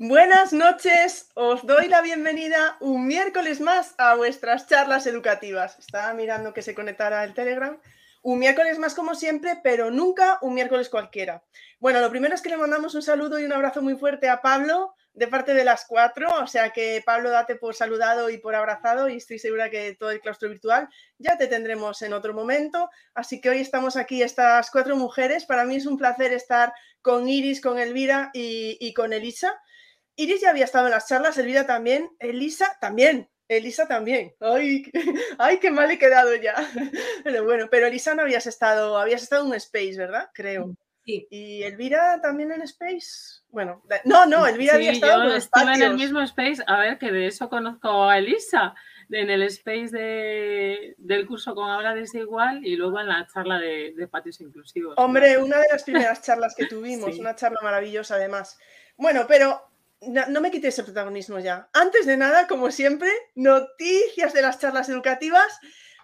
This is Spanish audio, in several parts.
Buenas noches, os doy la bienvenida un miércoles más a vuestras charlas educativas. Estaba mirando que se conectara el Telegram. Un miércoles más como siempre, pero nunca un miércoles cualquiera. Bueno, lo primero es que le mandamos un saludo y un abrazo muy fuerte a Pablo de parte de las cuatro, o sea que Pablo date por saludado y por abrazado y estoy segura que todo el claustro virtual ya te tendremos en otro momento. Así que hoy estamos aquí estas cuatro mujeres. Para mí es un placer estar con Iris, con Elvira y, y con Elisa. Iris ya había estado en las charlas, Elvira también, Elisa también, Elisa también. Ay, ay, qué mal he quedado ya. Pero bueno, pero Elisa no habías estado, habías estado en Space, ¿verdad? Creo. Sí. ¿Y Elvira también en Space? Bueno, no, no, Elvira había estado yo estuve en el mismo Space. A ver, que de eso conozco a Elisa, en el Space de, del curso con Habla Desigual y luego en la charla de, de patios inclusivos. Hombre, una de las primeras charlas que tuvimos, sí. una charla maravillosa además. Bueno, pero no, me quites ese protagonismo ya. Antes de nada, como siempre, noticias de las charlas educativas.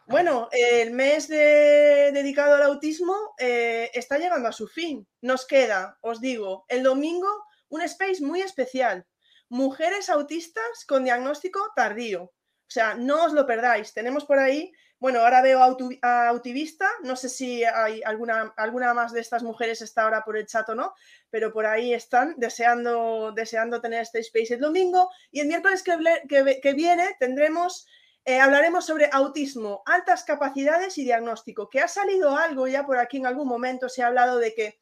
Bueno, el mes de, dedicado al autismo eh, está llegando a su fin. Nos queda, os digo, el domingo un space muy especial. Mujeres autistas con diagnóstico tardío. O sea, no os lo perdáis. Tenemos por ahí bueno, ahora veo a Autivista, no sé si hay alguna, alguna más de estas mujeres está ahora por el chat o no, pero por ahí están deseando, deseando tener este space el domingo. Y el miércoles que, que, viene tendremos, eh, hablaremos sobre autismo, altas capacidades y diagnóstico, que ha salido algo ya por aquí en algún momento, se ha hablado de que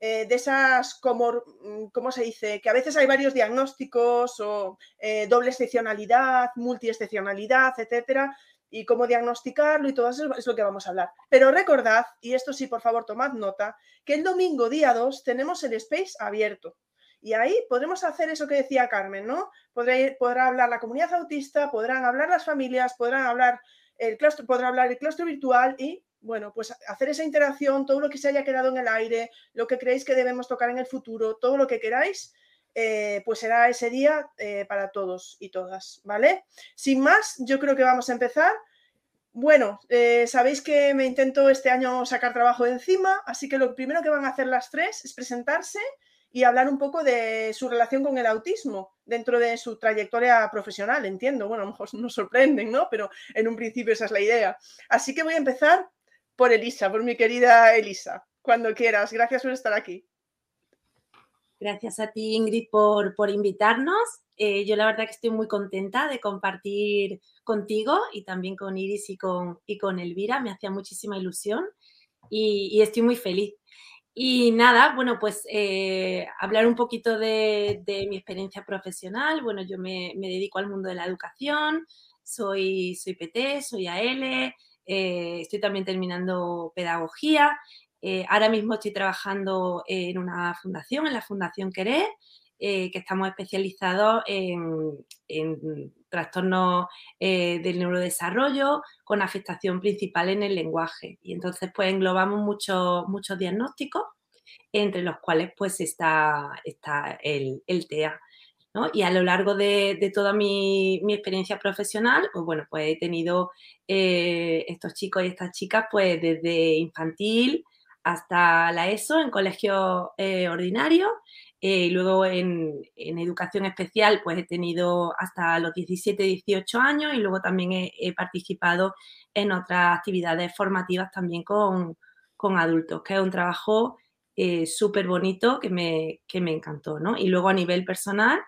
eh, de esas, como, ¿cómo se dice? Que a veces hay varios diagnósticos o eh, doble excepcionalidad, multiexcepcionalidad, etcétera y cómo diagnosticarlo y todo eso es lo que vamos a hablar. Pero recordad, y esto sí, por favor, tomad nota, que el domingo día 2 tenemos el space abierto. Y ahí podremos hacer eso que decía Carmen, ¿no? Podrá, podrá hablar la comunidad autista, podrán hablar las familias, podrán hablar el podrá hablar el claustro virtual y, bueno, pues hacer esa interacción, todo lo que se haya quedado en el aire, lo que creéis que debemos tocar en el futuro, todo lo que queráis, eh, pues será ese día eh, para todos y todas, ¿vale? Sin más, yo creo que vamos a empezar. Bueno, eh, sabéis que me intento este año sacar trabajo de encima, así que lo primero que van a hacer las tres es presentarse y hablar un poco de su relación con el autismo dentro de su trayectoria profesional, entiendo. Bueno, a lo mejor nos sorprenden, ¿no? Pero en un principio esa es la idea. Así que voy a empezar por Elisa, por mi querida Elisa, cuando quieras. Gracias por estar aquí. Gracias a ti, Ingrid, por, por invitarnos. Eh, yo la verdad que estoy muy contenta de compartir contigo y también con Iris y con, y con Elvira. Me hacía muchísima ilusión y, estoy muy feliz. Y nada, bueno, pues eh, hablar un poquito de, de, mi experiencia profesional. Bueno, yo me, me, dedico al mundo de la educación, soy, soy PT, soy AL, eh, estoy también terminando pedagogía eh, ahora mismo estoy trabajando en una fundación, en la Fundación Querer, eh, que estamos especializados en, trastornos eh, del neurodesarrollo con afectación principal en el lenguaje. Y entonces pues englobamos muchos, muchos diagnósticos, entre los cuales pues está, está el, TEA. ¿no? Y a lo largo de, toda mi, experiencia profesional, pues bueno, pues he tenido estos chicos y estas chicas pues desde infantil, hasta la ESO en colegio eh, ordinario eh, y luego en, en, educación especial pues he tenido hasta los 17, 18 años y luego también he, participado en otras actividades formativas también con, con adultos, que es un trabajo eh, súper bonito que me, que me encantó, ¿no? Y luego a nivel personal,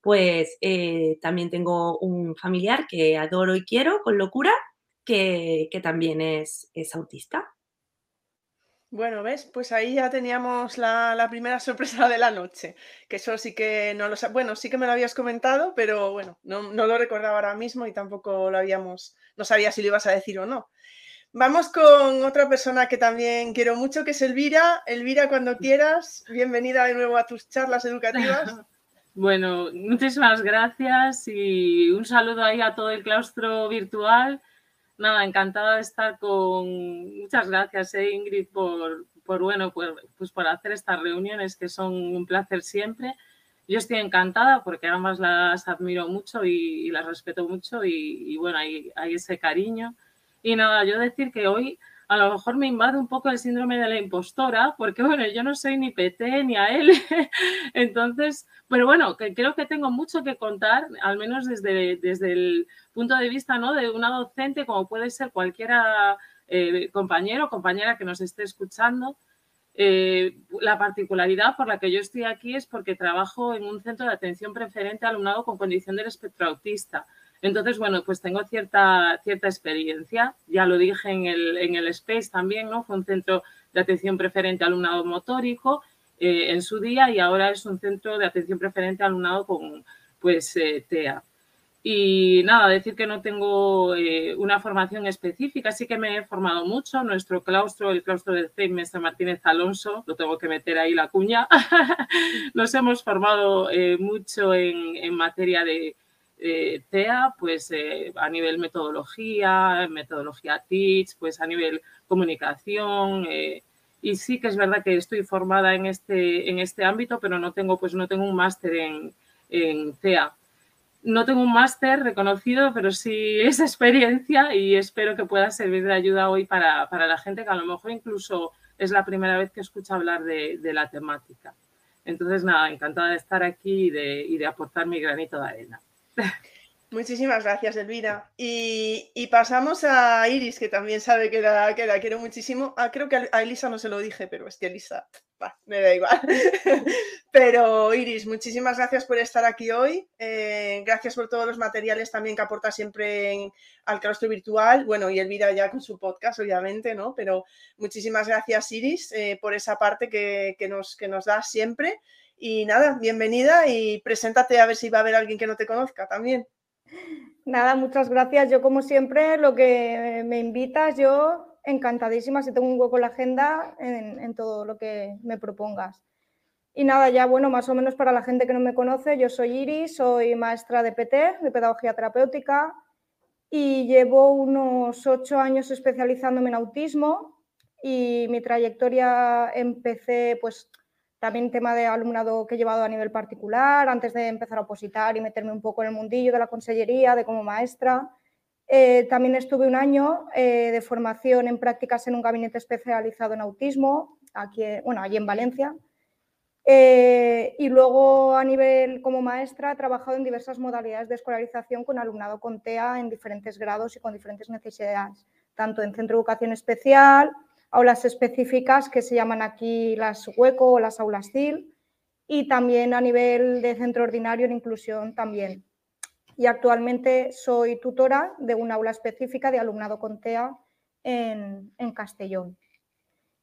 pues eh, también tengo un familiar que adoro y quiero con locura, que, que también es, es autista. Bueno, ¿ves? Pues ahí ya teníamos la, primera sorpresa de la noche, que eso sí que no lo bueno, sí que me lo habías comentado, pero bueno, no, no, lo recordaba ahora mismo y tampoco lo habíamos, no sabía si lo ibas a decir o no. Vamos con otra persona que también quiero mucho, que es Elvira. Elvira, cuando quieras, bienvenida de nuevo a tus charlas educativas. Bueno, muchísimas gracias y un saludo ahí a todo el claustro virtual. Nada, encantada de estar con. Muchas gracias, eh, Ingrid, por, por bueno, pues, pues por hacer estas reuniones que son un placer siempre. Yo estoy encantada porque ambas las admiro mucho y, las respeto mucho y, bueno, hay, hay ese cariño. Y nada, yo decir que hoy a lo mejor me invade un poco el síndrome de la impostora, porque bueno, yo no soy ni PT ni a él. Entonces, pero bueno, que creo que tengo mucho que contar, al menos desde, desde el punto de vista ¿no? de una docente, como puede ser cualquiera eh, compañero o compañera que nos esté escuchando. Eh, la particularidad por la que yo estoy aquí es porque trabajo en un centro de atención preferente alumnado con condición del espectro autista. Entonces, bueno, pues tengo cierta, cierta experiencia. Ya lo dije en el, en el Space también, ¿no? Fue un centro de atención preferente alumnado motórico eh, en su día y ahora es un centro de atención preferente alumnado con, pues, eh, TEA. Y nada, decir que no tengo eh, una formación específica, sí que me he formado mucho. Nuestro claustro, el claustro del CEIM, Mr. Martínez Alonso, lo tengo que meter ahí la cuña, nos hemos formado mucho en, en materia de, eh, TEA, pues eh, a nivel metodología, metodología TEACH, pues a nivel comunicación. Eh, y sí que es verdad que estoy formada en este, en este ámbito, pero no tengo, pues no tengo un máster en, en TEA. No tengo un máster reconocido, pero sí esa experiencia y espero que pueda servir de ayuda hoy para, para, la gente que a lo mejor incluso es la primera vez que escucha hablar de, de la temática. Entonces, nada, encantada de estar aquí y de, y de aportar mi granito de arena. Muchísimas gracias, Elvira. Y, pasamos a Iris, que también sabe que la, que la quiero muchísimo. Ah, creo que a Elisa no se lo dije, pero es que Elisa, me da igual. pero Iris, muchísimas gracias por estar aquí hoy. Eh, gracias por todos los materiales también que aporta siempre al claustro virtual. Bueno, y Elvira ya con su podcast, obviamente, ¿no? Pero muchísimas gracias, Iris, eh, por esa parte que, nos, que nos das siempre. Y nada, bienvenida y preséntate a ver si va a haber alguien que no te conozca también. Nada, muchas gracias. Yo como siempre, lo que me invitas, yo encantadísima, si tengo un hueco en la agenda, en, todo lo que me propongas. Y nada, ya bueno, más o menos para la gente que no me conoce, yo soy Iris, soy maestra de PT, de Pedagogía Terapéutica, y llevo unos ocho años especializándome en autismo y mi trayectoria empecé pues también tema de alumnado que he llevado a nivel particular, antes de empezar a opositar y meterme un poco en el mundillo de la consellería, de como maestra. Eh, también estuve un año eh, de formación en prácticas en un gabinete especializado en autismo, aquí, bueno, allí en Valencia. Eh, y luego a nivel como maestra he trabajado en diversas modalidades de escolarización con alumnado con TEA en diferentes grados y con diferentes necesidades, tanto en centro de educación especial, aulas específicas que se llaman aquí las hueco o las aulas CIL y también a nivel de centro ordinario en inclusión también. Y actualmente soy tutora de una aula específica de alumnado con TEA en, en Castellón.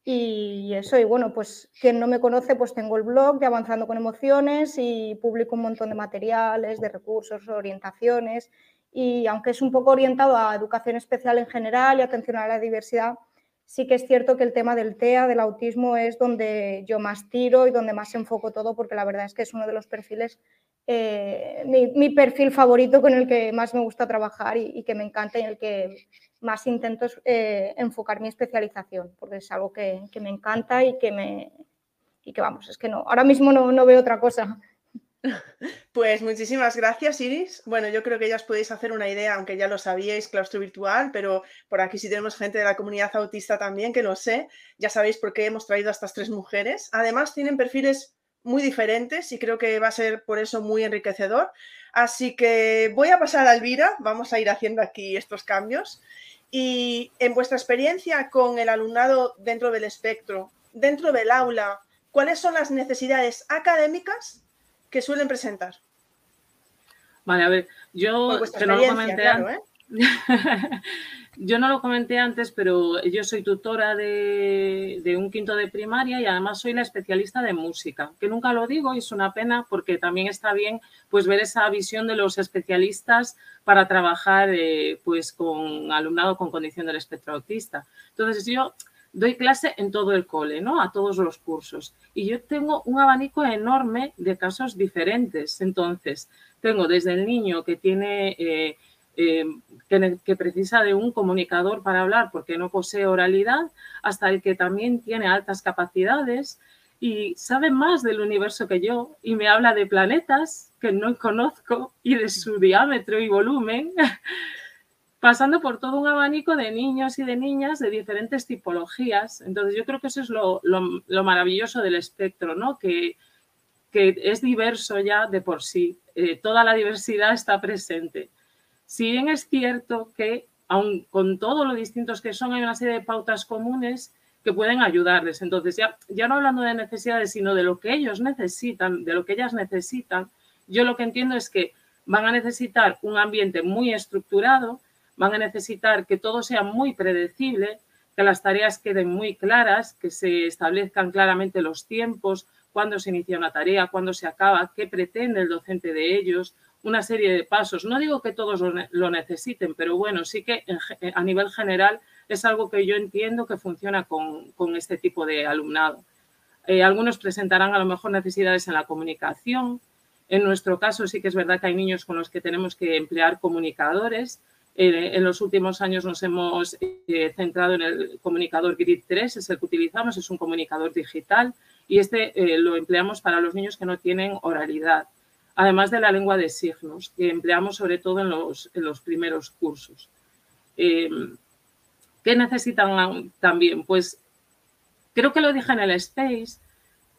Y eso, y bueno, pues quien no me conoce, pues tengo el blog de Avanzando con Emociones y publico un montón de materiales, de recursos, orientaciones. Y aunque es un poco orientado a educación especial en general y atención a la diversidad, sí que es cierto que el tema del TEA, del autismo, es donde yo más tiro y donde más enfoco todo, porque la verdad es que es uno de los perfiles, eh, mi, perfil favorito con el que más me gusta trabajar y, que me encanta y en el que más intento eh, enfocar mi especialización, porque es algo que, me encanta y que me... Y que vamos, es que no, ahora mismo no, no veo otra cosa. Pues muchísimas gracias, Iris. Bueno, yo creo que ya os podéis hacer una idea, aunque ya lo sabíais, claustro virtual, pero por aquí sí tenemos gente de la comunidad autista también, que lo sé. Ya sabéis por qué hemos traído a estas tres mujeres. Además, tienen perfiles muy diferentes y creo que va a ser por eso muy enriquecedor. Así que voy a pasar a Elvira, vamos a ir haciendo aquí estos cambios. Y en vuestra experiencia con el alumnado dentro del espectro, dentro del aula, ¿cuáles son las necesidades académicas que suelen presentar? Vale, a ver, yo no lo comenté ¿eh? yo no lo comenté antes, pero yo soy tutora de, de, un quinto de primaria y además soy la especialista de música, que nunca lo digo y es una pena porque también está bien pues ver esa visión de los especialistas para trabajar eh, pues con alumnado con condición del espectro autista. Entonces yo doy clase en todo el cole, ¿no? A todos los cursos. Y yo tengo un abanico enorme de casos diferentes. Entonces, tengo desde el niño que tiene... Eh, eh, que, precisa de un comunicador para hablar porque no posee oralidad, hasta el que también tiene altas capacidades y sabe más del universo que yo y me habla de planetas que no conozco y de su diámetro y volumen, pasando por todo un abanico de niños y de niñas de diferentes tipologías. Entonces yo creo que eso es lo, maravilloso del espectro, ¿no? Que, que, es diverso ya de por sí. Eh, toda la diversidad está presente. Si bien es cierto que, aun con todo lo distintos que son, hay una serie de pautas comunes que pueden ayudarles. Entonces, ya, ya no hablando de necesidades, sino de lo que ellos necesitan, de lo que ellas necesitan, yo lo que entiendo es que van a necesitar un ambiente muy estructurado, van a necesitar que todo sea muy predecible, que las tareas queden muy claras, que se establezcan claramente los tiempos, cuándo se inicia una tarea, cuándo se acaba, qué pretende el docente de ellos, una serie de pasos. No digo que todos lo, necesiten, pero bueno, sí que a nivel general es algo que yo entiendo que funciona con, este tipo de alumnado. Eh, algunos presentarán a lo mejor necesidades en la comunicación. En nuestro caso sí que es verdad que hay niños con los que tenemos que emplear comunicadores. Eh, en los últimos años nos hemos eh, centrado en el comunicador Grid 3, es el que utilizamos, es un comunicador digital y este lo empleamos para los niños que no tienen oralidad además de la lengua de signos, que empleamos sobre todo en los, primeros cursos. Eh, ¿Qué necesitan también? Pues creo que lo dije en el Space,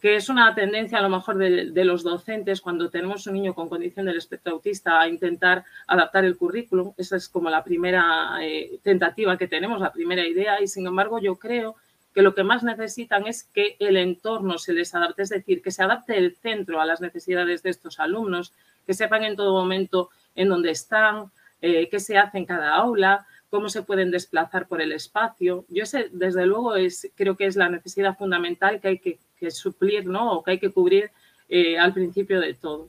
que es una tendencia a lo mejor de, los docentes cuando tenemos un niño con condición del espectro autista a intentar adaptar el currículum. Esa es como la primera eh, tentativa que tenemos, la primera idea y sin embargo yo creo que lo que más necesitan es que el entorno se les adapte, es decir, que se adapte el centro a las necesidades de estos alumnos, que sepan en todo momento en dónde están, eh, qué se hace en cada aula, cómo se pueden desplazar por el espacio. Yo sé, desde luego, es, creo que es la necesidad fundamental que hay que, suplir ¿no? o que hay que cubrir eh, al principio de todo.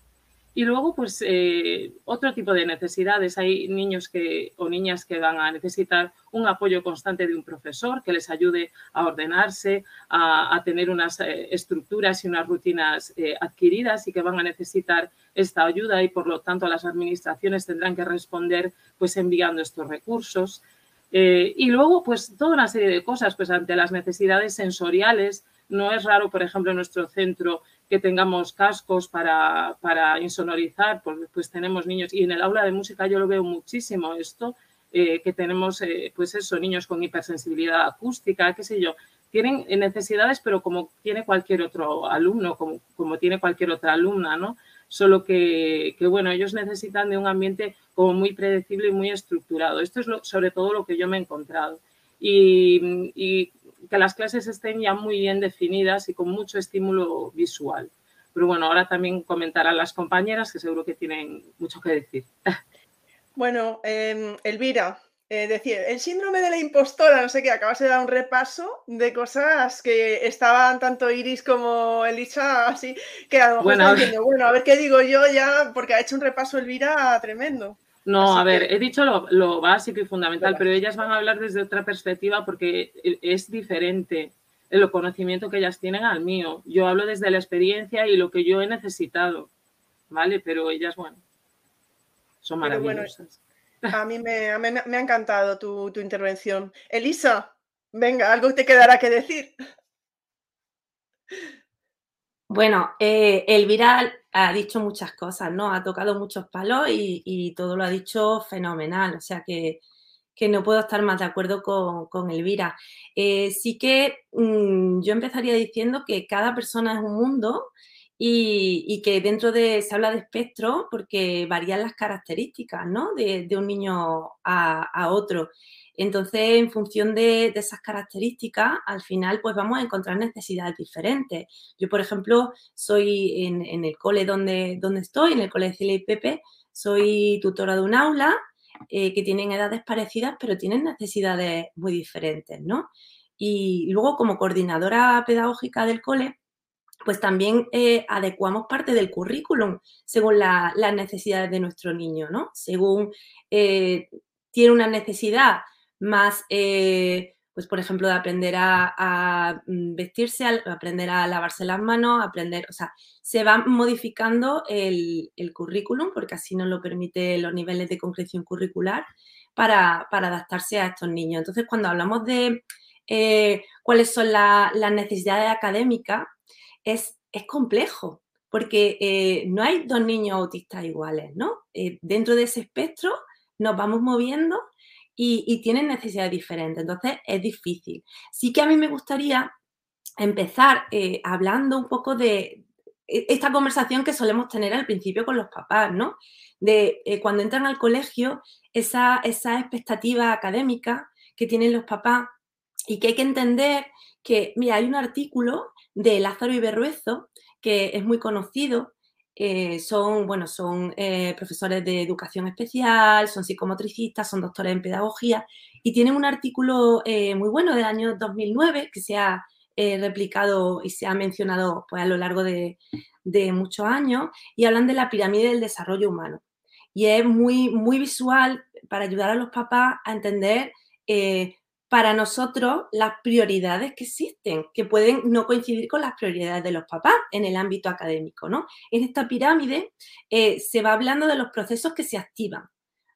Y luego, pues, eh, otro tipo de necesidades. Hay niños que, o niñas que van a necesitar un apoyo constante de un profesor que les ayude a ordenarse, a, tener unas eh, estructuras y unas rutinas eh, adquiridas y que van a necesitar esta ayuda y, por lo tanto, las administraciones tendrán que responder, pues, enviando estos recursos. y luego, pues, toda una serie de cosas, pues, ante las necesidades sensoriales. No es raro, por ejemplo, en nuestro centro que tengamos cascos para, insonorizar, pues, pues, tenemos niños, y en el aula de música yo lo veo muchísimo esto, eh, que tenemos, eh, pues eso, niños con hipersensibilidad acústica, qué sé yo, tienen necesidades, pero como tiene cualquier otro alumno, como, como tiene cualquier otra alumna, ¿no? Solo que, bueno, ellos necesitan de un ambiente como muy predecible y muy estructurado. Esto es sobre todo lo que yo me he encontrado. y que las clases estén ya muy bien definidas y con mucho estímulo visual. Pero bueno, ahora también comentarán las compañeras que seguro que tienen mucho que decir. Bueno, em, Elvira, eh, decir, el síndrome de la impostora, no sé qué, acabas de dar un repaso de cosas que estaban tanto Iris como Elisa así, que a lo mejor bueno, bueno, a ver qué digo yo ya, porque ha hecho un repaso Elvira tremendo. No, a ver, he dicho lo, básico y fundamental, pero ellas van a hablar desde otra perspectiva porque e, es diferente el conocimiento que ellas tienen al mío. Yo hablo desde la experiencia y lo que yo he necesitado, ¿vale? Pero ellas, bueno, son maravillosas. a mí me, ha encantado tu, tu intervención. Elisa, venga, algo te quedará que decir. Bueno, eh, Elvira ha dicho muchas cosas, ¿no? Ha tocado muchos palos y, todo lo ha dicho fenomenal, o sea que, no puedo estar más de acuerdo con, Elvira. Eh, sí que mm, yo empezaría diciendo que cada persona es un mundo y, que dentro de, se habla de espectro porque varían las características, ¿no? De, un niño a otro. Entonces, en función de, esas características, al final, pues vamos a encontrar necesidades diferentes. Yo, por ejemplo, soy en, el cole donde, donde estoy, en el cole de Celia y Pepe, soy tutora de un aula eh, que tienen edades parecidas, pero tienen necesidades muy diferentes, ¿no? Y luego, como coordinadora pedagógica del cole, pues también eh, adecuamos parte del currículum según las necesidades de nuestro niño, ¿no? Según eh, tiene una necesidad más, eh, pues por ejemplo, de aprender a, mm, vestirse, aprender a lavarse las manos, aprender, o sea, se va modificando el, currículum porque así nos lo permite los niveles de concreción curricular para, adaptarse a estos niños. Entonces, cuando hablamos de eh, cuáles son las necesidades académicas, es, complejo porque eh, no hay dos niños autistas iguales, ¿no? Dentro de ese espectro nos vamos moviendo y, tienen necesidades diferentes, entonces es difícil. Sí que a mí me gustaría empezar eh, hablando un poco de e, esta conversación que solemos tener al principio con los papás, ¿no? De cuando entran al colegio, esa, esa expectativa académica que tienen los papás y que hay que entender que, mira, hay un artículo de Lázaro y Berruezo que es muy conocido. Eh, son, bueno, son eh, profesores de educación especial, son psicomotricistas, son doctores en pedagogía y tienen un artículo eh, muy bueno del año 2009 que se ha replicado y se ha mencionado pues, a lo largo de, muchos años y hablan de la pirámide del desarrollo humano. Y es muy, muy visual para ayudar a los papás a entender para nosotros las prioridades que existen, que pueden no coincidir con las prioridades de los papás en el ámbito académico, ¿no? En esta pirámide eh, se va hablando de los procesos que se activan,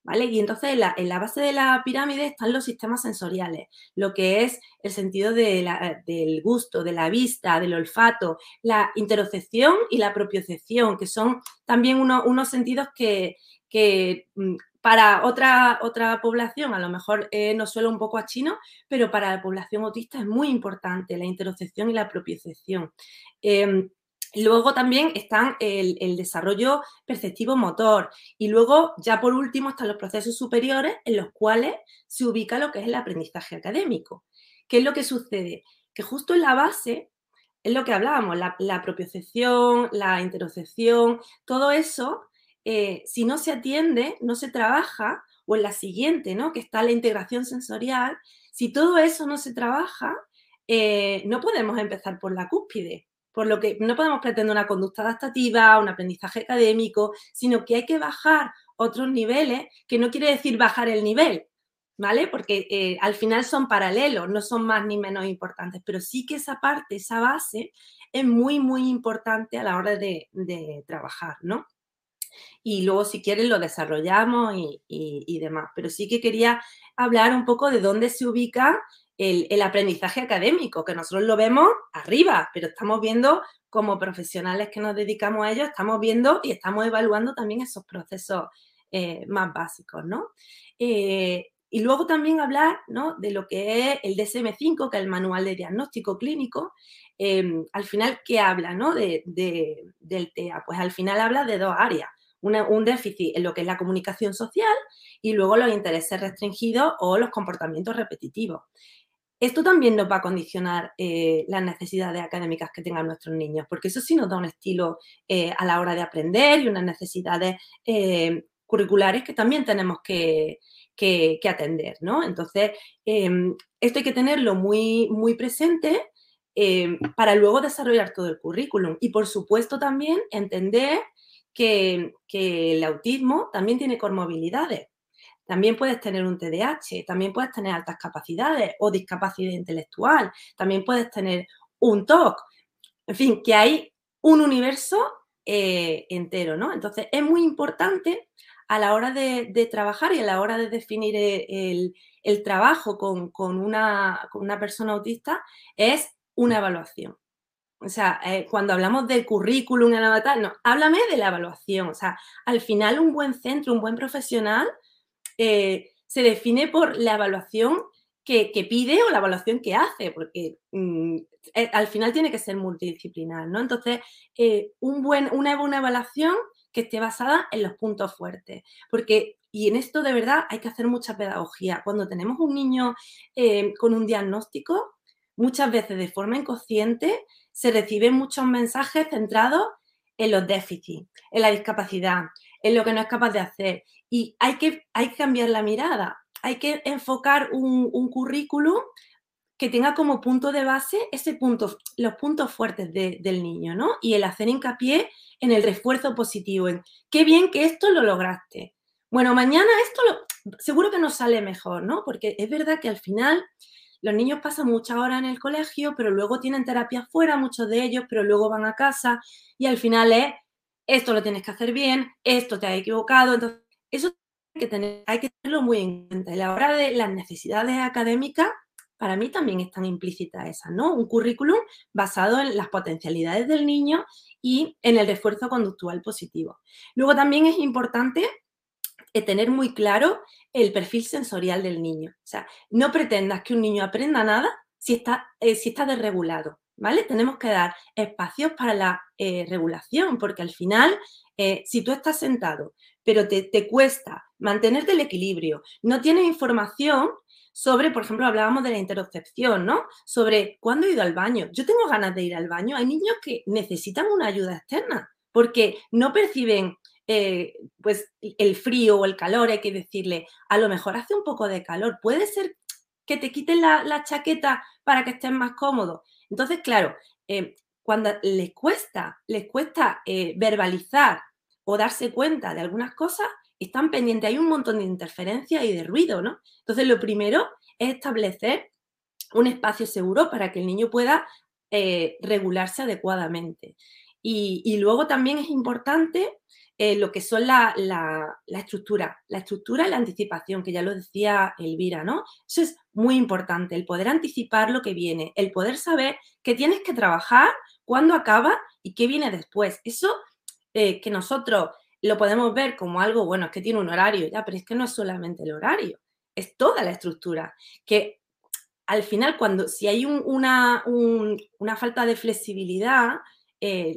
¿vale? Y entonces en la, base de la pirámide están los sistemas sensoriales, lo que es el sentido del gusto, de la vista, del olfato, la interocepción y la propiocepción, que son también unos sentidos que, que mm, para otra, otra población a lo mejor eh, nos suena un poco a chino, pero para la población autista es muy importante la interocepción y la propiocepción. Em, luego también están el, desarrollo perceptivo motor y luego ya por último están los procesos superiores en los cuales se ubica lo que es el aprendizaje académico. ¿Qué es lo que sucede? Que justo en la base es lo que hablábamos, la, la propiocepción, la interocepción, todo eso eh, si no se atiende, no se trabaja, o en la siguiente, ¿no? Que está la integración sensorial, si todo eso no se trabaja, eh, no podemos empezar por la cúspide, por lo que no podemos pretender una conducta adaptativa, un aprendizaje académico, sino que hay que bajar otros niveles, que no quiere decir bajar el nivel, ¿vale? Porque eh, al final son paralelos, no son más ni menos importantes, pero sí que esa parte, esa base, es muy, muy importante a la hora de, de trabajar, ¿no? Y luego si quieren lo desarrollamos y, demás. Pero sí que quería hablar un poco de dónde se ubica el, aprendizaje académico, que nosotros lo vemos arriba, pero estamos viendo como profesionales que nos dedicamos a ello, estamos viendo y estamos evaluando también esos procesos eh, más básicos, ¿no? Eh, y luego también hablar ¿no? de lo que es el DSM5, que es el Manual de Diagnóstico Clínico. Em, al final, ¿qué habla ¿no? de, del TEA? Pues al final habla de dos áreas un déficit en lo que es la comunicación social y luego los intereses restringidos o los comportamientos repetitivos. Esto también nos va a condicionar eh, las necesidades académicas que tengan nuestros niños, porque eso sí nos da un estilo eh, a la hora de aprender y unas necesidades eh, curriculares que también tenemos que, atender, ¿no? Entonces, em, esto hay que tenerlo muy, muy presente em, para luego desarrollar todo el currículum y, por supuesto, también entender que, el autismo también tiene comorbilidades. También puedes tener un TDAH, también puedes tener altas capacidades o discapacidad intelectual, también puedes tener un TOC. En fin, que hay un universo eh, entero, ¿no? Entonces, es muy importante a la hora de, trabajar y a la hora de definir el, trabajo con, una, persona autista, es una evaluación. O sea, eh, cuando hablamos del currículum, no, háblame de la evaluación. O sea, al final un buen centro, un buen profesional eh, se define por la evaluación que, pide o la evaluación que hace, porque mm, eh, al final tiene que ser multidisciplinar, ¿no? Entonces, un buen, una buena evaluación que esté basada en los puntos fuertes, porque y en esto de verdad hay que hacer mucha pedagogía. Cuando tenemos un niño con un diagnóstico, muchas veces de forma inconsciente se reciben muchos mensajes centrados en los déficits, en la discapacidad, en lo que no es capaz de hacer. Y hay que, hay que cambiar la mirada, hay que enfocar un, currículum que tenga como punto de base ese punto, los puntos fuertes del niño, ¿no? Y el hacer hincapié en el refuerzo positivo, en qué bien que esto lo lograste. Bueno, mañana esto seguro que nos sale mejor, ¿no? Porque es verdad que al final los niños pasan muchas horas en el colegio, pero luego tienen terapia fuera, muchos de ellos, pero luego van a casa y al final es, esto lo tienes que hacer bien, esto te ha equivocado. Entonces, eso hay que, tener, hay que tenerlo muy en cuenta. Y la hora de las necesidades académicas, para mí también están implícitas esas, ¿no? Un currículum basado en las potencialidades del niño y en el refuerzo conductual positivo. Luego también es importante eh, tener muy claro el perfil sensorial del niño. O sea, no pretendas que un niño aprenda nada si está, eh, si está desregulado, ¿vale? Tenemos que dar espacios para la eh, regulación, porque al final, si tú estás sentado, pero te, te cuesta mantenerte el equilibrio, no tienes información sobre, por ejemplo, hablábamos de la interocepción, ¿no? Sobre cuándo he ido al baño. Yo tengo ganas de ir al baño. Hay niños que necesitan una ayuda externa porque no perciben eh, pues el frío o el calor, hay que decirle, a lo mejor hace un poco de calor, puede ser que te quiten la, chaqueta para que estés más cómodo. Entonces, claro, eh, cuando les cuesta, les cuesta eh, verbalizar o darse cuenta de algunas cosas, están pendientes, hay un montón de interferencia y de ruido, ¿no? Entonces, lo primero es establecer un espacio seguro para que el niño pueda eh, regularse adecuadamente. Y, luego también es importante eh, lo que son la, la, estructura, la estructura y la anticipación, que ya lo decía Elvira, ¿no? Eso es muy importante, el poder anticipar lo que viene, el poder saber que tienes que trabajar, cuándo acaba y qué viene después. Eso eh, que nosotros lo podemos ver como algo, bueno, es que tiene un horario, ya, pero es que no es solamente el horario, es toda la estructura, que al final, cuando si hay una, una, falta de flexibilidad eh,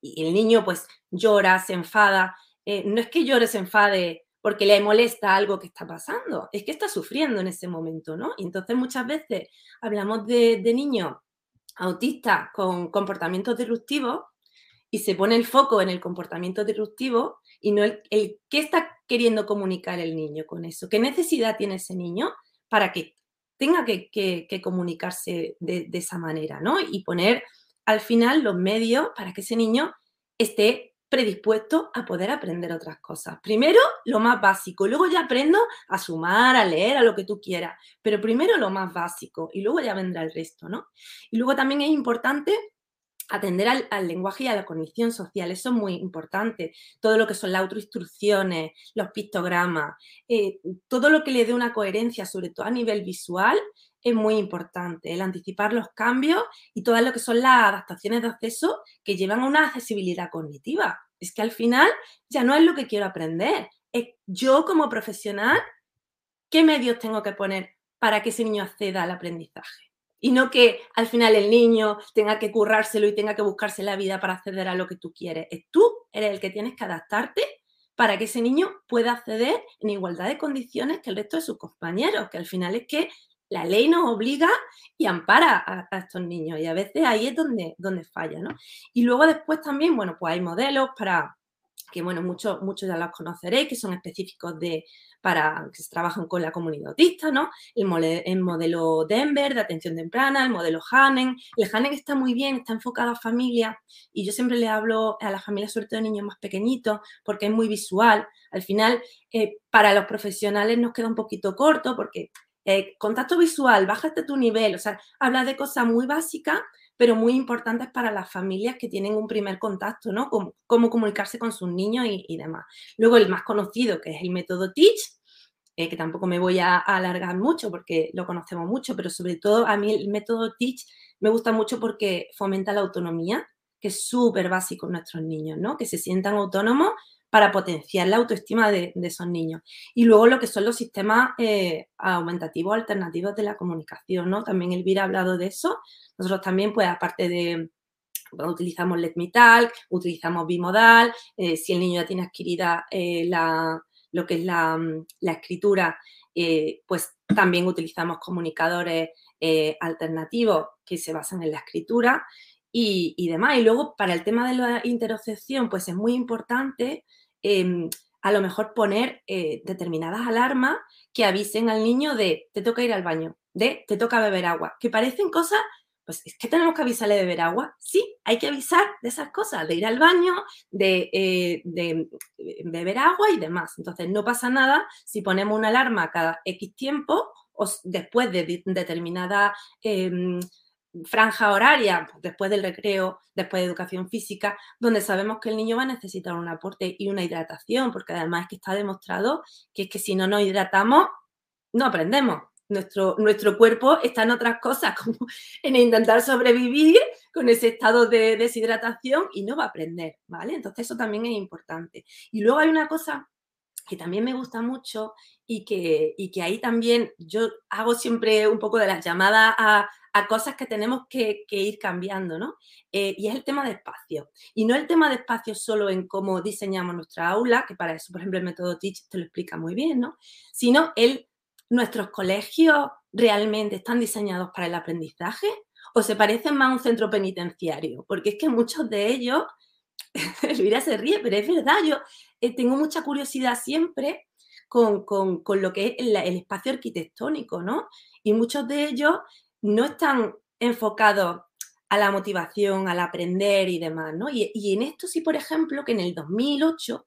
y, el niño pues llora, se enfada, eh, no es que llore, se enfade porque le molesta algo que está pasando, es que está sufriendo en ese momento, ¿no? Y entonces muchas veces hablamos de, de niños autistas con comportamientos disruptivos y se pone el foco en el comportamiento disruptivo y no el, qué está queriendo comunicar el niño con eso, qué necesidad tiene ese niño para que tenga que, comunicarse de, esa manera, ¿no? Y poner al final los medios para que ese niño esté predispuesto a poder aprender otras cosas. Primero lo más básico, luego ya aprendo a sumar, a leer, a lo que tú quieras, pero primero lo más básico y luego ya vendrá el resto, ¿no? Y luego también es importante atender al, lenguaje y a la cognición social, eso es muy importante. Todo lo que son las autoinstrucciones, los pictogramas, eh, todo lo que le dé una coherencia, sobre todo a nivel visual, es muy importante. El anticipar los cambios y todo lo que son las adaptaciones de acceso que llevan a una accesibilidad cognitiva. Es que al final ya no es lo que quiero aprender, es yo como profesional, ¿qué medios tengo que poner para que ese niño acceda al aprendizaje? Y no que al final el niño tenga que currárselo y tenga que buscarse la vida para acceder a lo que tú quieres. Es tú eres el que tienes que adaptarte para que ese niño pueda acceder en igualdad de condiciones que el resto de sus compañeros, que al final es que la ley nos obliga y ampara a, estos niños y a veces ahí es donde, donde falla, ¿no? Y luego después también, bueno, pues hay modelos para, que bueno, muchos, muchos ya los conoceréis, que son específicos de, para que se trabajan con la comunidad autista, ¿no? El, modelo Denver de atención temprana, el modelo Hanen. El Hanen está muy bien, está enfocado a familias y yo siempre le hablo a las familias, sobre todo de niños más pequeñitos, porque es muy visual. Al final, eh, para los profesionales nos queda un poquito corto porque eh, contacto visual, bájate tu nivel, o sea, habla de cosas muy básicas pero muy importantes para las familias que tienen un primer contacto, ¿no? Cómo, comunicarse con sus niños y, demás. Luego el más conocido, que es el método Teach, eh, que tampoco me voy a, alargar mucho porque lo conocemos mucho, pero sobre todo a mí el método Teach me gusta mucho porque fomenta la autonomía, que es súper básico en nuestros niños, ¿no? Que se sientan autónomos para potenciar la autoestima de, esos niños. Y luego lo que son los sistemas eh, aumentativos alternativos de la comunicación, ¿no? También Elvira ha hablado de eso, nosotros también, pues aparte de, utilizamos Let Me Talk, utilizamos Bimodal, eh, si el niño ya tiene adquirida eh, la, lo que es la, mm, escritura, pues también utilizamos comunicadores alternativos que se basan en la escritura y, demás. Y luego, para el tema de la interocepción, pues es muy importante em, a lo mejor poner determinadas alarmas que avisen al niño de te toca ir al baño, de te toca beber agua, que parecen cosas pues es que tenemos que avisarle de beber agua. Sí, hay que avisar de esas cosas, de ir al baño, de, eh, de, beber agua y demás. Entonces, no pasa nada si ponemos una alarma cada X tiempo o después de determinada em, franja horaria, después del recreo, después de educación física, donde sabemos que el niño va a necesitar un aporte y una hidratación, porque además es que está demostrado que es que si no nos hidratamos, no aprendemos. Nuestro, nuestro cuerpo está en otras cosas, como en intentar sobrevivir con ese estado de deshidratación y no va a aprender, ¿vale? Entonces eso también es importante. Y luego hay una cosa que también me gusta mucho y que, y que ahí también yo hago siempre un poco de las llamadas a, a cosas que tenemos que, ir cambiando, ¿no? Eh, y es el tema de espacio. Y no el tema de espacio solo en cómo diseñamos nuestra aula, que para eso, por ejemplo, el método Teach te lo explica muy bien, ¿no? Sino el, nuestros colegios realmente están diseñados para el aprendizaje o se parecen más a un centro penitenciario, porque es que muchos de ellos, Elvira se ríe, pero es verdad, yo eh, tengo mucha curiosidad siempre con, lo que es el, espacio arquitectónico, ¿no? Y muchos de ellos no están enfocados a la motivación, al aprender y demás, ¿no? Y, en esto sí, por ejemplo, que en el 2008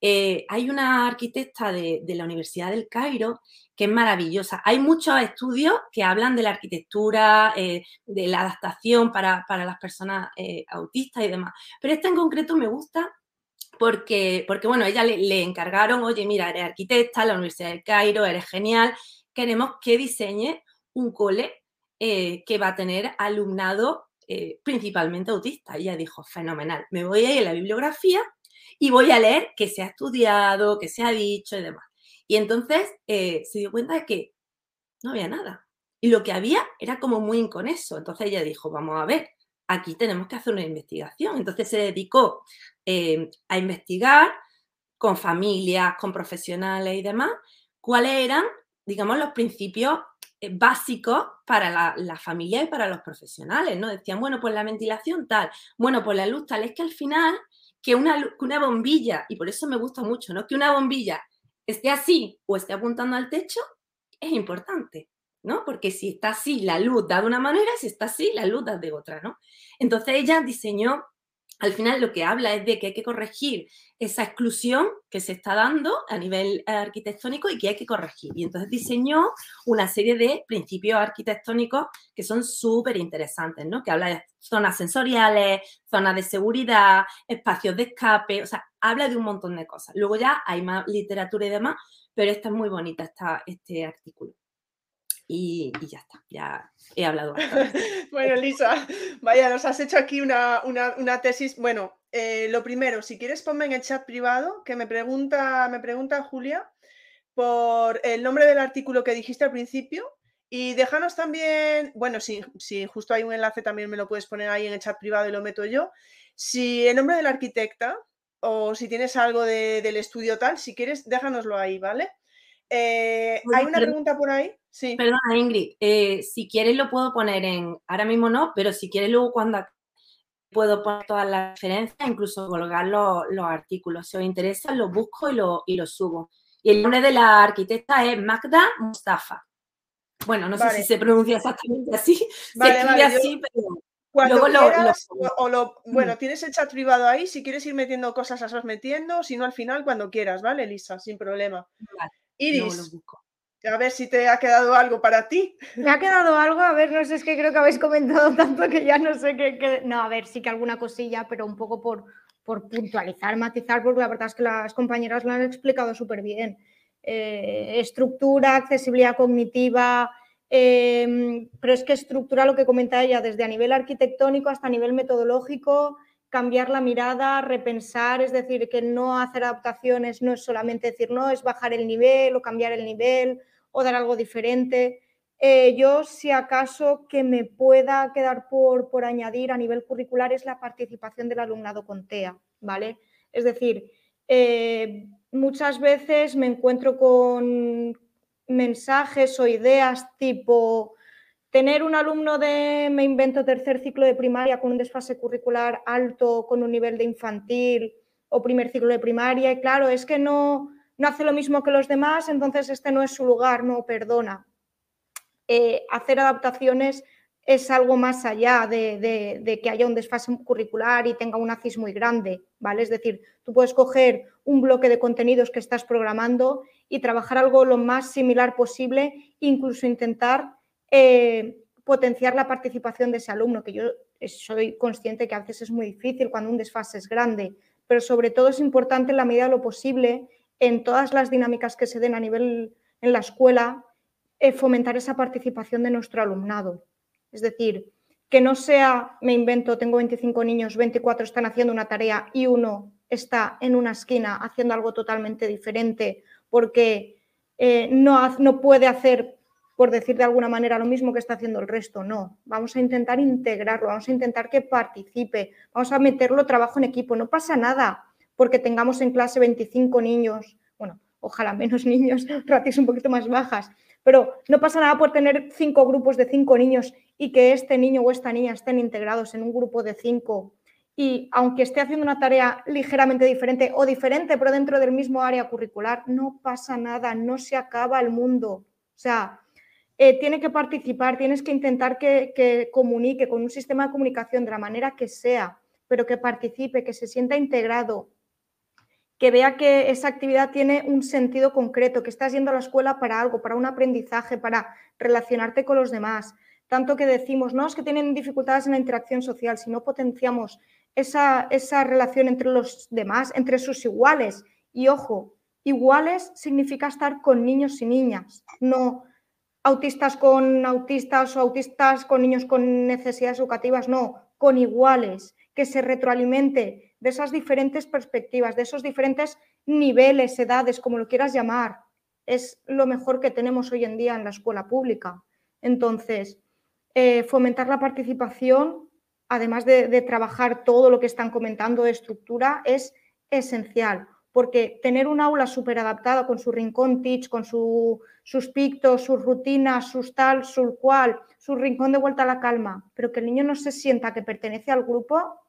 eh, hay una arquitecta de, la Universidad del Cairo que es maravillosa. Hay muchos estudios que hablan de la arquitectura, eh, de la adaptación para, las personas autistas y demás, pero esta en concreto me gusta porque, porque bueno, ella le, encargaron, oye, mira, eres arquitecta, la Universidad del Cairo, eres genial, queremos que diseñe un cole eh, que va a tener alumnado eh, principalmente autista. Ella dijo, fenomenal, me voy a ir a la bibliografía y voy a leer qué se ha estudiado, qué se ha dicho y demás. Y entonces eh, se dio cuenta de que no había nada. Y lo que había era como muy inconeso. Entonces ella dijo, vamos a ver, aquí tenemos que hacer una investigación. Entonces se dedicó a investigar con familias, con profesionales y demás, cuáles eran, digamos, los principios básicos para la, familia y para los profesionales, ¿no? Decían, bueno, pues la ventilación tal, bueno, pues la luz tal, es que al final que una, que una bombilla, y por eso me gusta mucho, ¿no? Que una bombilla esté así o esté apuntando al techo es importante. ¿no? Porque si está así, la luz da de una manera, si está así, la luz da de otra, ¿no? Entonces ella diseñó, al final lo que habla es de que hay que corregir esa exclusión que se está dando a nivel arquitectónico y que hay que corregir. Y entonces diseñó una serie de principios arquitectónicos que son súper interesantes, ¿no? Que habla de zonas sensoriales, zonas de seguridad, espacios de escape, o sea, habla de un montón de cosas. Luego ya hay más literatura y demás, pero esta es muy bonita, esta, este artículo y, ya está, ya he hablado. bueno, Lisa, vaya, nos has hecho aquí una, tesis. Bueno, eh, lo primero, si quieres ponme en el chat privado, que me pregunta, me pregunta Julia por el nombre del artículo que dijiste al principio. Y déjanos también, bueno, si, si justo hay un enlace también me lo puedes poner ahí en el chat privado y lo meto yo. Si el nombre del arquitecta o si tienes algo del estudio tal, si quieres, déjanoslo ahí, ¿vale? Eh, ¿Hay una pregunta por ahí? Sí. Perdona, Ingrid. Eh, si quieres lo puedo poner en... Ahora mismo no, pero si quieres luego cuando puedo poner todas las referencias, incluso colgar los, artículos. Si os interesa, los busco y los y lo subo. Y el nombre de la arquitecta es Magda Mustafa. Bueno, no sé si se pronuncia exactamente así. se escribe así, pero... Cuando quieras, o, lo, bueno, mm. tienes el chat privado ahí, si quieres ir metiendo cosas, las vas metiendo, si no al final, cuando quieras, ¿vale, Elisa? Sin problema. Iris, a ver si te ha quedado algo para ti. Me ha quedado algo, a ver, no sé, es que creo que habéis comentado tanto que ya no sé qué. No, a ver, sí que alguna cosilla, pero un poco por, por puntualizar, matizar, porque la verdad es que las compañeras lo han explicado súper bien. Eh, estructura, accesibilidad cognitiva, em, pero es que estructura lo que comenta ella, desde a nivel arquitectónico hasta a nivel metodológico, cambiar la mirada, repensar, es decir, que no hacer adaptaciones no es solamente decir, no, es bajar el nivel o cambiar el nivel o dar algo diferente. Eh, yo, si acaso, que me pueda quedar por, por añadir a nivel curricular es la participación del alumnado con TEA, ¿vale? Es decir, eh, muchas veces me encuentro con mensajes o ideas tipo Tener un alumno de, me invento, tercer ciclo de primaria con un desfase curricular alto, con un nivel de infantil o primer ciclo de primaria, y claro, es que no, no hace lo mismo que los demás, entonces este no es su lugar, no, perdona. Eh, hacer adaptaciones es algo más allá de, que haya un desfase curricular y tenga un ACIS muy grande, ¿vale? Es decir, tú puedes coger un bloque de contenidos que estás programando y trabajar algo lo más similar posible, incluso intentar eh, potenciar la participación de ese alumno, que yo soy consciente que a veces es muy difícil cuando un desfase es grande, pero sobre todo es importante en la medida de lo posible en todas las dinámicas que se den a nivel en la escuela, eh, fomentar esa participación de nuestro alumnado. Es decir, que no sea, me invento, tengo 25 niños, 24 están haciendo una tarea y uno está en una esquina haciendo algo totalmente diferente porque eh, no, no puede hacer, por decir de alguna manera, lo mismo que está haciendo el resto. No, vamos a intentar integrarlo, vamos a intentar que participe, vamos a meterlo trabajo en equipo. No pasa nada porque tengamos en clase 25 niños, bueno, ojalá menos niños, ratios un poquito más bajas, pero no pasa nada por tener cinco grupos de cinco niños y que este niño o esta niña estén integrados en un grupo de cinco y aunque esté haciendo una tarea ligeramente diferente o diferente, pero dentro del mismo área curricular, no pasa nada, no se acaba el mundo. O sea, eh, tiene que participar, tienes que intentar que, que, comunique con un sistema de comunicación de la manera que sea, pero que participe, que se sienta integrado, que vea que esa actividad tiene un sentido concreto, que estás yendo a la escuela para algo, para un aprendizaje, para relacionarte con los demás. Tanto que decimos, no, es que tienen dificultades en la interacción social, si no potenciamos esa, relación entre los demás, entre sus iguales. Y ojo, iguales significa estar con niños y niñas, no autistas con autistas o autistas con niños con necesidades educativas, no, con iguales, que se retroalimente de esas diferentes perspectivas, de esos diferentes niveles, edades, como lo quieras llamar. Es lo mejor que tenemos hoy en día en la escuela pública. Entonces, eh, fomentar la participación además de, trabajar todo lo que están comentando de estructura, es esencial, porque tener un aula súper adaptada con su rincón teach, con sus pictos, sus rutinas, sus tal, su cual, su rincón de vuelta a la calma, pero que el niño no se sienta que pertenece al grupo,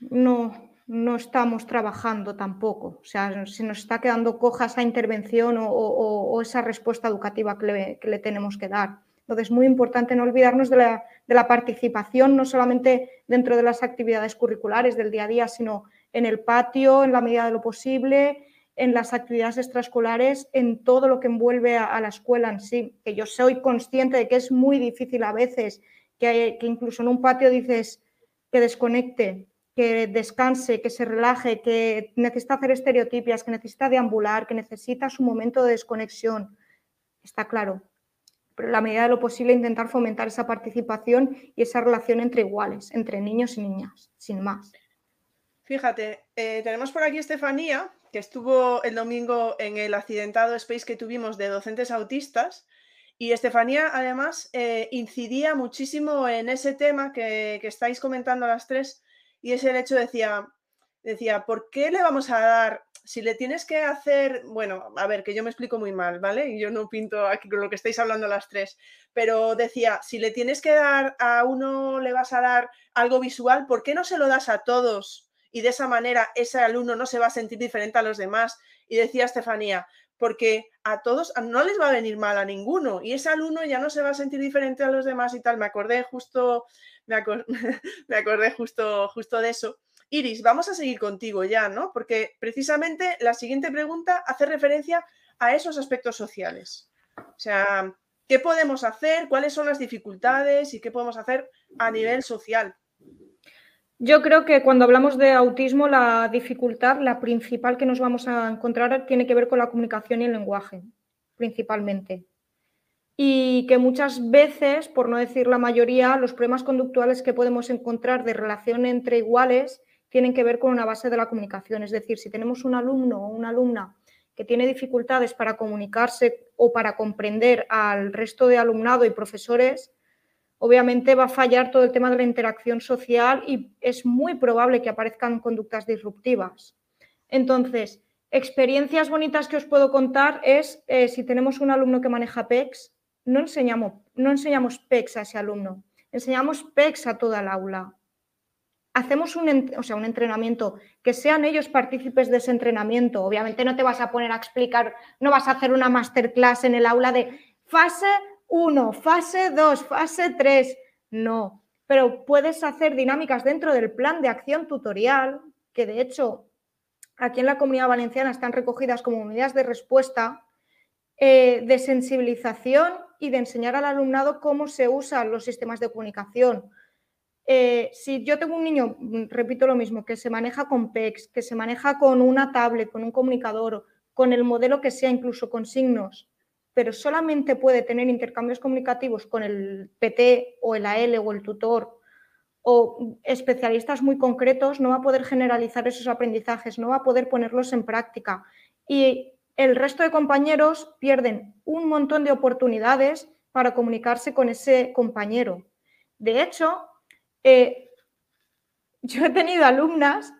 no, no estamos trabajando tampoco. O sea, se nos está quedando coja esa intervención o, esa respuesta educativa que le tenemos que dar. Entonces, es muy importante no olvidarnos de la, participación, no solamente dentro de las actividades curriculares del día a día, sino en el patio, en la medida de lo posible, en las actividades extraescolares, en todo lo que envuelve a, la escuela en sí. Que yo soy consciente de que es muy difícil a veces, que, que incluso en un patio dices que desconecte, que descanse, que se relaje, que necesita hacer estereotipias, que necesita deambular, que necesita su momento de desconexión. Está claro, pero en la medida de lo posible intentar fomentar esa participación y esa relación entre iguales, entre niños y niñas, sin más. Fíjate, eh, tenemos por aquí Estefanía, que estuvo el domingo en el accidentado space que tuvimos de docentes autistas. Y Estefanía, además, eh, incidía muchísimo en ese tema que, que, estáis comentando las tres, y es el hecho, decía, decía, ¿por qué le vamos a dar si le tienes que hacer, bueno, a ver, que yo me explico muy mal, ¿vale? Y yo no pinto aquí con lo que estáis hablando las tres, pero decía, si le tienes que dar a uno, le vas a dar algo visual, ¿por qué no se lo das a todos? Y de esa manera ese alumno no se va a sentir diferente a los demás. Y decía Estefanía, porque a todos no les va a venir mal a ninguno y ese alumno ya no se va a sentir diferente a los demás y tal. Me acordé justo, me, acordé justo, justo de eso. Iris, vamos a seguir contigo ya, ¿no? Porque precisamente la siguiente pregunta hace referencia a esos aspectos sociales. O sea, ¿qué podemos hacer? ¿Cuáles son las dificultades? ¿Y qué podemos hacer a nivel social? Yo creo que cuando hablamos de autismo, la dificultad, la principal que nos vamos a encontrar tiene que ver con la comunicación y el lenguaje, principalmente. Y que muchas veces, por no decir la mayoría, los problemas conductuales que podemos encontrar de relación entre iguales tienen que ver con una base de la comunicación. Es decir, si tenemos un alumno o una alumna que tiene dificultades para comunicarse o para comprender al resto de alumnado y profesores, obviamente va a fallar todo el tema de la interacción social y es muy probable que aparezcan conductas disruptivas. Entonces, experiencias bonitas que os puedo contar es eh, si tenemos un alumno que maneja PEX, no enseñamos, no enseñamos PEX a ese alumno, enseñamos PEX a toda el aula hacemos un, o sea, un entrenamiento, que sean ellos partícipes de ese entrenamiento. Obviamente no te vas a poner a explicar, no vas a hacer una masterclass en el aula de fase 1, fase 2, fase 3. No, pero puedes hacer dinámicas dentro del plan de acción tutorial, que de hecho aquí en la comunidad valenciana están recogidas como medidas de respuesta, eh, de sensibilización y de enseñar al alumnado cómo se usan los sistemas de comunicación. Eh, si yo tengo un niño, repito lo mismo, que se maneja con PEX, que se maneja con una tablet, con un comunicador, con el modelo que sea, incluso con signos, pero solamente puede tener intercambios comunicativos con el PT o el AL o el tutor o especialistas muy concretos, no va a poder generalizar esos aprendizajes, no va a poder ponerlos en práctica. Y el resto de compañeros pierden un montón de oportunidades para comunicarse con ese compañero. De hecho, eh, yo he tenido alumnas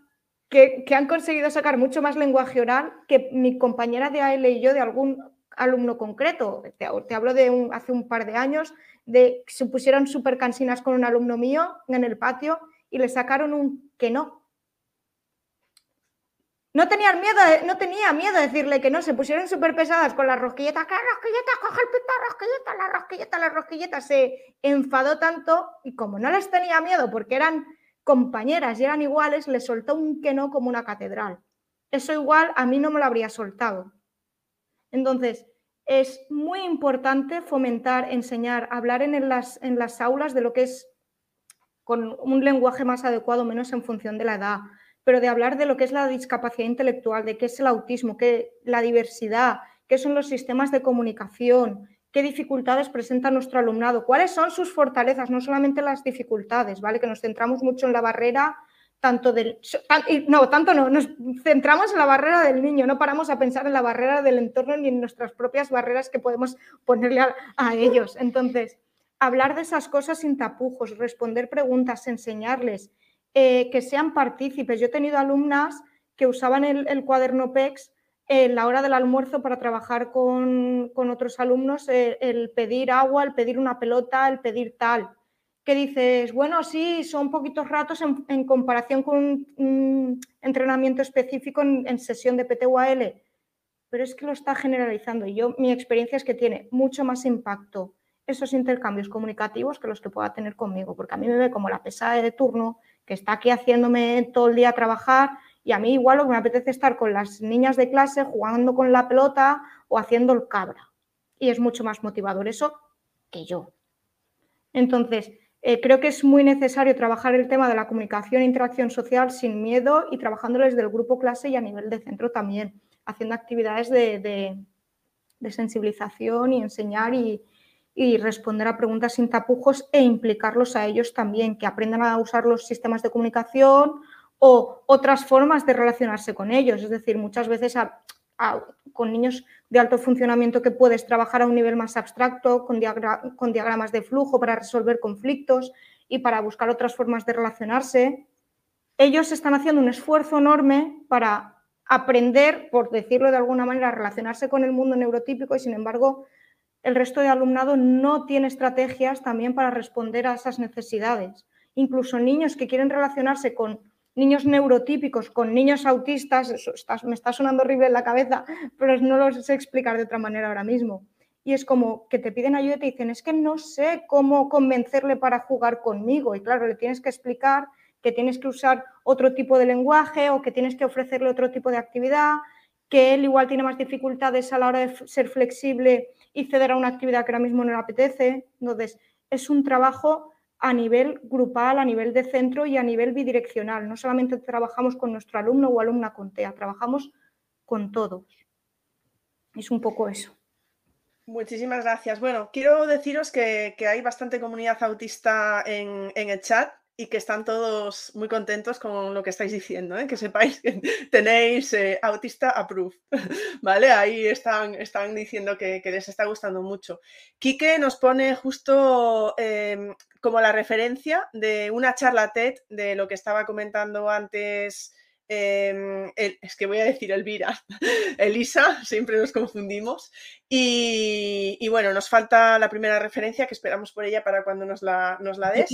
que, que, han conseguido sacar mucho más lenguaje oral que mi compañera de AL y yo de algún alumno concreto. Te, hablo de hace un par de años, de que se pusieron súper cansinas con un alumno mío en el patio y le sacaron un que no. No tenían miedo, no tenía miedo de decirle que no, se pusieron súper pesadas con las rosquilletas, que la rosquilleta, coge el pito, rosquilleta, la rosquilleta, la rosquilleta, se enfadó tanto y como no les tenía miedo porque eran compañeras y eran iguales, le soltó un que no como una catedral. Eso igual a mí no me lo habría soltado. Entonces, es muy importante fomentar, enseñar, hablar en las, en las aulas de lo que es con un lenguaje más adecuado, menos en función de la edad, pero de hablar de lo que es la discapacidad intelectual, de qué es el autismo, qué la diversidad, qué son los sistemas de comunicación, qué dificultades presenta nuestro alumnado, cuáles son sus fortalezas, no solamente las dificultades, ¿vale? Que nos centramos mucho en la barrera tanto del... No, tanto no, nos centramos en la barrera del niño, no paramos a pensar en la barrera del entorno ni en nuestras propias barreras que podemos ponerle a, ellos. Entonces, hablar de esas cosas sin tapujos, responder preguntas, enseñarles, eh, que sean partícipes. Yo he tenido alumnas que usaban el, cuaderno PEX en la hora del almuerzo para trabajar con, otros alumnos, eh, el pedir agua, el pedir una pelota, el pedir tal que dices, bueno, sí, son poquitos ratos en, comparación con un, entrenamiento específico en, sesión de PTUAL, pero es que lo está generalizando y yo mi experiencia es que tiene mucho más impacto esos intercambios comunicativos que los que pueda tener conmigo, porque a mí me ve como la pesada de turno que está aquí haciéndome todo el día trabajar y a mí igual lo que me apetece estar con las niñas de clase jugando con la pelota o haciendo el cabra. Y es mucho más motivador eso que yo. Entonces, eh, creo que es muy necesario trabajar el tema de la comunicación e interacción social sin miedo y trabajándoles del grupo clase y a nivel de centro también, haciendo actividades de, sensibilización y enseñar y, responder a preguntas sin tapujos e implicarlos a ellos también, que aprendan a usar los sistemas de comunicación o otras formas de relacionarse con ellos. Es decir, muchas veces con niños de alto funcionamiento que puedes trabajar a un nivel más abstracto, con, con diagramas de flujo para resolver conflictos y para buscar otras formas de relacionarse. Ellos están haciendo un esfuerzo enorme para aprender, por decirlo de alguna manera, a relacionarse con el mundo neurotípico y, sin embargo, el resto de alumnado no tiene estrategias también para responder a esas necesidades. Incluso niños que quieren relacionarse con niños neurotípicos con niños autistas, eso me está sonando horrible en la cabeza, pero no lo sé explicar de otra manera ahora mismo. Y es como que te piden ayuda y te dicen, es que no sé cómo convencerle para jugar conmigo. Y claro, le tienes que explicar que tienes que usar otro tipo de lenguaje o que tienes que ofrecerle otro tipo de actividad, que él igual tiene más dificultades a la hora de ser flexible y ceder a una actividad que ahora mismo no le apetece. Entonces, es un trabajo a nivel grupal, a nivel de centro y a nivel bidireccional. No solamente trabajamos con nuestro alumno o alumna con TEA, trabajamos con todos. Es un poco eso. Muchísimas gracias. Bueno, quiero deciros que, hay bastante comunidad autista en, en, el chat y que están todos muy contentos con lo que estáis diciendo, ¿eh? que sepáis que tenéis eh, autista approved, ¿vale? Ahí están, están diciendo que, les está gustando mucho. Quique nos pone justo em, como la referencia de una charla TED de lo que estaba comentando antes Em, es que voy a decir Elvira, Elisa, siempre nos confundimos. Y, bueno, nos falta la primera referencia que esperamos por ella para cuando nos la, nos la des.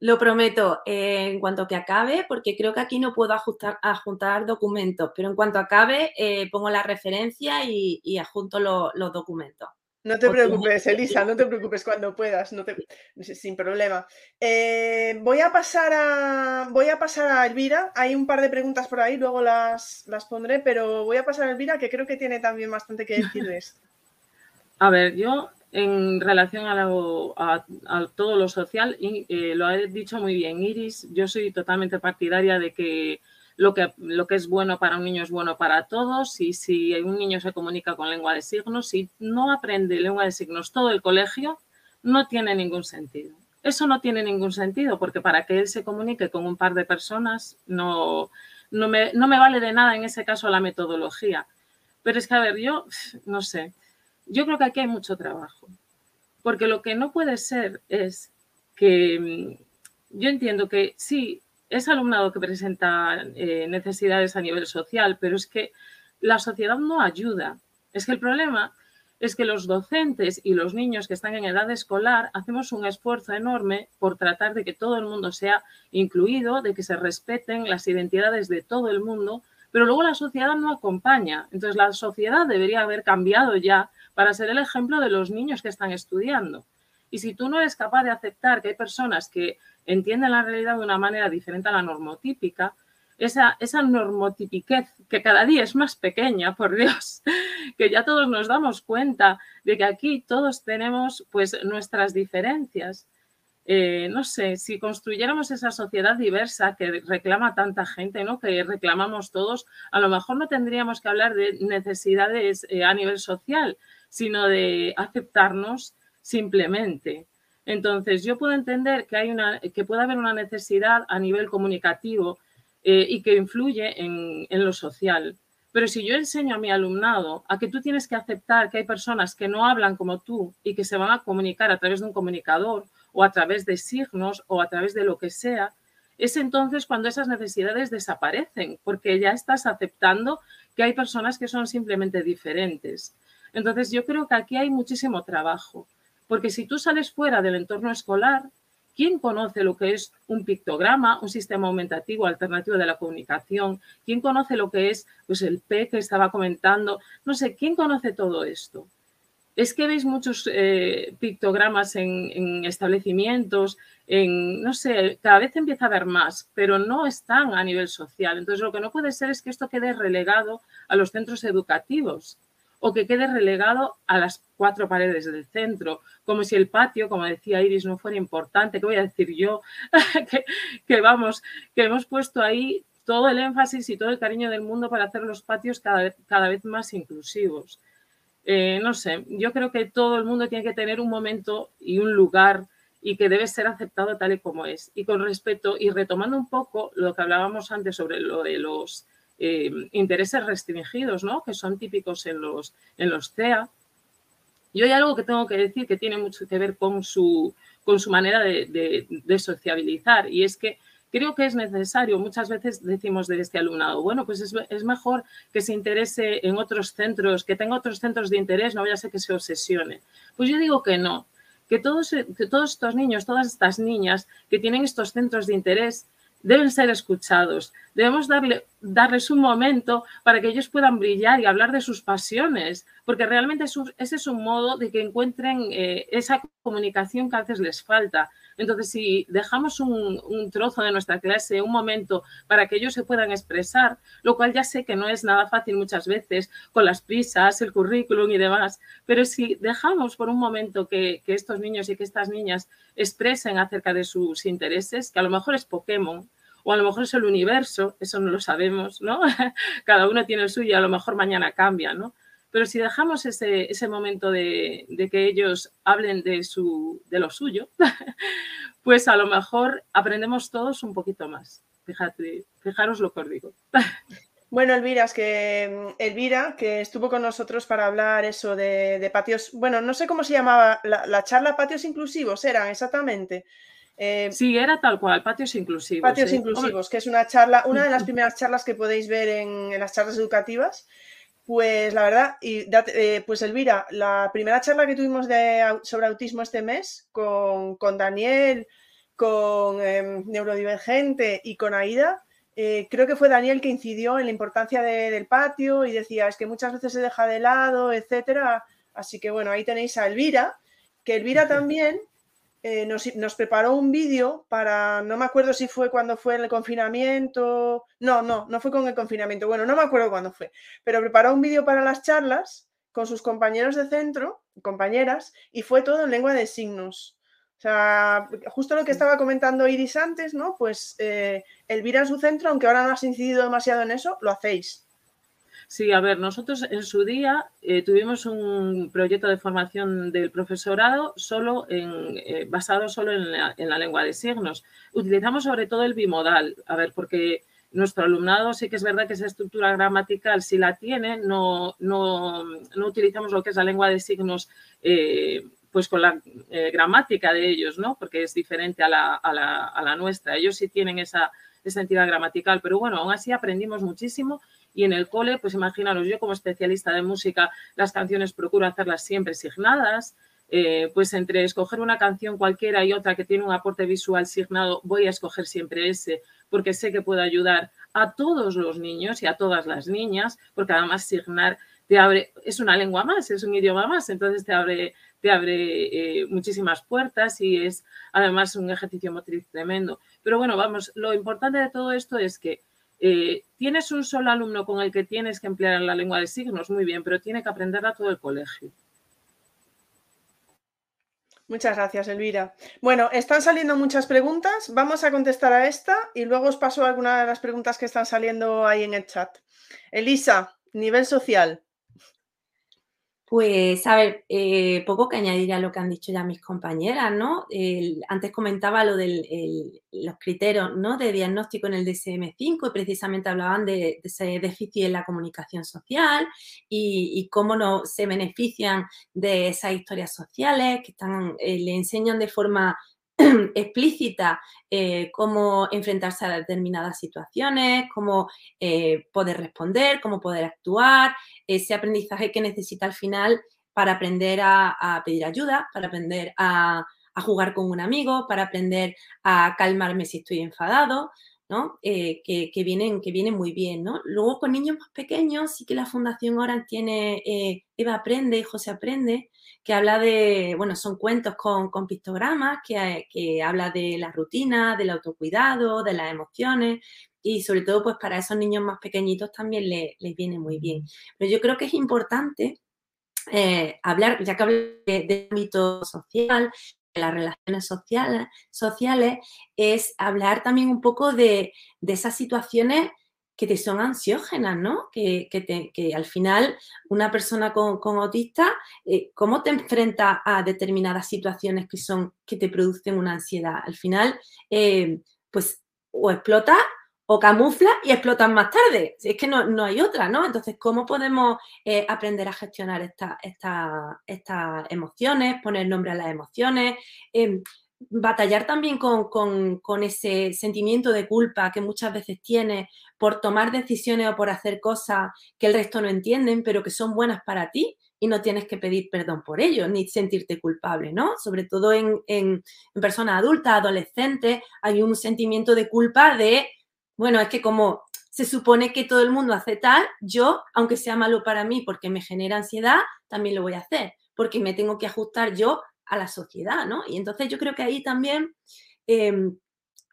Lo prometo, eh, en cuanto que acabe, porque creo que aquí no puedo ajustar, adjuntar documentos, pero en cuanto acabe eh, pongo la referencia y, adjunto los documentos. No te preocupes, Elisa, no te preocupes cuando puedas, no te, sin problema. Eh, voy, a pasar a, voy a pasar a Elvira. Hay un par de preguntas por ahí, luego las, las pondré, pero voy a pasar a Elvira, que creo que tiene también bastante que decir de esto. A ver, yo en relación a, todo lo social, eh, lo ha dicho muy bien Iris, yo soy totalmente partidaria de que lo que, lo que es bueno para un niño es bueno para todos y si un niño se comunica con lengua de signos, si no aprende lengua de signos todo el colegio, no tiene ningún sentido. Eso no tiene ningún sentido porque para que él se comunique con un par de personas no, no, me, no me vale de nada en ese caso la metodología. Pero es que, a ver, yo no sé, yo creo que aquí hay mucho trabajo. Porque lo que no puede ser es que mm, yo entiendo que sí, es alumnado que presenta eh, necesidades a nivel social, pero es que la sociedad no ayuda. Es que el problema es que los docentes y los niños que están en edad escolar hacemos un esfuerzo enorme por tratar de que todo el mundo sea incluido, de que se respeten las identidades de todo el mundo, pero luego la sociedad no acompaña. Entonces la sociedad debería haber cambiado ya para ser el ejemplo de los niños que están estudiando. Y si tú no eres capaz de aceptar que hay personas que entienden la realidad de una manera diferente a la normotípica, esa, esa normotipiquez que cada día es más pequeña, por Dios, que ya todos nos damos cuenta de que aquí todos tenemos pues nuestras diferencias. Eh, no sé, si construyéramos esa sociedad diversa que reclama tanta gente, ¿no? que reclamamos todos, a lo mejor no tendríamos que hablar de necesidades eh, a nivel social, sino de aceptarnos simplemente. Entonces, yo puedo entender que, hay una, que puede haber una necesidad a nivel comunicativo eh, y que influye en, en lo social. Pero si yo enseño a mi alumnado a que tú tienes que aceptar que hay personas que no hablan como tú y que se van a comunicar a través de un comunicador o a través de signos o a través de lo que sea, es entonces cuando esas necesidades desaparecen, porque ya estás aceptando que hay personas que son simplemente diferentes. Entonces yo creo que aquí hay muchísimo trabajo. Porque si tú sales fuera del entorno escolar, ¿quién conoce lo que es un pictograma, un sistema aumentativo alternativo de la comunicación? ¿Quién conoce lo que es pues, el P que estaba comentando? No sé, ¿quién conoce todo esto? Es que veis muchos eh, pictogramas en, establecimientos, en, no sé, cada vez empieza a haber más, pero no están a nivel social. Entonces, lo que no puede ser es que esto quede relegado a los centros educativos o que quede relegado a las cuatro paredes del centro, como si el patio, como decía Iris, no fuera importante, ¿qué voy a decir yo? que, vamos, que hemos puesto ahí todo el énfasis y todo el cariño del mundo para hacer los patios cada vez, cada vez más inclusivos. Eh, no sé, yo creo que todo el mundo tiene que tener un momento y un lugar y que debe ser aceptado tal y como es. Y con respeto, y retomando un poco lo que hablábamos antes sobre lo de los eh, intereses restringidos, ¿no? que son típicos en los, en los CEA. Y hay algo que tengo que decir que tiene mucho que ver con su, con su manera de, de, sociabilizar y es que creo que es necesario, muchas veces decimos de este alumnado, bueno, pues es, es, mejor que se interese en otros centros, que tenga otros centros de interés, no vaya a ser que se obsesione. Pues yo digo que no, que todos, que todos estos niños, todas estas niñas que tienen estos centros de interés, deben ser escuchados. Debemos darle, darles un momento para que ellos puedan brillar y hablar de sus pasiones, porque realmente ese es un modo de que encuentren eh, esa comunicación que a veces les falta. Entonces, si dejamos un, trozo de nuestra clase, un momento para que ellos se puedan expresar, lo cual ya sé que no es nada fácil muchas veces con las prisas, el currículum y demás, pero si dejamos por un momento que, que estos niños y que estas niñas expresen acerca de sus intereses, que a lo mejor es Pokémon, o a lo mejor es el universo, eso no lo sabemos, ¿no? Cada uno tiene el suyo a lo mejor mañana cambia, ¿no? Pero si dejamos ese, ese momento de, de, que ellos hablen de, su, de lo suyo, pues a lo mejor aprendemos todos un poquito más. Fíjate, fijaros lo que os digo. Bueno, Elvira, es que Elvira, que estuvo con nosotros para hablar eso de, de patios, bueno, no sé cómo se llamaba, la, la, charla patios inclusivos eran exactamente. Eh, sí, era tal cual, patios inclusivos. Patios inclusivos, que es una charla, una de las primeras charlas que podéis ver en, en las charlas educativas. Pues la verdad, y eh, pues Elvira, la primera charla que tuvimos de, sobre autismo este mes con, con Daniel, con eh, Neurodivergente y con Aida, eh, creo que fue Daniel que incidió en la importancia de, del patio y decía, es que muchas veces se deja de lado, etcétera. Así que bueno, ahí tenéis a Elvira, que Elvira también eh, nos, preparó un vídeo para, no me acuerdo si fue cuando fue el confinamiento, no, no, no fue con el confinamiento, bueno, no me acuerdo cuándo fue, pero preparó un vídeo para las charlas con sus compañeros de centro, compañeras, y fue todo en lengua de signos. O sea, justo lo que estaba comentando Iris antes, ¿no? Pues eh, Elvira en su centro, aunque ahora no has incidido demasiado en eso, lo hacéis. Sí, a ver, nosotros en su día eh, tuvimos un proyecto de formación del profesorado solo en, eh, basado solo en la, lengua de signos. Utilizamos sobre todo el bimodal, a ver, porque nuestro alumnado sí que es verdad que esa estructura gramatical sí la tiene, no, no, no utilizamos lo que es la lengua de signos eh, pues con la gramática de ellos, ¿no? Porque es diferente a la, a la, a la nuestra. Ellos sí tienen esa, esa entidad gramatical, pero bueno, aún así aprendimos muchísimo y en el cole, pues imaginaros, yo como especialista de música, las canciones procuro hacerlas siempre signadas. Eh, pues entre escoger una canción cualquiera y otra que tiene un aporte visual signado, voy a escoger siempre ese, porque sé que puede ayudar a todos los niños y a todas las niñas, porque además signar te abre, es una lengua más, es un idioma más, entonces te abre, te abre eh, muchísimas puertas y es además un ejercicio motriz tremendo. Pero bueno, vamos, lo importante de todo esto es que eh, tienes un solo alumno con el que tienes que emplear la lengua de signos, muy bien, pero tiene que aprenderla todo el colegio. Muchas gracias, Elvira. Bueno, están saliendo muchas preguntas. Vamos a contestar a esta y luego os paso algunas de las preguntas que están saliendo ahí en el chat. Elisa, nivel social. Pues, a ver, eh, poco que añadir a lo que han dicho ya mis compañeras, ¿no? antes comentaba lo de los criterios, ¿no? De diagnóstico en el DSM-5 y precisamente hablaban de, ese déficit en la comunicación social y, cómo no se benefician de esas historias sociales que están, eh, le enseñan de forma explícita eh, cómo enfrentarse a determinadas situaciones, cómo eh, poder responder, cómo poder actuar, ese aprendizaje que necesita al final para aprender a, pedir ayuda, para aprender a, jugar con un amigo, para aprender a calmarme si estoy enfadado, ¿no? Eh, que, vienen, que vienen muy bien, ¿no? Luego con niños más pequeños sí que la Fundación ahora tiene Eva Aprende, José Aprende, que habla de, bueno, son cuentos con, pictogramas, que, que, habla de la rutina, del autocuidado, de las emociones y sobre todo pues para esos niños más pequeñitos también les viene muy bien. Pero yo creo que es importante eh, hablar, ya que hablé de, ámbito social, de las relaciones sociales, sociales, es hablar también un poco de, de esas situaciones que te son ansiógenas, ¿no? Que, que, al final una persona con, autista, eh, ¿cómo te enfrenta a determinadas situaciones que son que te producen una ansiedad? Al final, eh, pues o explota o camufla y explotan más tarde. Es que no, hay otra, ¿no? Entonces, ¿cómo podemos eh, aprender a gestionar estas emociones, poner nombre a las emociones? Em, batallar también con, ese sentimiento de culpa que muchas veces tienes por tomar decisiones o por hacer cosas que el resto no entienden, pero que son buenas para ti y no tienes que pedir perdón por ello ni sentirte culpable, ¿no? Sobre todo en, en personas adultas, adolescentes, hay un sentimiento de culpa de, bueno, es que como se supone que todo el mundo hace tal, yo, aunque sea malo para mí porque me genera ansiedad, también lo voy a hacer, porque me tengo que ajustar yo a la sociedad, ¿no? Y entonces yo creo que ahí también, em,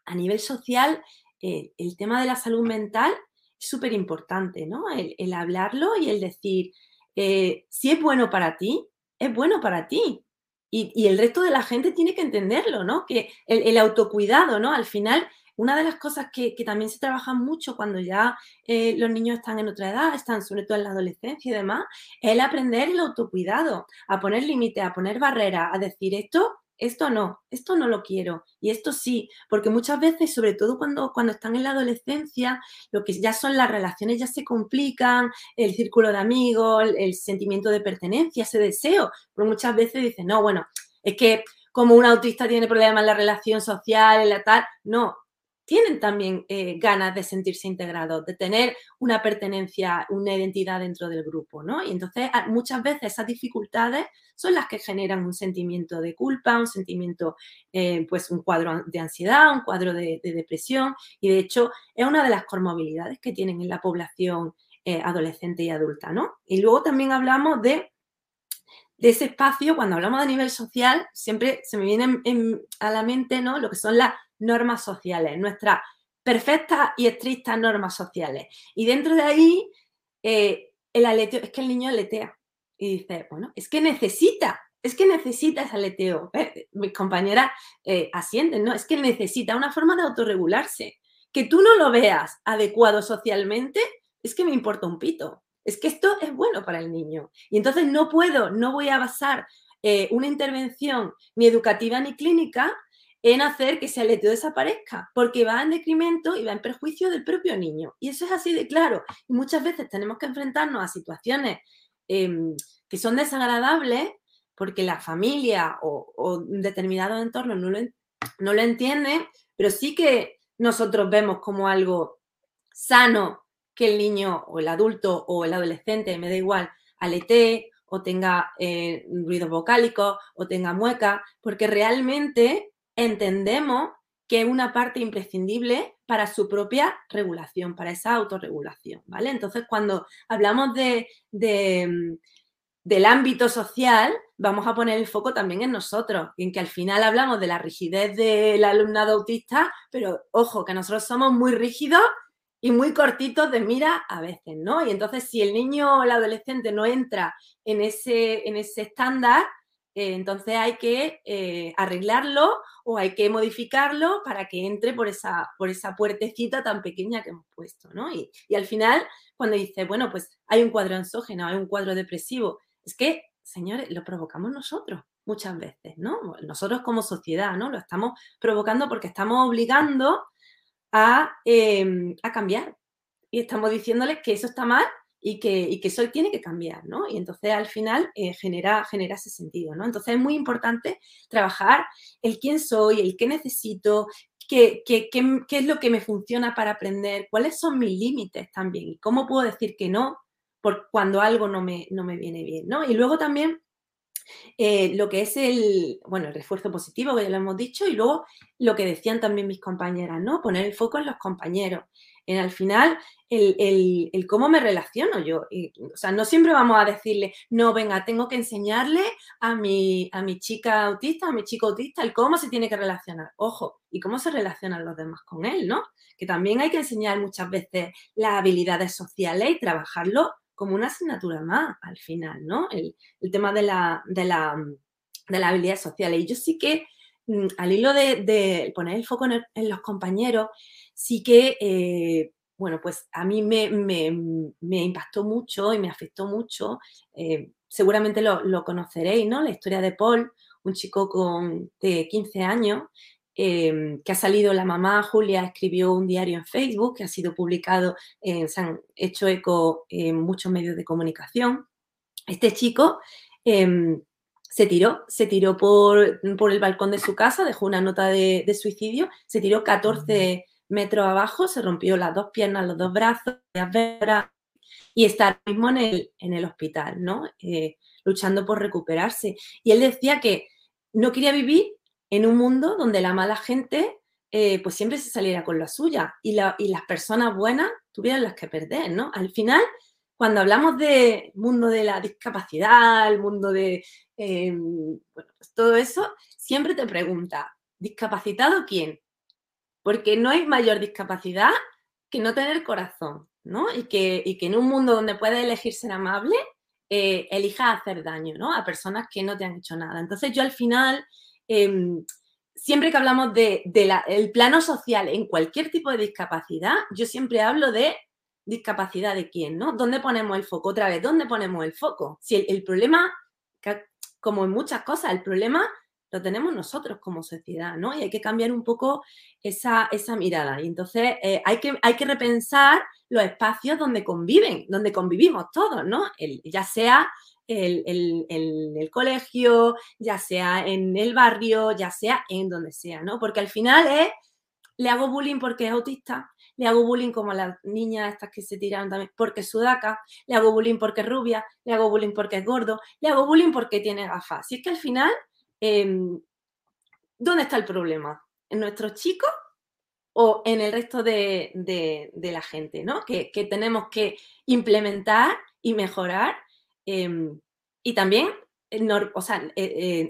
a nivel social, eh, el tema de la salud mental es súper importante, ¿no? El, hablarlo y el decir, eh, si es bueno para ti, es bueno para ti. Y, el resto de la gente tiene que entenderlo, ¿no? Que el, autocuidado, ¿no? Al final, una de las cosas que, también se trabaja mucho cuando ya eh, los niños están en otra edad, están sobre todo en la adolescencia y demás, es el aprender el autocuidado, a poner límites, a poner barreras, a decir esto esto no, esto no lo quiero y esto sí, porque muchas veces, sobre todo cuando, cuando están en la adolescencia, lo que ya son las relaciones ya se complican, el círculo de amigos, el, sentimiento de pertenencia, ese deseo, pero muchas veces dicen, no, bueno, es que como un autista tiene problemas en la relación social, en la tal, no, tienen también eh, ganas de sentirse integrados, de tener una pertenencia, una identidad dentro del grupo, ¿no? Y entonces muchas veces esas dificultades son las que generan un sentimiento de culpa, un sentimiento, eh, pues un cuadro de ansiedad, un cuadro de, depresión y de hecho es una de las comorbilidades que tienen en la población eh, adolescente y adulta, ¿no? Y luego también hablamos de de ese espacio, cuando hablamos de nivel social, siempre se me viene a la mente ¿no? lo que son las normas sociales, nuestras perfectas y estrictas normas sociales. Y dentro de ahí, eh, el aleteo, es que el niño aletea y dice, bueno, es que necesita, es que necesita ese aleteo. ¿eh? Mis compañeras eh, asienten, ¿no? Es que necesita una forma de autorregularse. Que tú no lo veas adecuado socialmente, es que me importa un pito. Es que esto es bueno para el niño. Y entonces no puedo, no voy a basar una intervención ni educativa ni clínica en hacer que ese aleteo desaparezca, porque va en decremento y va en perjuicio del propio niño. Y eso es así de claro. Y muchas veces tenemos que enfrentarnos a situaciones em, que son desagradables porque la familia o, un determinado entorno no lo, entiende, pero sí que nosotros vemos como algo sano que el niño o el adulto o el adolescente, me da igual, aletee o tenga eh, ruido vocálico o tenga mueca, porque realmente entendemos que es una parte imprescindible para su propia regulación, para esa autorregulación, ¿vale? Entonces, cuando hablamos de, de, del ámbito social, vamos a poner el foco también en nosotros, en que al final hablamos de la rigidez del alumnado autista, pero ojo, que nosotros somos muy rígidos y muy cortitos de mira a veces, ¿no? Y entonces si el niño o el adolescente no entra en ese, en ese estándar, eh, entonces hay que eh, arreglarlo o hay que modificarlo para que entre por esa, por esa puertecita tan pequeña que hemos puesto, ¿no? Y, y al final, cuando dice, bueno, pues hay un cuadro ansógeno, hay un cuadro depresivo, es que, señores, lo provocamos nosotros muchas veces, ¿no? Nosotros como sociedad, ¿no? Lo estamos provocando porque estamos obligando Em, a, cambiar. Y estamos diciéndoles que eso está mal y que, y que eso tiene que cambiar, ¿no? Y entonces al final eh, genera, genera ese sentido, ¿no? Entonces es muy importante trabajar el quién soy, el qué necesito, qué, qué, qué, qué es lo que me funciona para aprender, cuáles son mis límites también y cómo puedo decir que no por cuando algo no me, no me viene bien, ¿no? Y luego también eh, lo que es el, bueno, el refuerzo positivo, que ya lo hemos dicho, y luego lo que decían también mis compañeras, ¿no? Poner el foco en los compañeros. En al final, el, el, cómo me relaciono yo. o sea, no siempre vamos a decirle, no, venga, tengo que enseñarle a mi, a mi chica autista, a mi chico autista, el cómo se tiene que relacionar. Ojo, y cómo se relacionan los demás con él, ¿no? Que también hay que enseñar muchas veces las habilidades sociales y trabajarlo como una asignatura más al final, ¿no? El, tema de la, de, la, de la habilidad social. Y yo sí que, mm, al hilo de, poner el foco en, los compañeros, sí que, eh, bueno, pues a mí me, impactó mucho y me afectó mucho. Eh, seguramente lo, lo, conoceréis, ¿no? La historia de Paul, un chico con, de 15 años Em, que ha salido la mamá Julia, escribió un diario en Facebook que ha sido publicado, se han hecho eco en muchos medios de comunicación. Este chico em, se tiró, se tiró por, el balcón de su casa, dejó una nota de, suicidio, se tiró 14 metros abajo, se rompió las dos piernas, los dos brazos, y está mismo en el, en el hospital, ¿no? Eh, luchando por recuperarse. Y él decía que no quería vivir en un mundo donde la mala gente eh, pues siempre se saliera con la suya y, las personas buenas tuvieran las que perder, ¿no? Al final, cuando hablamos del mundo de la discapacidad, el mundo de em, pues todo eso, siempre te pregunta, ¿discapacitado quién? Porque no hay mayor discapacidad que no tener corazón, ¿no? Y que, y que en un mundo donde puedes elegir ser amable, eh, elijas hacer daño, ¿no? A personas que no te han hecho nada. Entonces yo al final Em, siempre que hablamos del de, plano social en cualquier tipo de discapacidad, yo siempre hablo de discapacidad de quién, ¿no? ¿Dónde ponemos el foco? Otra vez, ¿dónde ponemos el foco? Si el, problema, como en muchas cosas, el problema lo tenemos nosotros como sociedad, ¿no? Y hay que cambiar un poco esa, esa mirada. Y entonces eh, hay, que, hay que repensar los espacios donde conviven, donde convivimos todos, ¿no? ya sea el, el, colegio, ya sea en el barrio, ya sea en donde sea, ¿no? Porque al final es, le hago bullying porque es autista, le hago bullying como a las niñas estas que se tiran también porque es sudaca, le hago bullying porque es rubia, le hago bullying porque es gordo, le hago bullying porque tiene gafas. Si es que al final, em, ¿dónde está el problema? ¿En nuestros chicos o en el resto de, la gente, ¿no? Que, tenemos que implementar y mejorar Em, y también o sea,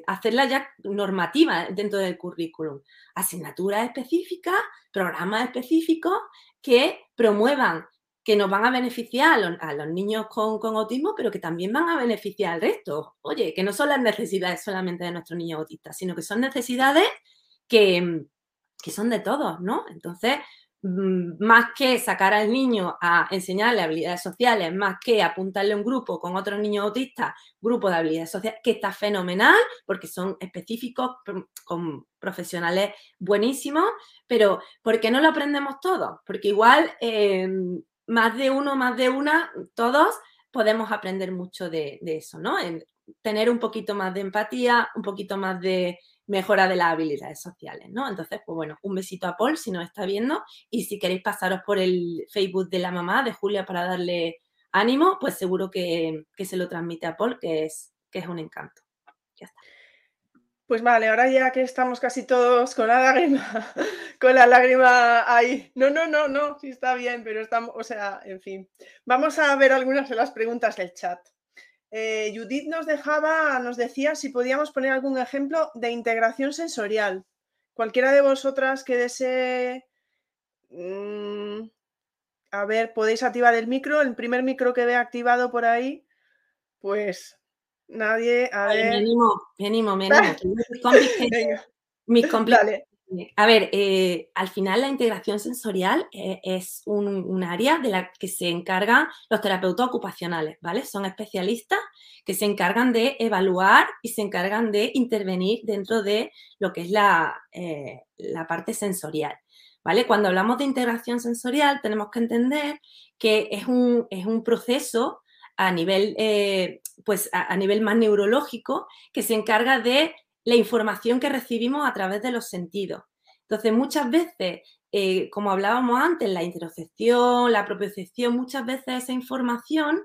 hacerla ya normativa dentro del currículum. Asignaturas específicas, programas específicos que promuevan que nos van a beneficiar a los, niños con, autismo, pero que también van a beneficiar al resto. Oye, que no son las necesidades solamente de nuestros niños autistas, sino que son necesidades que, que son de todos, ¿no? Entonces, Mm, más que sacar al niño a enseñarle habilidades sociales, más que apuntarle a un grupo con otros niños autistas, grupo de habilidades sociales, que está fenomenal porque son específicos con profesionales buenísimos, pero ¿por qué no lo aprendemos todos? Porque igual em, más de uno, más de una, todos podemos aprender mucho de, eso, ¿no? En tener un poquito más de empatía, un poquito más de mejora de las habilidades sociales, ¿no? Entonces, pues bueno, un besito a Paul si nos está viendo y si queréis pasaros por el Facebook de la mamá de Julia para darle ánimo, pues seguro que, se lo transmite a Paul, que es, que es un encanto. Ya está. Pues vale, ahora ya que estamos casi todos con la lágrima, con la lágrima ahí. No, no, no, no, sí está bien, pero estamos, o sea, en fin. Vamos a ver algunas de las preguntas del chat. Eh, Judith nos dejaba, nos decía si podíamos poner algún ejemplo de integración sensorial. Cualquiera de vosotras que desee. Mm, a ver, podéis activar el micro, el primer micro que vea activado por ahí, pues nadie. A ver. Me animo, me animo, me animo. mis, a ver, eh, al final la integración sensorial eh, es un, área de la que se encargan los terapeutas ocupacionales, ¿vale? Son especialistas que se encargan de evaluar y se encargan de intervenir dentro de lo que es la, eh, parte sensorial, ¿vale? Cuando hablamos de integración sensorial tenemos que entender que es un, es un proceso a nivel, pues a nivel más neurológico que se encarga de la información que recibimos a través de los sentidos. Entonces, muchas veces, eh, como hablábamos antes, la interocepción, la propiocepción, muchas veces esa información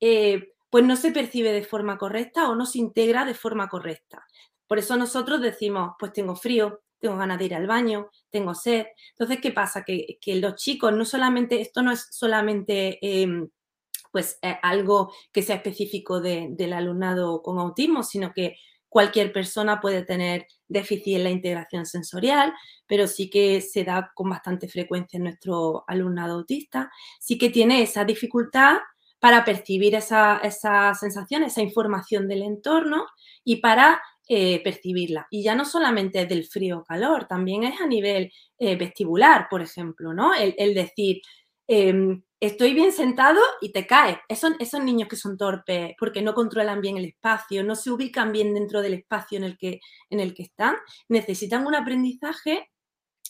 eh, pues no se percibe de forma correcta o no se integra de forma correcta. Por eso nosotros decimos, pues tengo frío, tengo ganas de ir al baño, tengo sed. Entonces, ¿qué pasa? Que, los chicos, no solamente, esto no es solamente em, pues eh, algo que sea específico del alumnado con autismo, sino que Cualquier persona puede tener déficit en la integración sensorial, pero sí que se da con bastante frecuencia en nuestro alumnado autista. Sí que tiene esa dificultad para percibir esa, sensación, esa información del entorno y para eh, percibirla. Y ya no solamente del frío o calor, también es a nivel eh, vestibular, por ejemplo, ¿no? El, decir, em, estoy bien sentado y te caes. Esos, niños que son torpes porque no controlan bien el espacio, no se ubican bien dentro del espacio en el que, en el que están, necesitan un aprendizaje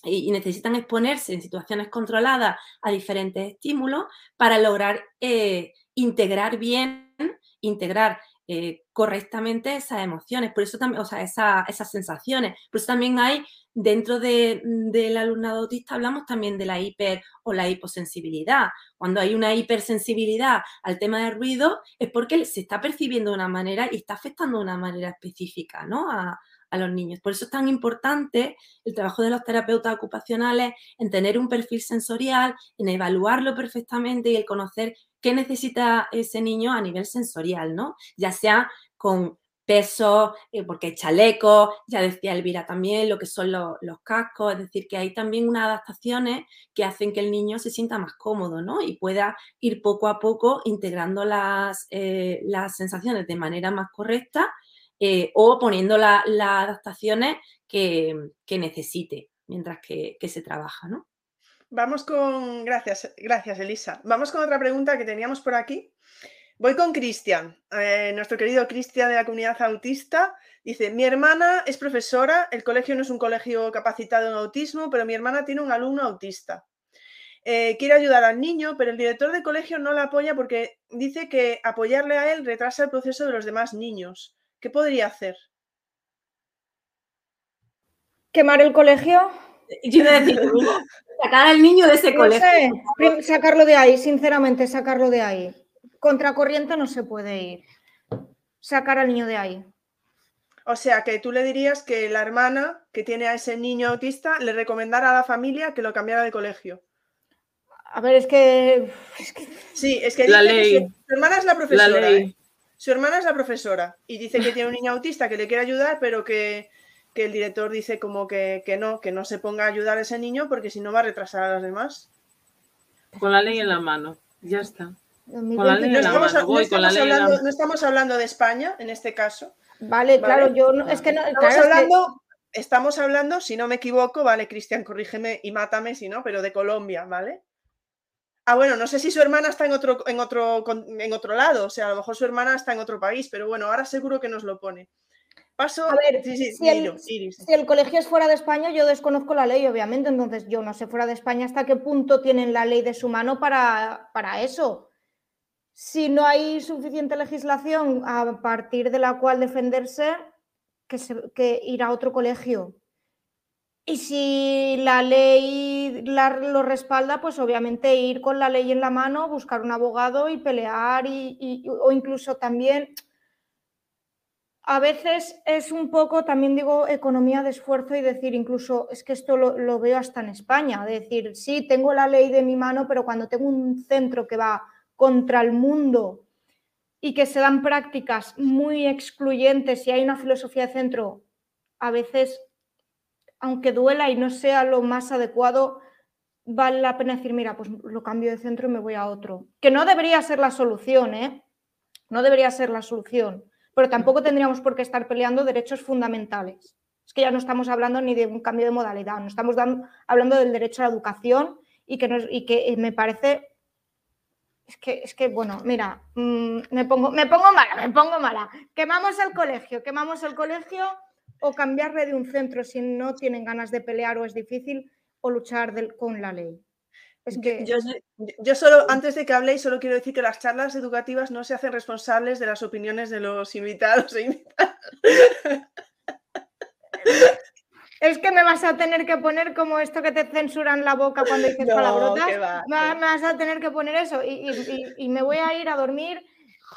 y, necesitan exponerse en situaciones controladas a diferentes estímulos para lograr eh, integrar bien, integrar eh, correctamente esas emociones, por eso también, o sea, esas sensaciones. Por eso también hay Dentro del alumnado autista hablamos también de la hiper o la hiposensibilidad. Cuando hay una hipersensibilidad al tema del ruido es porque se está percibiendo de una manera y está afectando de una manera específica ¿no? a, a los niños. Por eso es tan importante el trabajo de los terapeutas ocupacionales en tener un perfil sensorial, en evaluarlo perfectamente y el conocer qué necesita ese niño a nivel sensorial, ¿no? Ya sea con peso, eh, porque hay chalecos, ya decía Elvira también, lo que son los, cascos, es decir, que hay también unas adaptaciones que hacen que el niño se sienta más cómodo, ¿no? Y pueda ir poco a poco integrando las, eh, las sensaciones de manera más correcta eh, o poniendo las adaptaciones que, necesite mientras que, que se trabaja, ¿no? Vamos con, gracias, gracias Elisa. Vamos con otra pregunta que teníamos por aquí Voy con Cristian, eh, nuestro querido Cristian de la comunidad autista. Dice, mi hermana es profesora, el colegio no es un colegio capacitado en autismo, pero mi hermana tiene un alumno autista. Eh, quiere ayudar al niño, pero el director del colegio no la apoya porque dice que apoyarle a él retrasa el proceso de los demás niños. ¿Qué podría hacer? ¿Quemar el colegio? Yo iba a decir, sacar al niño de ese colegio. sacarlo de ahí, sinceramente, sacarlo de ahí contracorriente no se puede ir. Sacar al niño de ahí. O sea, que tú le dirías que la hermana que tiene a ese niño autista le recomendara a la familia que lo cambiara de colegio. A ver, es que. Sí, es que la ley. su hermana es la profesora. ¿eh? Su hermana es la profesora y dice que tiene un niño autista que le quiere ayudar, pero que, el director dice como que, no, que no se ponga a ayudar a ese niño porque si no va a retrasar a los demás. Con la ley en la mano, ya está. Con la ley en la mano. Voy con la ley hablando, No estamos hablando de España en este caso. Vale, claro, yo no, es que no. Estamos hablando, estamos hablando, si no me equivoco, vale, Cristian, corrígeme y mátame si no, pero de Colombia, ¿vale? Ah, bueno, no sé si su hermana está en otro, en otro, en otro lado, o sea, a lo mejor su hermana está en otro país, pero bueno, ahora seguro que nos lo pone. Paso. A ver, si, el, colegio es fuera de España, yo desconozco la ley, obviamente, entonces yo no sé fuera de España hasta qué punto tienen la ley de su mano para, para eso. Si no hay suficiente legislación a partir de la cual defenderse, que, que ir a otro colegio. Y si la ley lo respalda, pues obviamente ir con la ley en la mano, buscar un abogado y pelear, y, o incluso también, a veces es un poco, también digo, economía de esfuerzo y decir, incluso, es que esto lo, veo hasta en España, decir, sí, tengo la ley de mi mano, pero cuando tengo un centro que va contra el mundo y que se dan prácticas muy excluyentes y hay una filosofía de centro, a veces aunque duela y no sea lo más adecuado, vale la pena decir, mira, pues lo cambio de centro y me voy a otro. Que no debería ser la solución, ¿eh? No debería ser la solución, pero tampoco tendríamos por qué estar peleando derechos fundamentales. Es que ya no estamos hablando ni de un cambio de modalidad, no estamos hablando del derecho a la educación y que, y que me parece es que, es que, bueno, mira, mm, me, pongo, me pongo mala, me pongo mala. Quemamos el colegio, quemamos el colegio o cambiarle de un centro si no tienen ganas de pelear o es difícil o luchar con la ley. Es que... yo, solo, antes de que habléis, solo quiero decir que las charlas educativas no se hacen responsables de las opiniones de los invitados e invitadas. Es que me vas a tener que poner como esto que te censuran la boca cuando dices palabrotas. me, vas a tener que poner eso y me voy a ir a dormir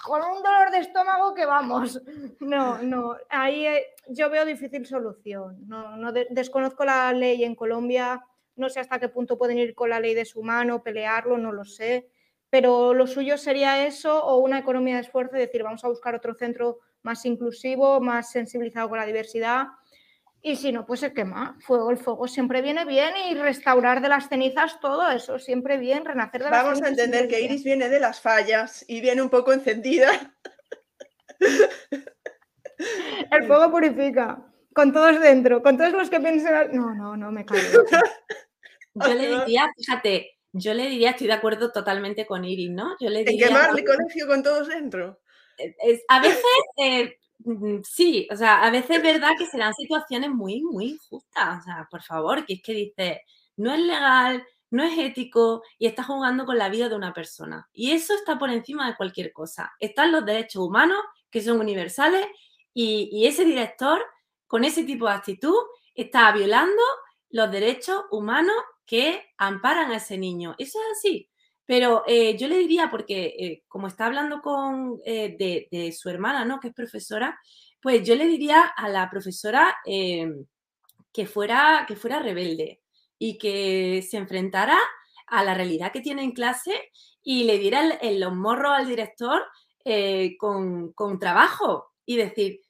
con un dolor de estómago que vamos. No, no, ahí eh, yo veo difícil solución. No, no desconozco la ley en Colombia, no sé hasta qué punto pueden ir con la ley de su mano, pelearlo, no lo sé. Pero lo suyo sería eso o una economía de esfuerzo, es decir, vamos a buscar otro centro más inclusivo, más sensibilizado con la diversidad y si no, pues se quema. Fuego, el fuego siempre viene bien y restaurar de las cenizas todo eso, siempre bien, renacer de las Vamos a entender que Iris viene de las fallas y viene un poco encendida. El fuego purifica. Con todos dentro, con todos los que piensan. No, no, no me caigo. Yo le diría, fíjate, yo le diría, estoy de acuerdo totalmente con Iris, ¿no? Yo le diría. ¿En quemar el colegio con todos dentro? a veces eh, Sí, o sea, a veces es verdad que serán situaciones muy, muy injustas. O sea, por favor, que es que dices, no es legal, no es ético y estás jugando con la vida de una persona. Y eso está por encima de cualquier cosa. Están los derechos humanos, que son universales, y, y ese director, con ese tipo de actitud, está violando los derechos humanos que amparan a ese niño. Eso es así. Pero eh, yo le diría, porque eh, como está hablando con, eh, de, su hermana, ¿no? Que es profesora, pues yo le diría a la profesora que, fuera, que fuera rebelde y que se enfrentara a la realidad que tiene en clase y le diera el, los morros al director con, con trabajo y decir,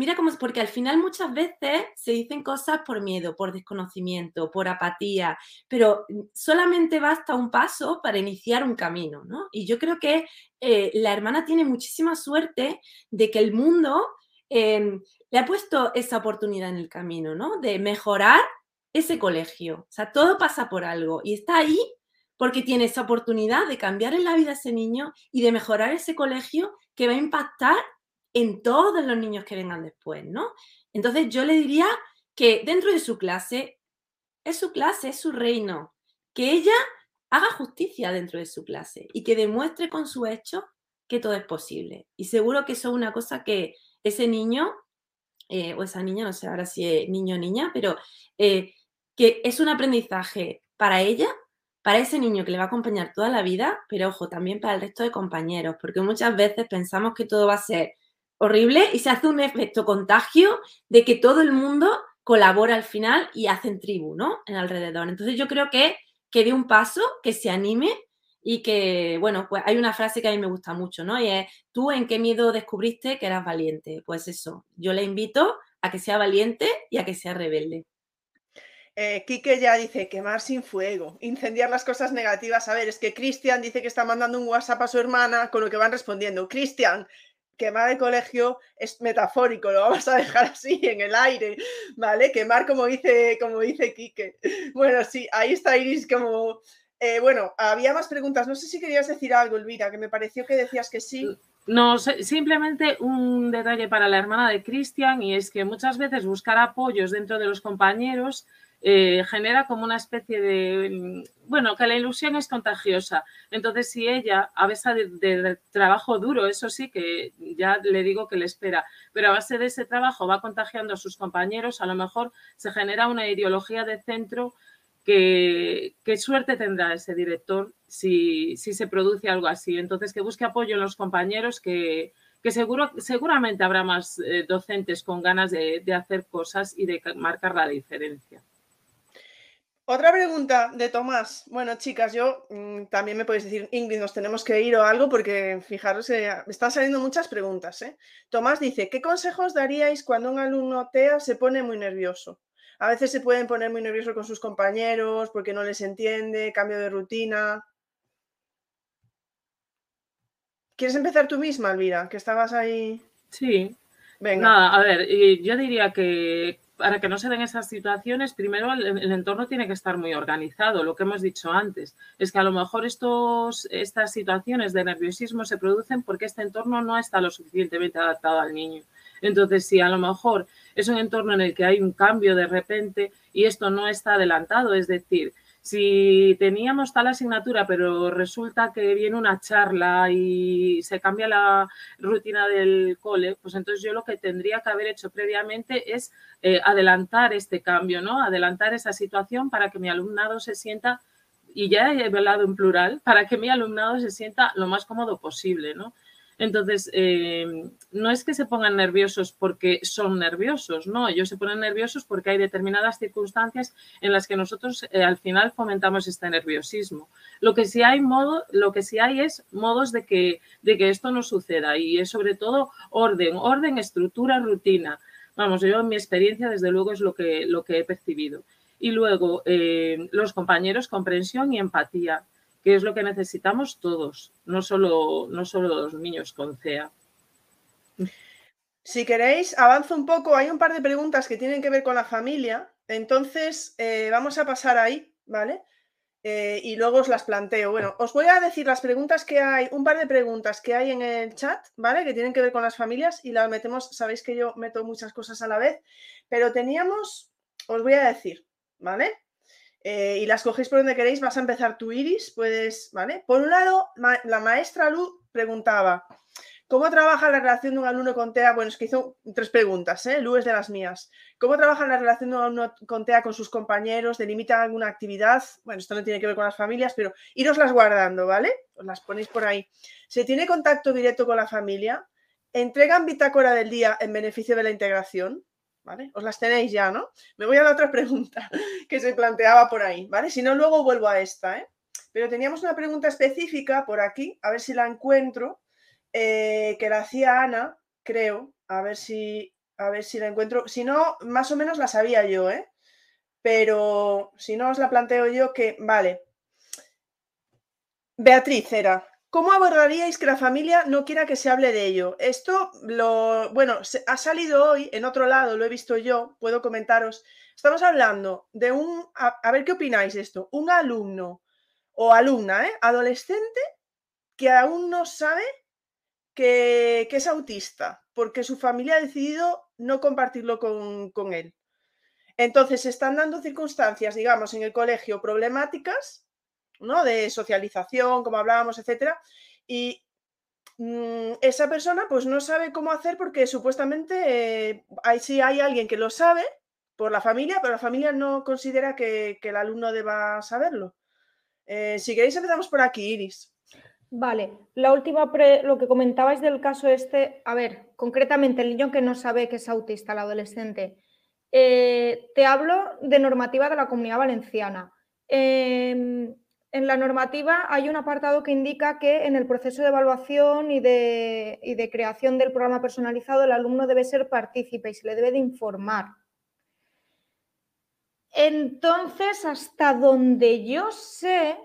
Mira cómo es, porque al final muchas veces se dicen cosas por miedo, por desconocimiento, por apatía, pero mm, solamente basta un paso para iniciar un camino, ¿no? Y yo creo que eh, la hermana tiene muchísima suerte de que el mundo em, le ha puesto esa oportunidad en el camino, ¿no? De mejorar ese colegio. O sea, todo pasa por algo y está ahí porque tiene esa oportunidad de cambiar en la vida a ese niño y de mejorar ese colegio que va a impactar en todos los niños que vengan después, ¿no? Entonces yo le diría que dentro de su clase, es su clase, es su reino, que ella haga justicia dentro de su clase y que demuestre con su hecho que todo es posible. Y seguro que eso es una cosa que ese niño, eh, o esa niña, no sé ahora si es niño o niña, pero eh, que es un aprendizaje para ella, para ese niño que le va a acompañar toda la vida, pero ojo, también para el resto de compañeros, porque muchas veces pensamos que todo va a ser horrible y se hace un efecto contagio de que todo el mundo colabora al final y hacen tribu, ¿no? En alrededor. Entonces yo creo que, que dé un paso, que se anime y que, bueno, pues hay una frase que a mí me gusta mucho, ¿no? Y es, ¿tú en qué miedo descubriste que eras valiente? Pues eso, yo le invito a que sea valiente y a que sea rebelde. Eh, Quique ya dice quemar sin fuego, incendiar las cosas negativas. A ver, es que Cristian dice que está mandando un WhatsApp a su hermana con lo que van respondiendo. Cristian, quemar el colegio es metafórico, lo vamos a dejar así en el aire, ¿vale? Quemar como dice, como dice Quique. Bueno, sí, ahí está Iris como... Eh, bueno, había más preguntas. No sé si querías decir algo, Elvira, que me pareció que decías que sí. No, simplemente un detalle para la hermana de Cristian y es que muchas veces buscar apoyos dentro de los compañeros eh, genera como una especie de, mm, bueno, que la ilusión es contagiosa. Entonces, si ella, a base de, trabajo duro, eso sí, que ya le digo que le espera, pero a base de ese trabajo va contagiando a sus compañeros, a lo mejor se genera una ideología de centro que, qué suerte tendrá ese director si, si, se produce algo así. Entonces, que busque apoyo en los compañeros, que, que seguro, seguramente habrá más eh, docentes con ganas de, de hacer cosas y de marcar la diferencia. Otra pregunta de Tomás. Bueno, chicas, yo mm, también me podéis decir, Ingrid, nos tenemos que ir o algo, porque fijaros, me están saliendo muchas preguntas. ¿eh? Tomás dice, ¿qué consejos daríais cuando un alumno TEA se pone muy nervioso? A veces se pueden poner muy nerviosos con sus compañeros porque no les entiende, cambio de rutina. ¿Quieres empezar tú misma, Elvira? Que estabas ahí. Sí. Venga. Nada, a ver, yo diría que para que no se den esas situaciones, primero el, entorno tiene que estar muy organizado. Lo que hemos dicho antes es que a lo mejor estas situaciones de nerviosismo se producen porque este entorno no está lo suficientemente adaptado al niño. Entonces, si a lo mejor es un entorno en el que hay un cambio de repente y esto no está adelantado, es decir, si teníamos tal asignatura, pero resulta que viene una charla y se cambia la rutina del cole, pues entonces yo lo que tendría que haber hecho previamente es eh, adelantar este cambio, ¿no? Adelantar esa situación para que mi alumnado se sienta, y ya he hablado en plural, para que mi alumnado se sienta lo más cómodo posible, ¿no? Entonces, eh, no es que se pongan nerviosos porque son nerviosos, no, ellos se ponen nerviosos porque hay determinadas circunstancias en las que nosotros eh, al final fomentamos este nerviosismo. Lo que sí hay modo, lo que sí hay es modos de que, de que esto no suceda y es sobre todo orden, orden, estructura, rutina. Vamos, yo en mi experiencia desde luego es lo que, lo que he percibido. Y luego eh, los compañeros, comprensión y empatía que es lo que necesitamos todos, no solo, no solo los niños con CEA. Si queréis, avanzo un poco. Hay un par de preguntas que tienen que ver con la familia. Entonces, eh, vamos a pasar ahí, ¿vale? Eh, y luego os las planteo. Bueno, os voy a decir las preguntas que hay, un par de preguntas que hay en el chat, ¿vale? Que tienen que ver con las familias y las metemos, sabéis que yo meto muchas cosas a la vez, pero teníamos, os voy a decir, ¿vale? Eh, y las cogéis por donde queréis, vas a empezar tu iris, puedes, ¿vale? Por un lado, la maestra Luz preguntaba, ¿cómo trabaja la relación de un alumno con TEA? Bueno, es que hizo tres preguntas, ¿eh? Lu es de las mías. ¿Cómo trabaja la relación de un alumno con TEA con sus compañeros? ¿Delimita alguna actividad? Bueno, esto no tiene que ver con las familias, pero iroslas guardando, ¿vale? Os las ponéis por ahí. ¿Se tiene contacto directo con la familia? ¿Entregan bitácora del día en beneficio de la integración? Os las tenéis ya, ¿no? Me voy a la otra pregunta que se planteaba por ahí, ¿vale? Si no, luego vuelvo a esta, ¿eh? Pero teníamos una pregunta específica por aquí, a ver si la encuentro, eh, que la hacía Ana, creo, a ver si, a ver si la encuentro. Si no, más o menos la sabía yo, ¿eh? Pero si no, os la planteo yo que, vale. Beatriz era, ¿Cómo abordaríais que la familia no quiera que se hable de ello? Esto, lo, bueno, ha salido hoy en otro lado, lo he visto yo, puedo comentaros. Estamos hablando de un, a, ver qué opináis de esto, un alumno o alumna, ¿eh? adolescente, que aún no sabe que, es autista, porque su familia ha decidido no compartirlo con, con él. Entonces, se están dando circunstancias, digamos, en el colegio problemáticas ¿no? De socialización, como hablábamos, etcétera. Y mm, esa persona pues no sabe cómo hacer porque supuestamente eh, hay, sí hay alguien que lo sabe por la familia, pero la familia no considera que, el alumno deba saberlo. Eh, si queréis empezamos por aquí, Iris. Vale, la última, lo que comentabais del caso este, a ver, concretamente el niño que no sabe que es autista, el adolescente, eh, te hablo de normativa de la comunidad valenciana. Em, en la normativa hay un apartado que indica que en el proceso de evaluación y de, creación del programa personalizado el alumno debe ser partícipe y se le debe de informar. Entonces, hasta donde yo sé,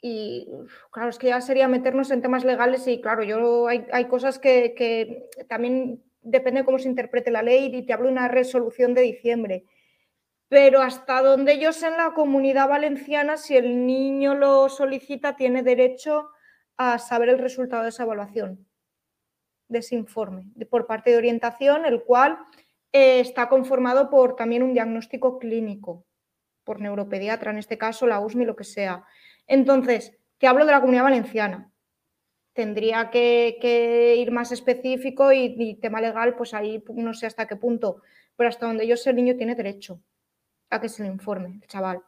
y claro, es que ya sería meternos en temas legales y claro, yo hay, cosas que, que, también depende de cómo se interprete la ley y te hablo de una resolución de diciembre pero hasta donde yo sé en la comunidad valenciana, si el niño lo solicita, tiene derecho a saber el resultado de esa evaluación, de ese informe, por parte de orientación, el cual eh, está conformado por también un diagnóstico clínico, por neuropediatra, en este caso la USMI, lo que sea. Entonces, te hablo de la comunidad valenciana. Tendría que, ir más específico y, y tema legal, pues ahí no sé hasta qué punto, pero hasta donde yo sé el niño tiene derecho que se le informe chaval.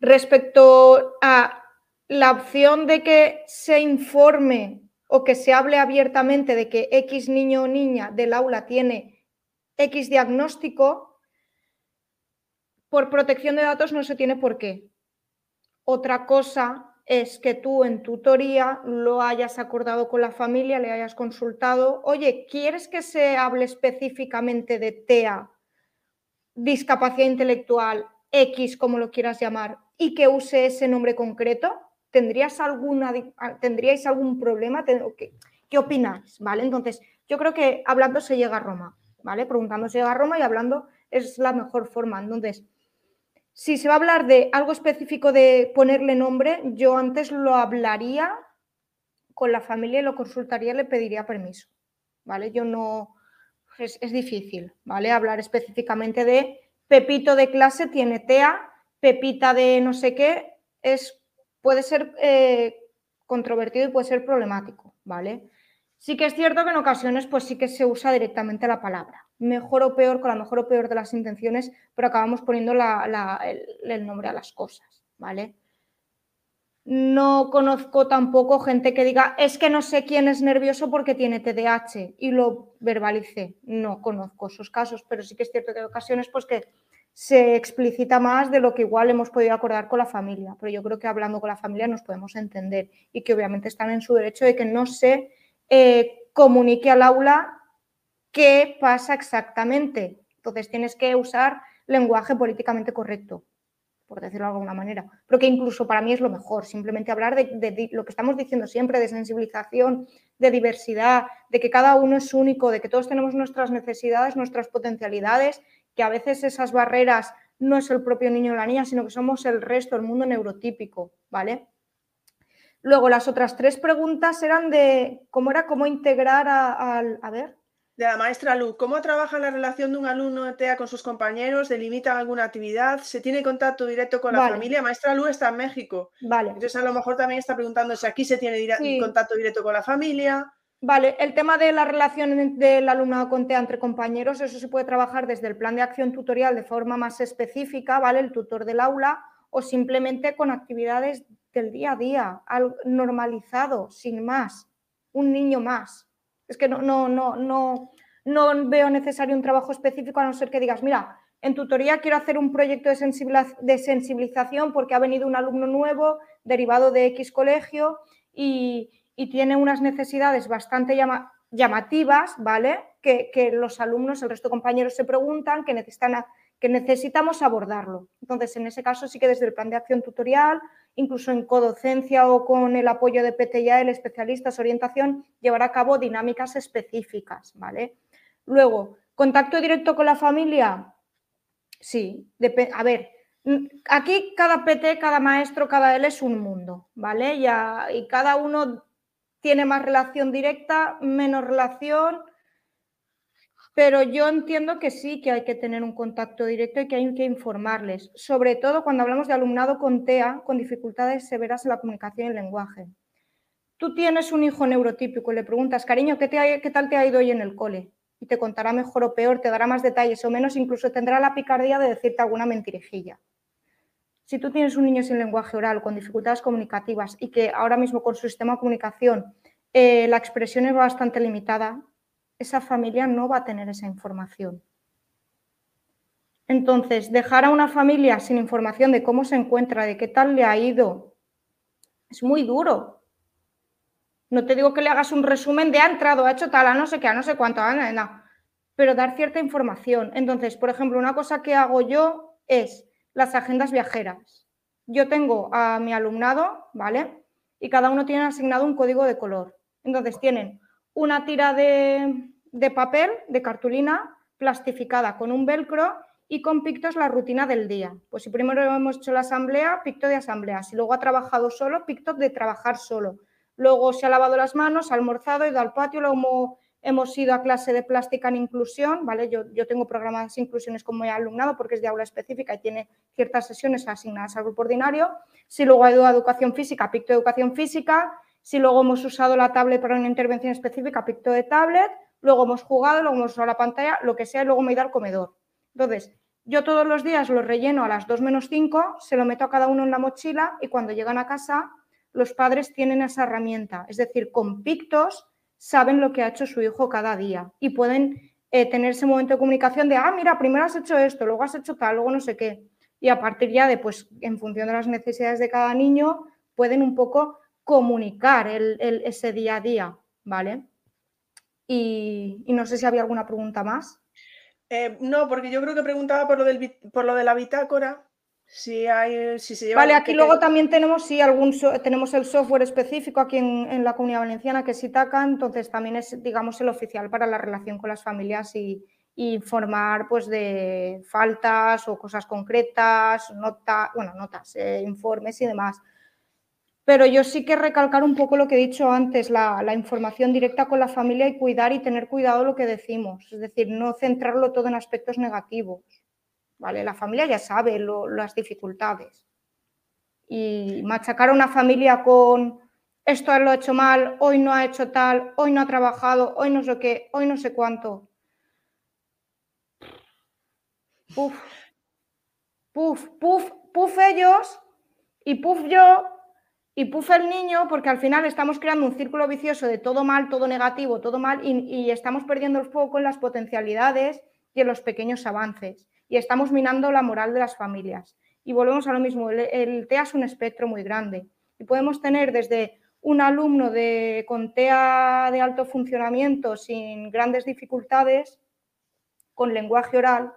Respecto a la opción de que se informe o que se hable abiertamente de que X niño o niña del aula tiene X diagnóstico, por protección de datos no se tiene por qué. Otra cosa es que tú en tutoría lo hayas acordado con la familia, le hayas consultado, oye, ¿quieres que se hable específicamente de TEA discapacidad intelectual X, como lo quieras llamar, y que use ese nombre concreto? ¿Tendrías alguna, ¿Tendríais algún problema? ¿Qué, ¿Qué opináis? ¿Vale? Entonces, yo creo que hablando se llega a Roma, ¿vale? Preguntando se llega a Roma y hablando es la mejor forma. Entonces, si se va a hablar de algo específico de ponerle nombre, yo antes lo hablaría con la familia y lo consultaría, le pediría permiso, ¿vale? Yo no, es, difícil, ¿vale? Hablar específicamente de Pepito de clase tiene TEA, Pepita de no sé qué, es, puede ser eh, controvertido y puede ser problemático, ¿vale? Sí que es cierto que en ocasiones pues sí que se usa directamente la palabra, mejor o peor, con la mejor o peor de las intenciones, pero acabamos poniendo el nombre a las cosas, ¿vale? No conozco tampoco gente que diga, es que no sé quién es nervioso porque tiene TDAH y lo verbalice. No conozco esos casos, pero sí que es cierto que hay ocasiones pues que se explicita más de lo que igual hemos podido acordar con la familia. Pero yo creo que hablando con la familia nos podemos entender y que obviamente están en su derecho de que no se eh, comunique al aula qué pasa exactamente. Entonces tienes que usar lenguaje políticamente correcto por decirlo de alguna manera, pero que incluso para mí es lo mejor, simplemente hablar de, lo que estamos diciendo siempre, de sensibilización, de diversidad, de que cada uno es único, de que todos tenemos nuestras necesidades, nuestras potencialidades, que a veces esas barreras no es el propio niño o la niña, sino que somos el resto, el mundo neurotípico, ¿vale? Luego, las otras tres preguntas eran de cómo era, cómo integrar al... A, a ver, de la maestra Lu, ¿cómo trabaja la relación de un alumno de TEA con sus compañeros? ¿Delimitan alguna actividad? ¿Se tiene contacto directo con la familia? Maestra Lu está en México. Vale. Entonces, a lo mejor también está preguntando si aquí se tiene contacto directo con la familia. Vale, el tema de la relación del alumnado con TEA entre compañeros, eso se puede trabajar desde el plan de acción tutorial de forma más específica, ¿vale? El tutor del aula o simplemente con actividades del día a día, normalizado, sin más, un niño más. Es que no, no, no, no, no veo necesario un trabajo específico a no ser que digas, mira, en tutoría quiero hacer un proyecto de, sensibilización porque ha venido un alumno nuevo derivado de X colegio y, tiene unas necesidades bastante llamativas, ¿vale? Que, que, los alumnos, el resto de compañeros se preguntan, que, necesitan que necesitamos abordarlo. Entonces, en ese caso sí que desde el plan de acción tutorial incluso en codocencia o con el apoyo de PTIA, el especialistas orientación, llevar a cabo dinámicas específicas, ¿vale? Luego, contacto directo con la familia, sí, a ver, aquí cada PT, cada maestro, cada él es un mundo, ¿vale? Ya, y cada uno tiene más relación directa, menos relación, pero yo entiendo que sí que hay que tener un contacto directo y que hay que informarles, sobre todo cuando hablamos de alumnado con TEA, con dificultades severas en la comunicación y el lenguaje. Tú tienes un hijo neurotípico y le preguntas, cariño, ¿qué, ¿qué tal te ha ido hoy en el cole? Y te contará mejor o peor, te dará más detalles o menos, incluso tendrá la picardía de decirte alguna mentirijilla. Si tú tienes un niño sin lenguaje oral, con dificultades comunicativas y que ahora mismo con su sistema de comunicación eh, la expresión es bastante limitada, esa familia no va a tener esa información. Entonces, dejar a una familia sin información de cómo se encuentra, de qué tal le ha ido, es muy duro. No te digo que le hagas un resumen de ha entrado, ha hecho tal, a no sé qué, a no sé cuánto, pero dar cierta información. Entonces, por ejemplo, una cosa que hago yo es las agendas viajeras. Yo tengo a mi alumnado, ¿vale? Y cada uno tiene asignado un código de color. Entonces, tienen una tira de, de papel, de cartulina, plastificada con un velcro y con pictos la rutina del día. Pues si primero hemos hecho la asamblea, picto de asamblea. Si luego ha trabajado solo, picto de trabajar solo. Luego se ha lavado las manos, ha almorzado, ido al patio, luego hemos ido a clase de plástica en inclusión, ¿vale? Yo, yo tengo programadas inclusiones como alumnado porque es de aula específica y tiene ciertas sesiones asignadas al grupo ordinario. Si luego ha ido a educación física, picto de educación física. Si luego hemos usado la tablet para una intervención específica, picto de tablet. Luego hemos jugado, luego hemos usado la pantalla, lo que sea, y luego me he ido al comedor. Entonces, yo todos los días lo relleno a las 2 menos 5, se lo meto a cada uno en la mochila y cuando llegan a casa los padres tienen esa herramienta, es decir, con pictos saben lo que ha hecho su hijo cada día y pueden eh, tener ese momento de comunicación de, ah, mira, primero has hecho esto, luego has hecho tal, luego no sé qué. Y a partir ya de, pues, en función de las necesidades de cada niño, pueden un poco comunicar ese día a día, ¿vale? Y, y no sé si había alguna pregunta más. Eh, no, porque yo creo que preguntaba por lo, del, por lo de la bitácora. Si, hay, si se lleva vale, aquí luego también tenemos, sí, algún tenemos el software específico aquí en, la Comunidad Valenciana que es ITACA, entonces también es, digamos, el oficial para la relación con las familias y, informar pues de faltas o cosas concretas, nota, bueno, notas, eh, informes y demás. Pero yo sí que recalcar un poco lo que he dicho antes, la, información directa con la familia y cuidar y tener cuidado lo que decimos. Es decir, no centrarlo todo en aspectos negativos. ¿vale? La familia ya sabe las dificultades. Y machacar a una familia con esto lo ha hecho mal, hoy no ha hecho tal, hoy no ha trabajado, hoy no sé qué, hoy no sé cuánto. Puf, puf, puf, puf ellos y puf yo y pufe el niño porque al final estamos creando un círculo vicioso de todo mal, todo negativo, todo mal y, estamos perdiendo el foco en las potencialidades y en los pequeños avances y estamos minando la moral de las familias. Y volvemos a lo mismo, el, TEA es un espectro muy grande y podemos tener desde un alumno de, con TEA de alto funcionamiento sin grandes dificultades, con lenguaje oral,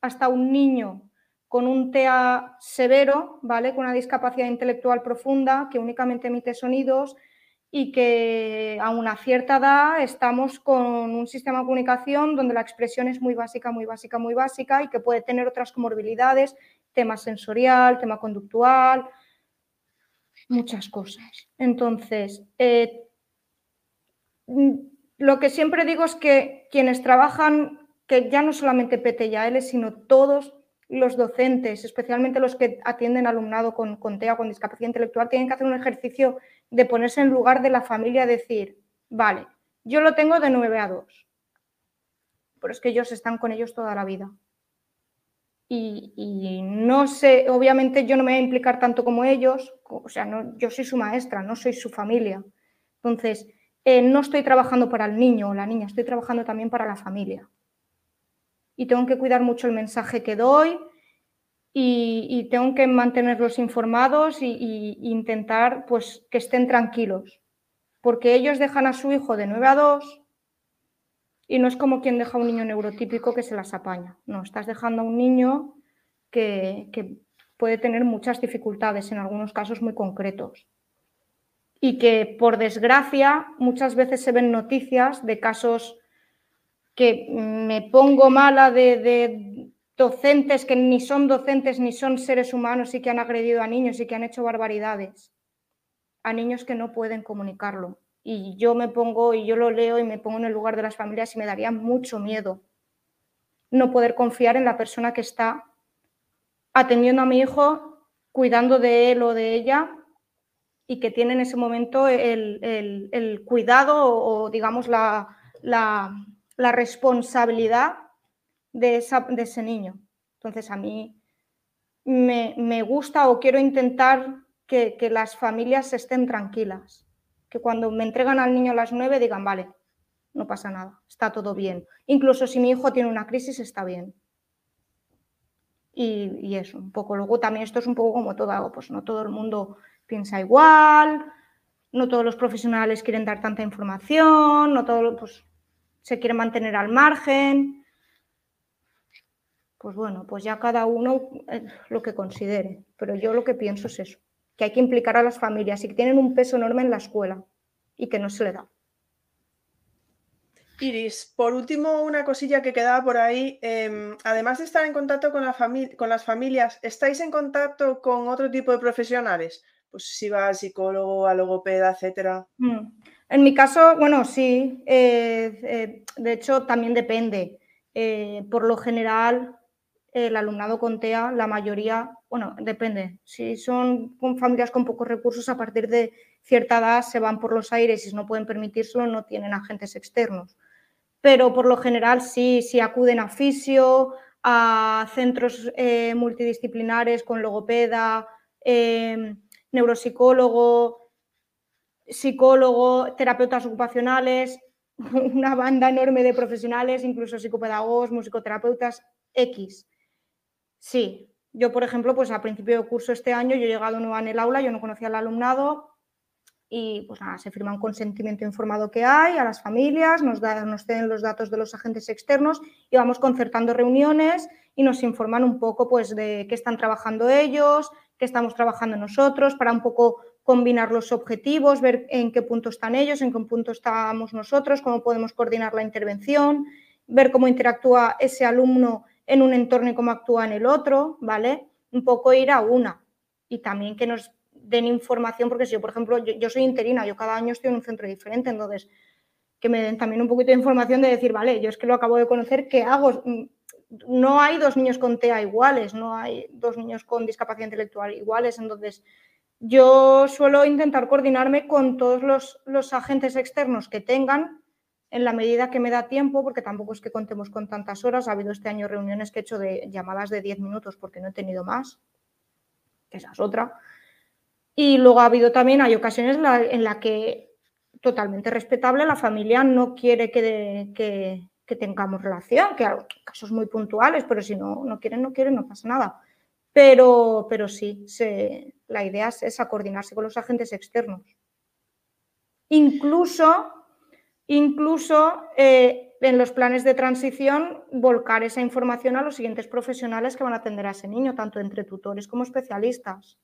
hasta un niño con un TEA severo, ¿vale? Con una discapacidad intelectual profunda que únicamente emite sonidos y que a una cierta edad estamos con un sistema de comunicación donde la expresión es muy básica, muy básica, muy básica y que puede tener otras comorbilidades, tema sensorial, tema conductual, muchas cosas. Entonces, eh, lo que siempre digo es que quienes trabajan, que ya no solamente PT y sino todos los docentes, especialmente los que atienden alumnado con, con TEA, con discapacidad intelectual, tienen que hacer un ejercicio de ponerse en lugar de la familia, decir, vale, yo lo tengo de 9 a 2, pero es que ellos están con ellos toda la vida. Y, no sé, obviamente yo no me voy a implicar tanto como ellos, o sea, no, yo soy su maestra, no soy su familia. Entonces, eh, no estoy trabajando para el niño o la niña, estoy trabajando también para la familia y tengo que cuidar mucho el mensaje que doy y, tengo que mantenerlos informados e intentar pues, que estén tranquilos, porque ellos dejan a su hijo de 9 a 2 y no es como quien deja a un niño neurotípico que se las apaña, no, estás dejando a un niño que puede tener muchas dificultades, en algunos casos muy concretos. Y que por desgracia muchas veces se ven noticias de casos que me pongo mala de, docentes que ni son docentes ni son seres humanos y que han agredido a niños y que han hecho barbaridades, a niños que no pueden comunicarlo. Y yo me pongo y yo lo leo y me pongo en el lugar de las familias y me daría mucho miedo no poder confiar en la persona que está atendiendo a mi hijo, cuidando de él o de ella y que tiene en ese momento el, cuidado o, digamos, la, la responsabilidad de, ese niño. Entonces, a mí me, gusta o quiero intentar que, las familias estén tranquilas, que cuando me entregan al niño a las nueve digan, vale, no pasa nada, está todo bien. Incluso si mi hijo tiene una crisis, está bien. Y, eso, un poco. Luego también esto es un poco como todo, pues no todo el mundo piensa igual, no todos los profesionales quieren dar tanta información, no todos pues, se quieren mantener al margen. Pues bueno, pues ya cada uno eh, lo que considere. Pero yo lo que pienso es eso, que hay que implicar a las familias y que tienen un peso enorme en la escuela y que no se le da. Iris, por último, una cosilla que quedaba por ahí. Em, además de estar en contacto con, la con las familias, ¿estáis en contacto con otro tipo de profesionales? Pues si va al psicólogo, a logopeda, etcétera. Mm. En mi caso, bueno, sí. Eh, eh, de hecho, también depende. Eh, por lo general, el alumnado con TEA, la mayoría, bueno, depende. Si son familias con pocos recursos, a partir de cierta edad se van por los aires y si no pueden permitírselo, no tienen agentes externos pero por lo general sí, sí acuden a fisio, a centros multidisciplinares con logopeda, neuropsicólogo, psicólogo, terapeutas ocupacionales, una banda enorme de profesionales, incluso psicopedagogos, musicoterapeutas, X. Sí, yo por ejemplo, pues a principio de curso este año yo he llegado nueva en el aula, yo no conocía al alumnado, y pues nada, se firma un consentimiento informado que hay a las familias, nos, da, nos den los datos de los agentes externos y vamos concertando reuniones y nos informan un poco pues de qué están trabajando ellos, qué estamos trabajando nosotros, para un poco combinar los objetivos, ver en qué punto están ellos, en qué punto estamos nosotros, cómo podemos coordinar la intervención, ver cómo interactúa ese alumno en un entorno y cómo actúa en el otro, ¿vale? Un poco ir a una y también que nos den información, porque si yo, por ejemplo, yo, soy interina, yo cada año estoy en un centro diferente, entonces que me den también un poquito de información de decir, vale, yo es que lo acabo de conocer, ¿qué hago? No hay dos niños con TEA iguales, no hay dos niños con discapacidad intelectual iguales, entonces yo suelo intentar coordinarme con todos los, los agentes externos que tengan en la medida que me da tiempo, porque tampoco es que contemos con tantas horas. Ha habido este año reuniones que he hecho de llamadas de 10 minutos porque no he tenido más, que esa es otra. Y luego ha habido también, hay ocasiones en las que totalmente respetable, la familia no quiere que, que, tengamos relación, que hay casos muy puntuales, pero si no, no quieren, no quieren, no pasa nada. Pero, pero sí, la idea es coordinarse con los agentes externos. Incluso, incluso eh, en los planes de transición, volcar esa información a los siguientes profesionales que van a atender a ese niño, tanto entre tutores como especialistas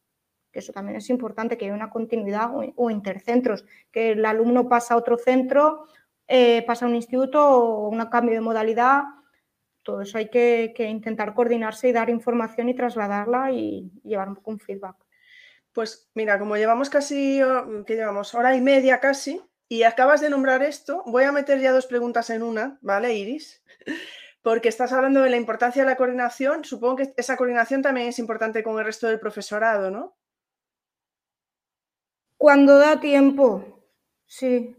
eso también es importante, que haya una continuidad o, intercentros, que el alumno pasa a otro centro, eh, pasa a un instituto o un cambio de modalidad. Todo eso hay que, intentar coordinarse y dar información y trasladarla y, llevar un poco un feedback. Pues mira, como llevamos casi, que llevamos hora y media casi, y acabas de nombrar esto, voy a meter ya dos preguntas en una, ¿vale, Iris? Porque estás hablando de la importancia de la coordinación. Supongo que esa coordinación también es importante con el resto del profesorado, ¿no? Cuando da tiempo, sí.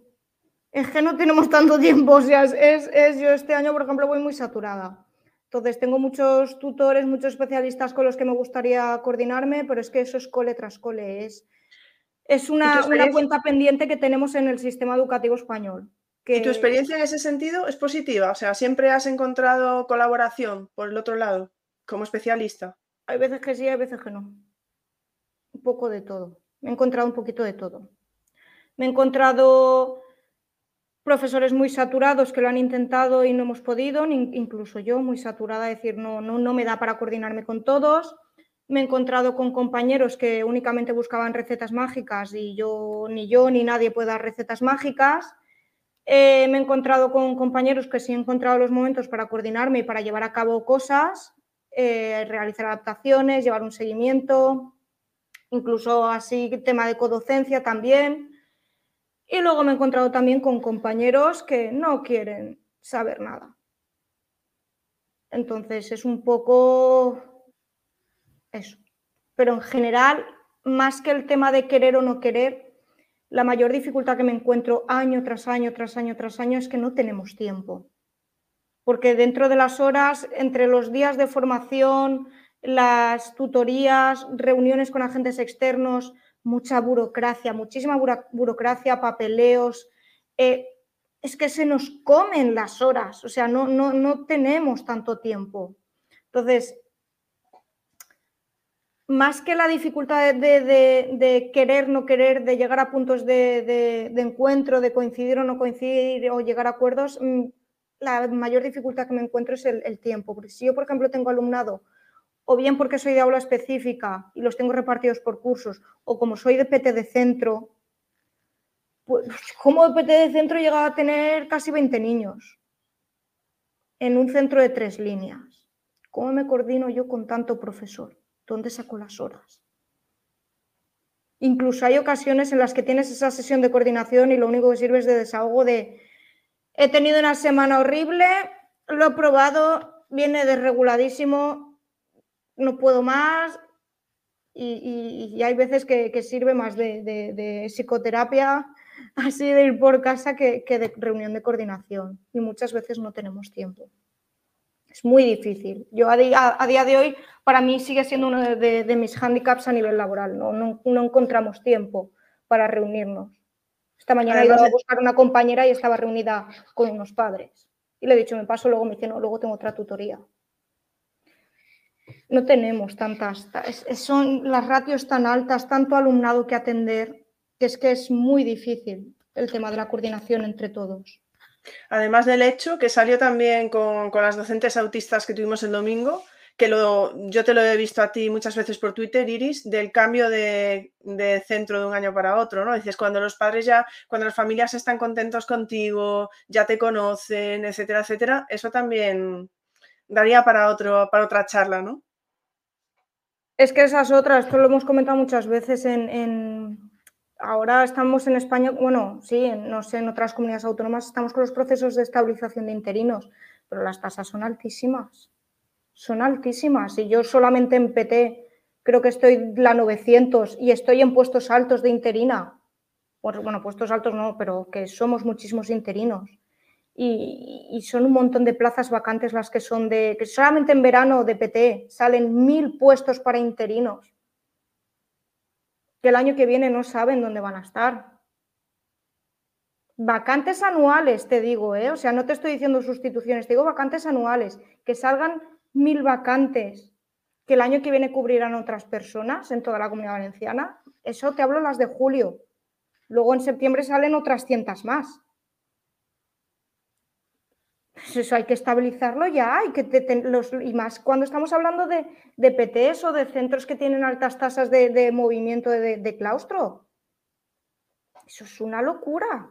Es que no tenemos tanto tiempo, o sea, es, es, yo este año, por ejemplo, voy muy saturada. Entonces, tengo muchos tutores, muchos especialistas con los que me gustaría coordinarme, pero es que eso es cole tras cole, es, es una, una cuenta pendiente que tenemos en el sistema educativo español. ¿Y tu experiencia en ese sentido es positiva? O sea, ¿siempre has encontrado colaboración por el otro lado, como especialista? Hay veces que sí, hay veces que no. Un poco de todo. Me he encontrado un poquito de todo. Me he encontrado profesores muy saturados que lo han intentado y no hemos podido, incluso yo muy saturada, decir, no, no, no me da para coordinarme con todos. Me he encontrado con compañeros que únicamente buscaban recetas mágicas y yo, ni yo, ni nadie puede dar recetas mágicas. Eh, me he encontrado con compañeros que sí he encontrado los momentos para coordinarme y para llevar a cabo cosas, eh, realizar adaptaciones, llevar un seguimiento incluso así tema de codocencia también. Y luego me he encontrado también con compañeros que no quieren saber nada. Entonces es un poco eso. Pero en general, más que el tema de querer o no querer, la mayor dificultad que me encuentro año tras año, tras año, tras año es que no tenemos tiempo. Porque dentro de las horas, entre los días de formación, las tutorías, reuniones con agentes externos, mucha burocracia, muchísima burocracia, papeleos. Eh, es que se nos comen las horas, o sea, no, no, no tenemos tanto tiempo. Entonces, más que la dificultad de, querer, no querer, de llegar a puntos de, encuentro, de coincidir o no coincidir o llegar a acuerdos, mm, la mayor dificultad que me encuentro es el, tiempo. Porque si yo, por ejemplo, tengo alumnado, o bien porque soy de aula específica y los tengo repartidos por cursos, o como soy de PT de centro, pues como de PT de centro llega a tener casi 20 niños en un centro de tres líneas. ¿Cómo me coordino yo con tanto profesor? ¿Dónde saco las horas? Incluso hay ocasiones en las que tienes esa sesión de coordinación y lo único que sirve es de desahogo de he tenido una semana horrible, lo he probado, viene desreguladísimo, no puedo más. Y, hay veces que, sirve más de, psicoterapia, así de ir por casa, que de reunión de coordinación. Y muchas veces no tenemos tiempo. Es muy difícil. Yo a día, de hoy, para mí sigue siendo uno de, mis hándicaps a nivel laboral. ¿no? No, encontramos tiempo para reunirnos. Esta mañana iba a buscar una compañera y estaba reunida con unos padres. Y le he dicho, me paso, luego me dice, no, luego tengo otra tutoría. No tenemos tantas, son las ratios tan altas, tanto alumnado que atender, que es que es muy difícil el tema de la coordinación entre todos. Además del hecho que salió también con, las docentes autistas que tuvimos el domingo, que lo, yo te lo he visto a ti muchas veces por Twitter, Iris, del cambio de, centro de un año para otro, ¿no? Dices, cuando los padres ya, cuando las familias están contentos contigo, ya te conocen, etcétera, etcétera, eso también daría para, otro, para otra charla, ¿no? Es que esas otras, esto lo hemos comentado muchas veces en, ahora estamos en España, bueno, sí, no sé, en otras comunidades autónomas estamos con los procesos de estabilización de interinos, pero las tasas son altísimas. Son altísimas. Y yo solamente en PT creo que estoy la 900 y estoy en puestos altos de interina. Bueno, puestos altos no, pero que somos muchísimos interinos. Y, son un montón de plazas vacantes las que son de, que solamente en verano de PT salen mil puestos para interinos que el año que viene no saben dónde van a estar. Vacantes anuales, te digo, ¿eh? o sea, no te estoy diciendo sustituciones, te digo vacantes anuales, que salgan mil vacantes que el año que viene cubrirán otras personas en toda la comunidad valenciana. Eso te hablo las de julio. Luego en septiembre salen otras cientas más. Pues eso hay que estabilizarlo ya hay que los, y más cuando estamos hablando de, de, PTs o de centros que tienen altas tasas de, movimiento de, claustro. Eso es una locura.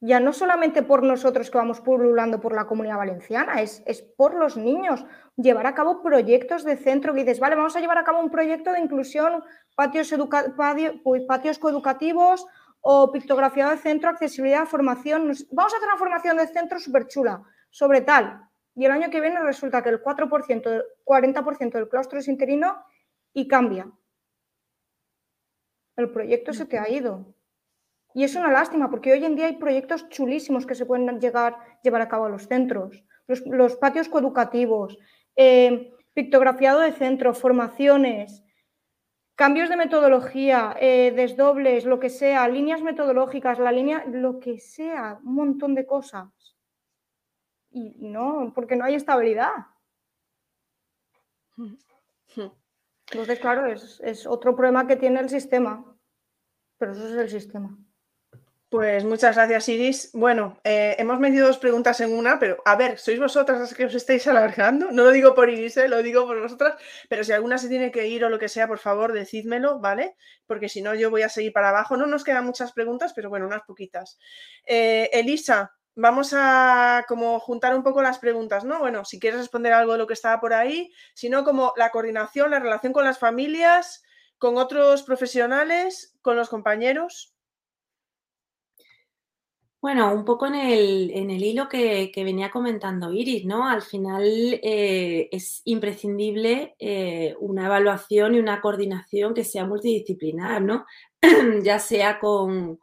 Ya no solamente por nosotros que vamos pululando por la comunidad valenciana, es, es por los niños. Llevar a cabo proyectos de centro que dices, vale, vamos a llevar a cabo un proyecto de inclusión, patios, patios coeducativos o pictografía de centro, accesibilidad, formación. Vamos a hacer una formación de centro súper chula sobre tal. Y el año que viene resulta que el 4%, 40% del claustro es interino y cambia. El proyecto se te ha ido. Y es una lástima porque hoy en día hay proyectos chulísimos que se pueden llegar, llevar a cabo a los centros. Los, patios coeducativos, eh, pictografiado de centro, formaciones, Cambios de metodología, eh, desdobles, lo que sea, líneas metodológicas, la línea, lo que sea, un montón de cosas. Y no, porque no hay estabilidad. Entonces, claro, es, es otro problema que tiene el sistema. Pero eso es el sistema. Pues muchas gracias, Iris. Bueno, eh, hemos metido dos preguntas en una, pero a ver, sois vosotras las que os estáis alargando. No lo digo por Iris, eh, lo digo por vosotras, pero si alguna se tiene que ir o lo que sea, por favor, decídmelo, ¿vale? Porque si no, yo voy a seguir para abajo. No nos quedan muchas preguntas, pero bueno, unas poquitas. Eh, Elisa, vamos a como juntar un poco las preguntas, ¿no? Bueno, si quieres responder algo de lo que estaba por ahí, sino como la coordinación, la relación con las familias, con otros profesionales, con los compañeros. Bueno, un poco en el, hilo que, venía comentando Iris, ¿no? Al final eh, es imprescindible eh, una evaluación y una coordinación que sea multidisciplinar, ¿no? ya sea con,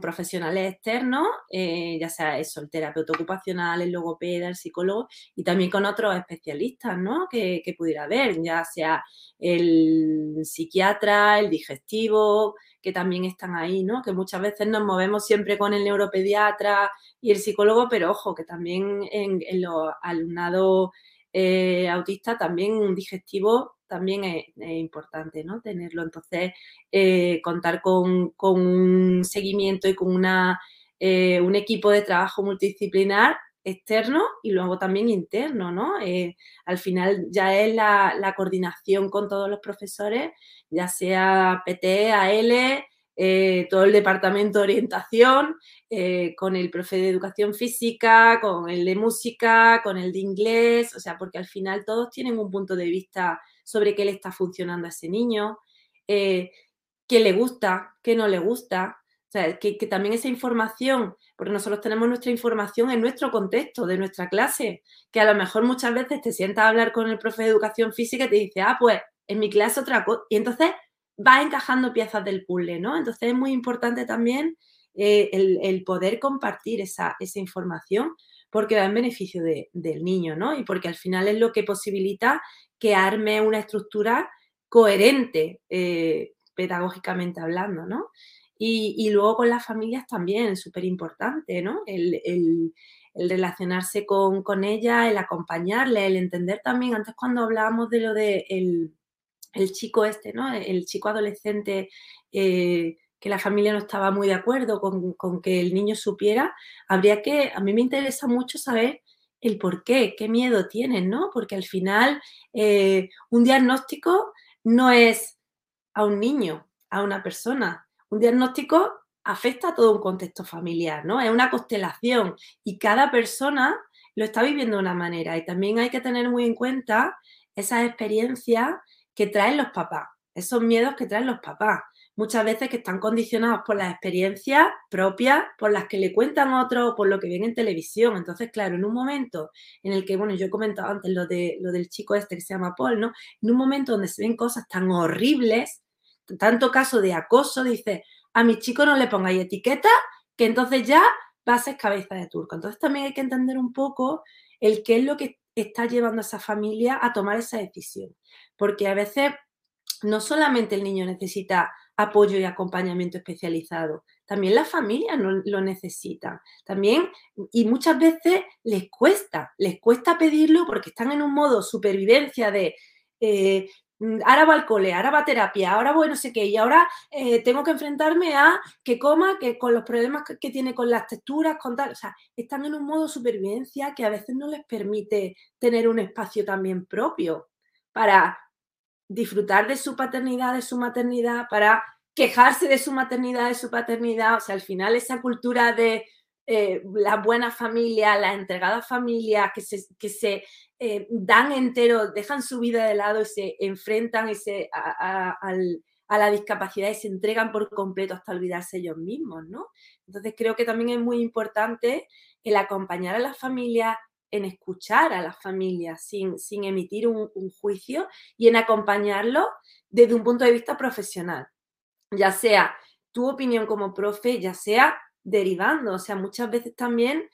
profesionales externos, eh, ya sea eso, el terapeuta ocupacional, el logopeda, el psicólogo, y también con otros especialistas, ¿no? Que, que pudiera haber, ya sea el psiquiatra, el digestivo, que también están ahí, ¿no? Que muchas veces nos movemos siempre con el neuropediatra y el psicólogo, pero ojo, que también en, los alumnados eh, autistas también un digestivo también es, importante, ¿no? Tenerlo. Entonces, eh, contar con, un seguimiento y con una, eh, un equipo de trabajo multidisciplinar externo y luego también interno, ¿no? Eh, al final ya es la, coordinación con todos los profesores, ya sea PT, AL, eh, todo el departamento de orientación, eh, con el profe de educación física, con el de música, con el de inglés, o sea, porque al final todos tienen un punto de vista sobre qué le está funcionando a ese niño, qué le gusta, qué no le gusta, sea, que, también esa información porque nosotros tenemos nuestra información en nuestro contexto, de nuestra clase, que a lo mejor muchas veces te sientas a hablar con el profe de educación física y te dice, ah, pues en mi clase otra cosa, y entonces vas encajando piezas del puzzle, ¿no? Entonces es muy importante también eh, el, poder compartir esa, información porque va en beneficio del niño, ¿no? Y porque al final es lo que posibilita que arme una estructura coherente eh, pedagógicamente hablando, ¿no? Y, luego con las familias también, súper importante, ¿no? El, relacionarse con, con ella, el acompañarle, el entender también, antes cuando hablábamos de lo de el, chico este, ¿no? El chico adolescente eh, que la familia no estaba muy de acuerdo con, que el niño supiera, habría que, a mí me interesa mucho saber el por qué, qué miedo tienen, ¿no? Porque al final eh, un diagnóstico no es a un niño, a una persona, un diagnóstico afecta a todo un contexto familiar, ¿no? Es una constelación y cada persona lo está viviendo de una manera y también hay que tener muy en cuenta esas experiencias que traen los papás, esos miedos que traen los papás, muchas veces que están condicionados por las experiencias propias, por las que le cuentan otros por lo que ven en televisión. Entonces, claro, en un momento en el que, bueno, yo he comentado antes lo, de, lo del chico este que se llama Paul, ¿no? En un momento donde se ven cosas tan horribles, tanto caso de acoso, dice, a mi chico no le pongáis etiqueta, que entonces ya va a cabeza de turco. Entonces también hay que entender un poco el qué es lo que está llevando a esa familia a tomar esa decisión. Porque a veces no solamente el niño necesita apoyo y acompañamiento especializado, también la familia lo necesita. También, y muchas veces les cuesta, les cuesta pedirlo porque están en un modo supervivencia de eh, ahora va al cole, ahora va a terapia, ahora voy no sé qué, y ahora eh, tengo que enfrentarme a que coma, que con los problemas que, tiene con las texturas, con tal, o sea, están en un modo supervivencia que a veces no les permite tener un espacio también propio para disfrutar de su paternidad, de su maternidad, para quejarse de su maternidad, de su paternidad, o sea, al final esa cultura de eh, la buena familia, la entregada familia, que se, que se eh, dan entero, dejan su vida de lado y se enfrentan y se, a, la discapacidad y se entregan por completo hasta olvidarse ellos mismos, ¿no? Entonces creo que también es muy importante el acompañar a las familias, en escuchar a las familias sin, sin emitir un, un juicio y en acompañarlos desde un punto de vista profesional, ya sea tu opinión como profe, ya sea derivando. O sea, muchas veces también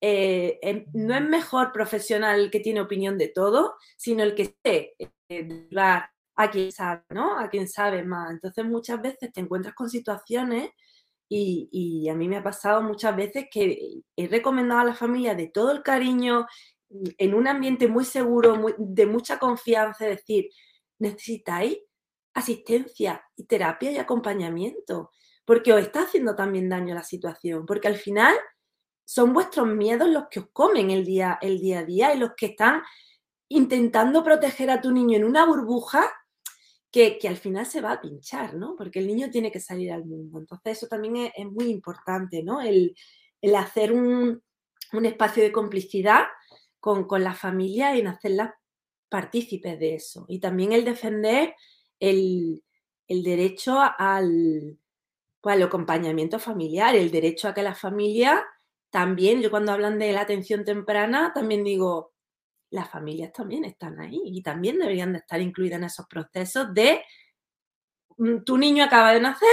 eh, no es mejor profesional el que tiene opinión de todo, sino el que sé eh, a quien sabe, ¿no? A quien sabe más. Entonces muchas veces te encuentras con situaciones y, a mí me ha pasado muchas veces que he recomendado a la familia de todo el cariño, en un ambiente muy seguro, de mucha confianza, decir, necesitáis asistencia y terapia y acompañamiento porque os está haciendo también daño la situación, porque al final son vuestros miedos los que os comen el día, el día a día y los que están intentando proteger a tu niño en una burbuja que, al final se va a pinchar, ¿no? Porque el niño tiene que salir al mundo. Entonces eso también es, muy importante, ¿no? El, hacer un, espacio de complicidad con, con la familia y en hacerlas partícipes de eso. Y también el defender el, el derecho al, el acompañamiento familiar, el derecho a que la familia también, yo cuando hablan de la atención temprana, también digo, las familias también están ahí y también deberían de estar incluidas en esos procesos de mm, tu niño acaba de nacer,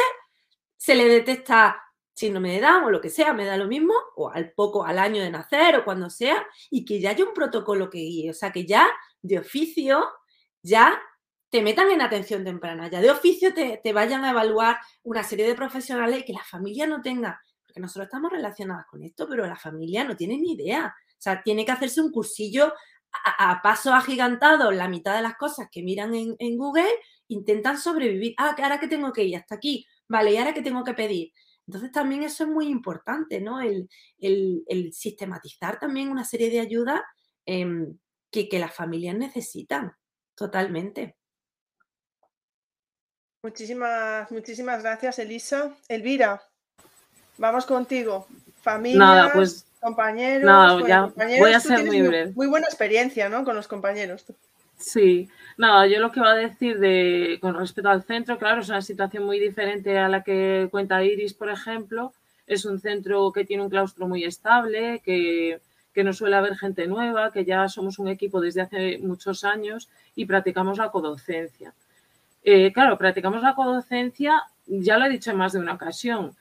se le detecta síndrome de Down o lo que sea, me da lo mismo, o al poco, al año de nacer o cuando sea, y que ya haya un protocolo que guíe, o sea, que ya de oficio ya te metan en atención temprana, ya de oficio te, vayan a evaluar una serie de profesionales y que la familia no tenga, porque nosotros estamos relacionadas con esto, pero la familia no tiene ni idea. O sea, tiene que hacerse un cursillo a, paso agigantado la mitad de las cosas que miran en, Google, intentan sobrevivir. Ah, ahora que tengo que ir hasta aquí. Vale, ¿y ahora qué tengo que pedir? Entonces también eso es muy importante, ¿no? El, sistematizar también una serie de ayudas em, que, que las familias necesitan, totalmente. Muchísimas, muchísimas gracias, Elisa. Elvira, vamos contigo. Familia, pues, compañeros. ya voy a ser muy breve. Muy, buena experiencia, ¿no? Con los compañeros. Sí, nada, yo lo que voy a decir de, con respecto al centro, claro, es una situación muy diferente a la que cuenta Iris, por ejemplo. Es un centro que tiene un claustro muy estable, que, que no suele haber gente nueva, que ya somos un equipo desde hace muchos años y practicamos la codocencia. Eh, claro, practicamos la codocencia, ya lo he dicho en más de una ocasión,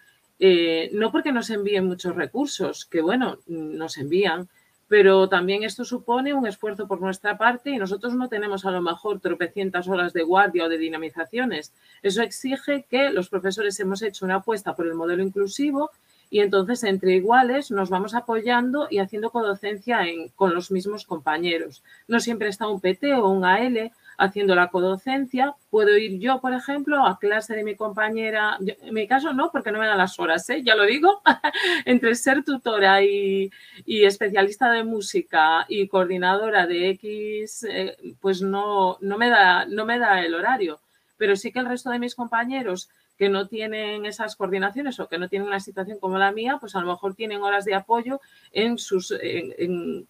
eh, no porque nos envíen muchos recursos, que bueno, nos envían, pero también esto supone un esfuerzo por nuestra parte y nosotros no tenemos a lo mejor tropecientas horas de guardia o de dinamizaciones. Eso exige que los profesores hemos hecho una apuesta por el modelo inclusivo y entonces entre iguales nos vamos apoyando y haciendo codocencia con los mismos compañeros. No siempre está un PT o un AL, haciendo la codocencia. Puedo ir yo, por ejemplo, a clase de mi compañera. en mi caso no, porque no me dan las horas, ¿eh? ya lo digo. Entre ser tutora y, especialista de música y coordinadora de X, eh, pues no, me da, el horario. Pero sí que el resto de mis compañeros que no tienen esas coordinaciones o que no tienen una situación como la mía, pues a lo mejor tienen horas de apoyo en,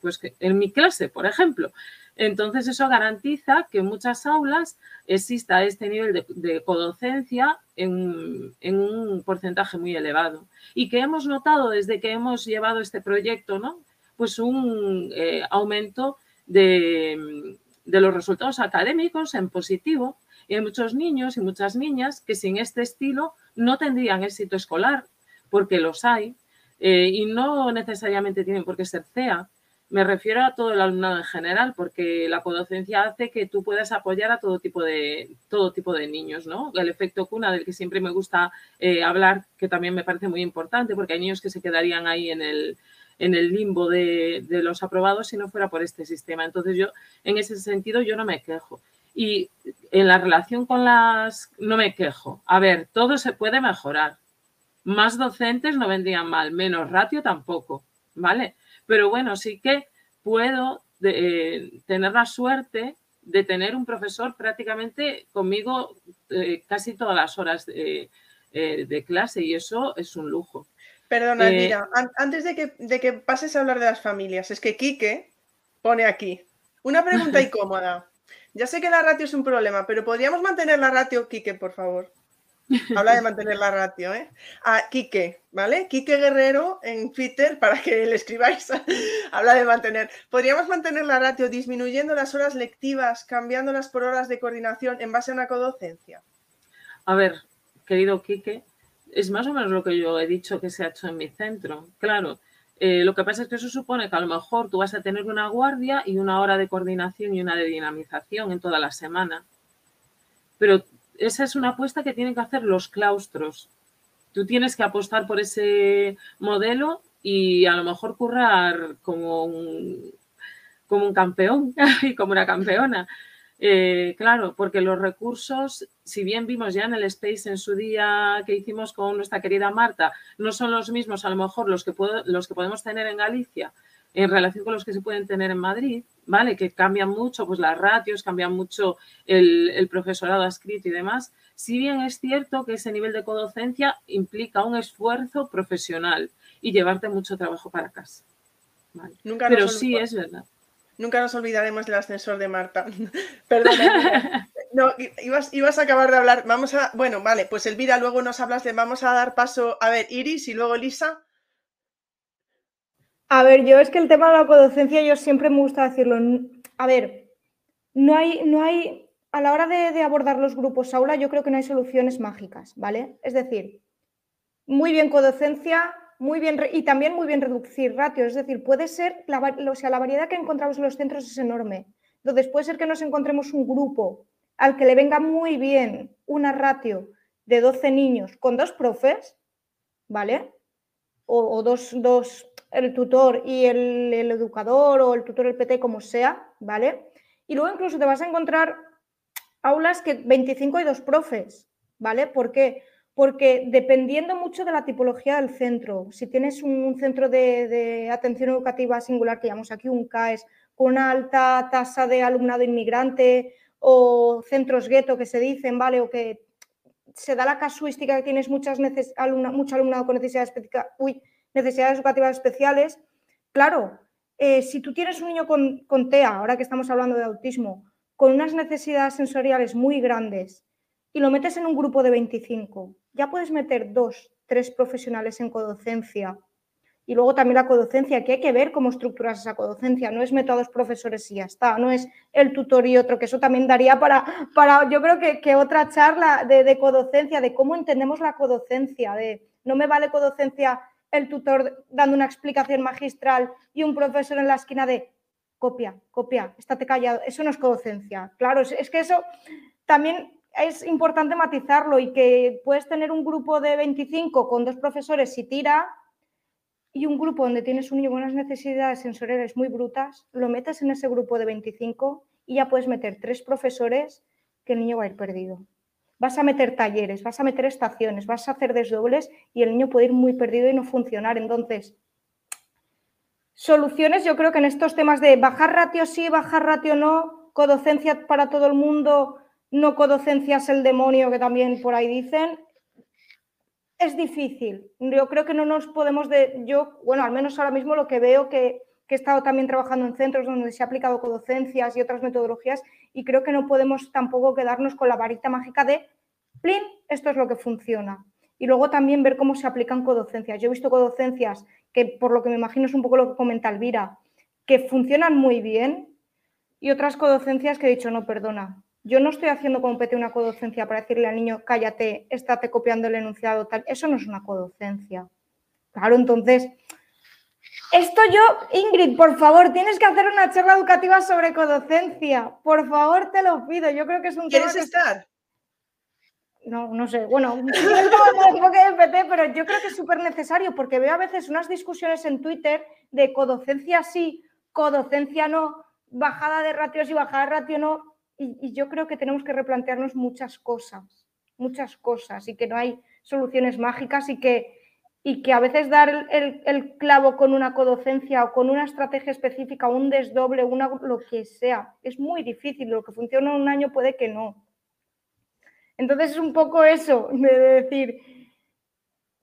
pues, en mi clase, por ejemplo. Entonces, eso garantiza que en muchas aulas exista este nivel de, codocencia en, un porcentaje muy elevado. Y que hemos notado desde que hemos llevado este proyecto, ¿no? Pues un eh, aumento de, los resultados académicos en positivo. Y hay muchos niños y muchas niñas que sin este estilo no tendrían éxito escolar, porque los hay, eh, y no necesariamente tienen por qué ser CEA. Me refiero a todo el alumnado en general, porque la codocencia hace que tú puedas apoyar a todo tipo de, todo tipo de niños, ¿no? El efecto cuna del que siempre me gusta eh, hablar, que también me parece muy importante, porque hay niños que se quedarían ahí en el, en el limbo de, de, los aprobados si no fuera por este sistema. Entonces yo, en ese sentido, yo no me quejo. Y en la relación con las, no me quejo. A ver, todo se puede mejorar. Más docentes no vendrían mal, menos ratio tampoco, ¿vale? Pero bueno, sí que puedo eh, tener la suerte de tener un profesor prácticamente conmigo eh, casi todas las horas de, eh, clase y eso es un lujo. Perdona, mira, antes de que, de que pases a hablar de las familias, es que Quique pone aquí una pregunta incómoda. Ya sé que la ratio es un problema, pero ¿podríamos mantener la ratio, Quique, por favor? Habla de mantener la ratio, ¿eh? A Quique, ¿vale? Quique Guerrero en Twitter, para que le escribáis, habla de mantener. ¿Podríamos mantener la ratio disminuyendo las horas lectivas, cambiándolas por horas de coordinación en base a una codocencia? A ver, querido Quique, es más o menos lo que yo he dicho que se ha hecho en mi centro. Claro, eh, lo que pasa es que eso supone que a lo mejor tú vas a tener una guardia y una hora de coordinación y una de dinamización en toda la semana. Pero esa es una apuesta que tienen que hacer los claustros. Tú tienes que apostar por ese modelo y a lo mejor currar como un, como un campeón y como una campeona. Eh, claro, porque los recursos, si bien vimos ya en el Space en su día que hicimos con nuestra querida Marta, no son los mismos a lo mejor los que, los que podemos tener en Galicia en relación con los que se pueden tener en Madrid, ¿vale? Que cambian mucho, pues las ratios, cambian mucho el, profesorado escrito y demás. Si bien es cierto que ese nivel de codocencia implica un esfuerzo profesional y llevarte mucho trabajo para casa. Nunca Pero sí es verdad. Nunca nos olvidaremos del ascensor de Marta. Perdón. No, ibas, ibas, a acabar de hablar. Vamos a. Bueno, vale, pues Elvira, luego nos hablas de. Vamos a dar paso. A ver, Iris y luego Lisa. A ver, yo es que el tema de la codocencia yo siempre me gusta decirlo. A ver, no hay, no hay, a la hora de, abordar los grupos aula, yo creo que no hay soluciones mágicas, ¿vale? Es decir, muy bien codocencia, muy bien, y también muy bien reducir ratios, es decir, puede ser, la, o sea, la variedad que encontramos en los centros es enorme. Entonces, puede ser que nos encontremos un grupo al que le venga muy bien una ratio de 12 niños con dos profes, ¿vale? O, dos, dos, el tutor y el, educador o el tutor, el PT, como sea, ¿vale? Y luego incluso te vas a encontrar aulas que 25 y dos profes, ¿vale? ¿Por qué? Porque dependiendo mucho de la tipología del centro, si tienes un, centro de, de, atención educativa singular que llamamos aquí un CAES, con una alta tasa de alumnado inmigrante o centros gueto que se dicen, ¿vale? O que se da la casuística que tienes muchas alumna, mucho alumnado con necesidades, uy, necesidades educativas especiales, claro, eh, si tú tienes un niño con, con TEA, ahora que estamos hablando de autismo, con unas necesidades sensoriales muy grandes y lo metes en un grupo de 25, ya puedes meter dos, tres profesionales en codocencia y luego también la codocencia, que hay que ver cómo estructuras esa codocencia. No es meter a dos profesores y ya está, no es el tutor y otro, que eso también daría para, para yo creo que, que otra charla de, de, codocencia, de cómo entendemos la codocencia, de no me vale codocencia el tutor dando una explicación magistral y un profesor en la esquina de copia, copia, estate callado. Eso no es codocencia. Claro, es, es que eso también es importante matizarlo y que puedes tener un grupo de 25 con dos profesores si tira y un grupo donde tienes un niño con unas necesidades sensoriales muy brutas, lo metes en ese grupo de 25 y ya puedes meter tres profesores que el niño va a ir perdido. Vas a meter talleres, vas a meter estaciones, vas a hacer desdobles y el niño puede ir muy perdido y no funcionar. Entonces, soluciones yo creo que en estos temas de bajar ratio sí, bajar ratio no, codocencia para todo el mundo, no codocencia es el demonio que también por ahí dicen, es difícil. Yo creo que no nos podemos de, yo, bueno, al menos ahora mismo lo que veo que, que he estado también trabajando en centros donde se ha aplicado codocencias y otras metodologías y creo que no podemos tampoco quedarnos con la varita mágica de, plin, esto es lo que funciona. Y luego también ver cómo se aplican codocencias. Yo he visto codocencias que, por lo que me imagino, es un poco lo que comenta Elvira, que funcionan muy bien y otras codocencias que he dicho, no, perdona, yo no estoy haciendo como PT una codocencia para decirle al niño, cállate, estate copiando el enunciado, tal. Eso no es una codocencia. Claro, entonces, esto yo, Ingrid, por favor, tienes que hacer una charla educativa sobre codocencia. Por favor, te lo pido. Yo creo que es un ¿Quieres estar? No, no sé. Bueno, no es PT, pero yo creo que es súper necesario porque veo a veces unas discusiones en Twitter de codocencia sí, codocencia no, bajada de ratios y bajada de ratio no y, yo creo que tenemos que replantearnos muchas cosas, muchas cosas, y que no hay soluciones mágicas y que, y que a veces dar el, el, clavo con una codocencia o con una estrategia específica, un desdoble, una, lo que sea, es muy difícil. Lo que funciona un año puede que no. Entonces es un poco eso, de decir,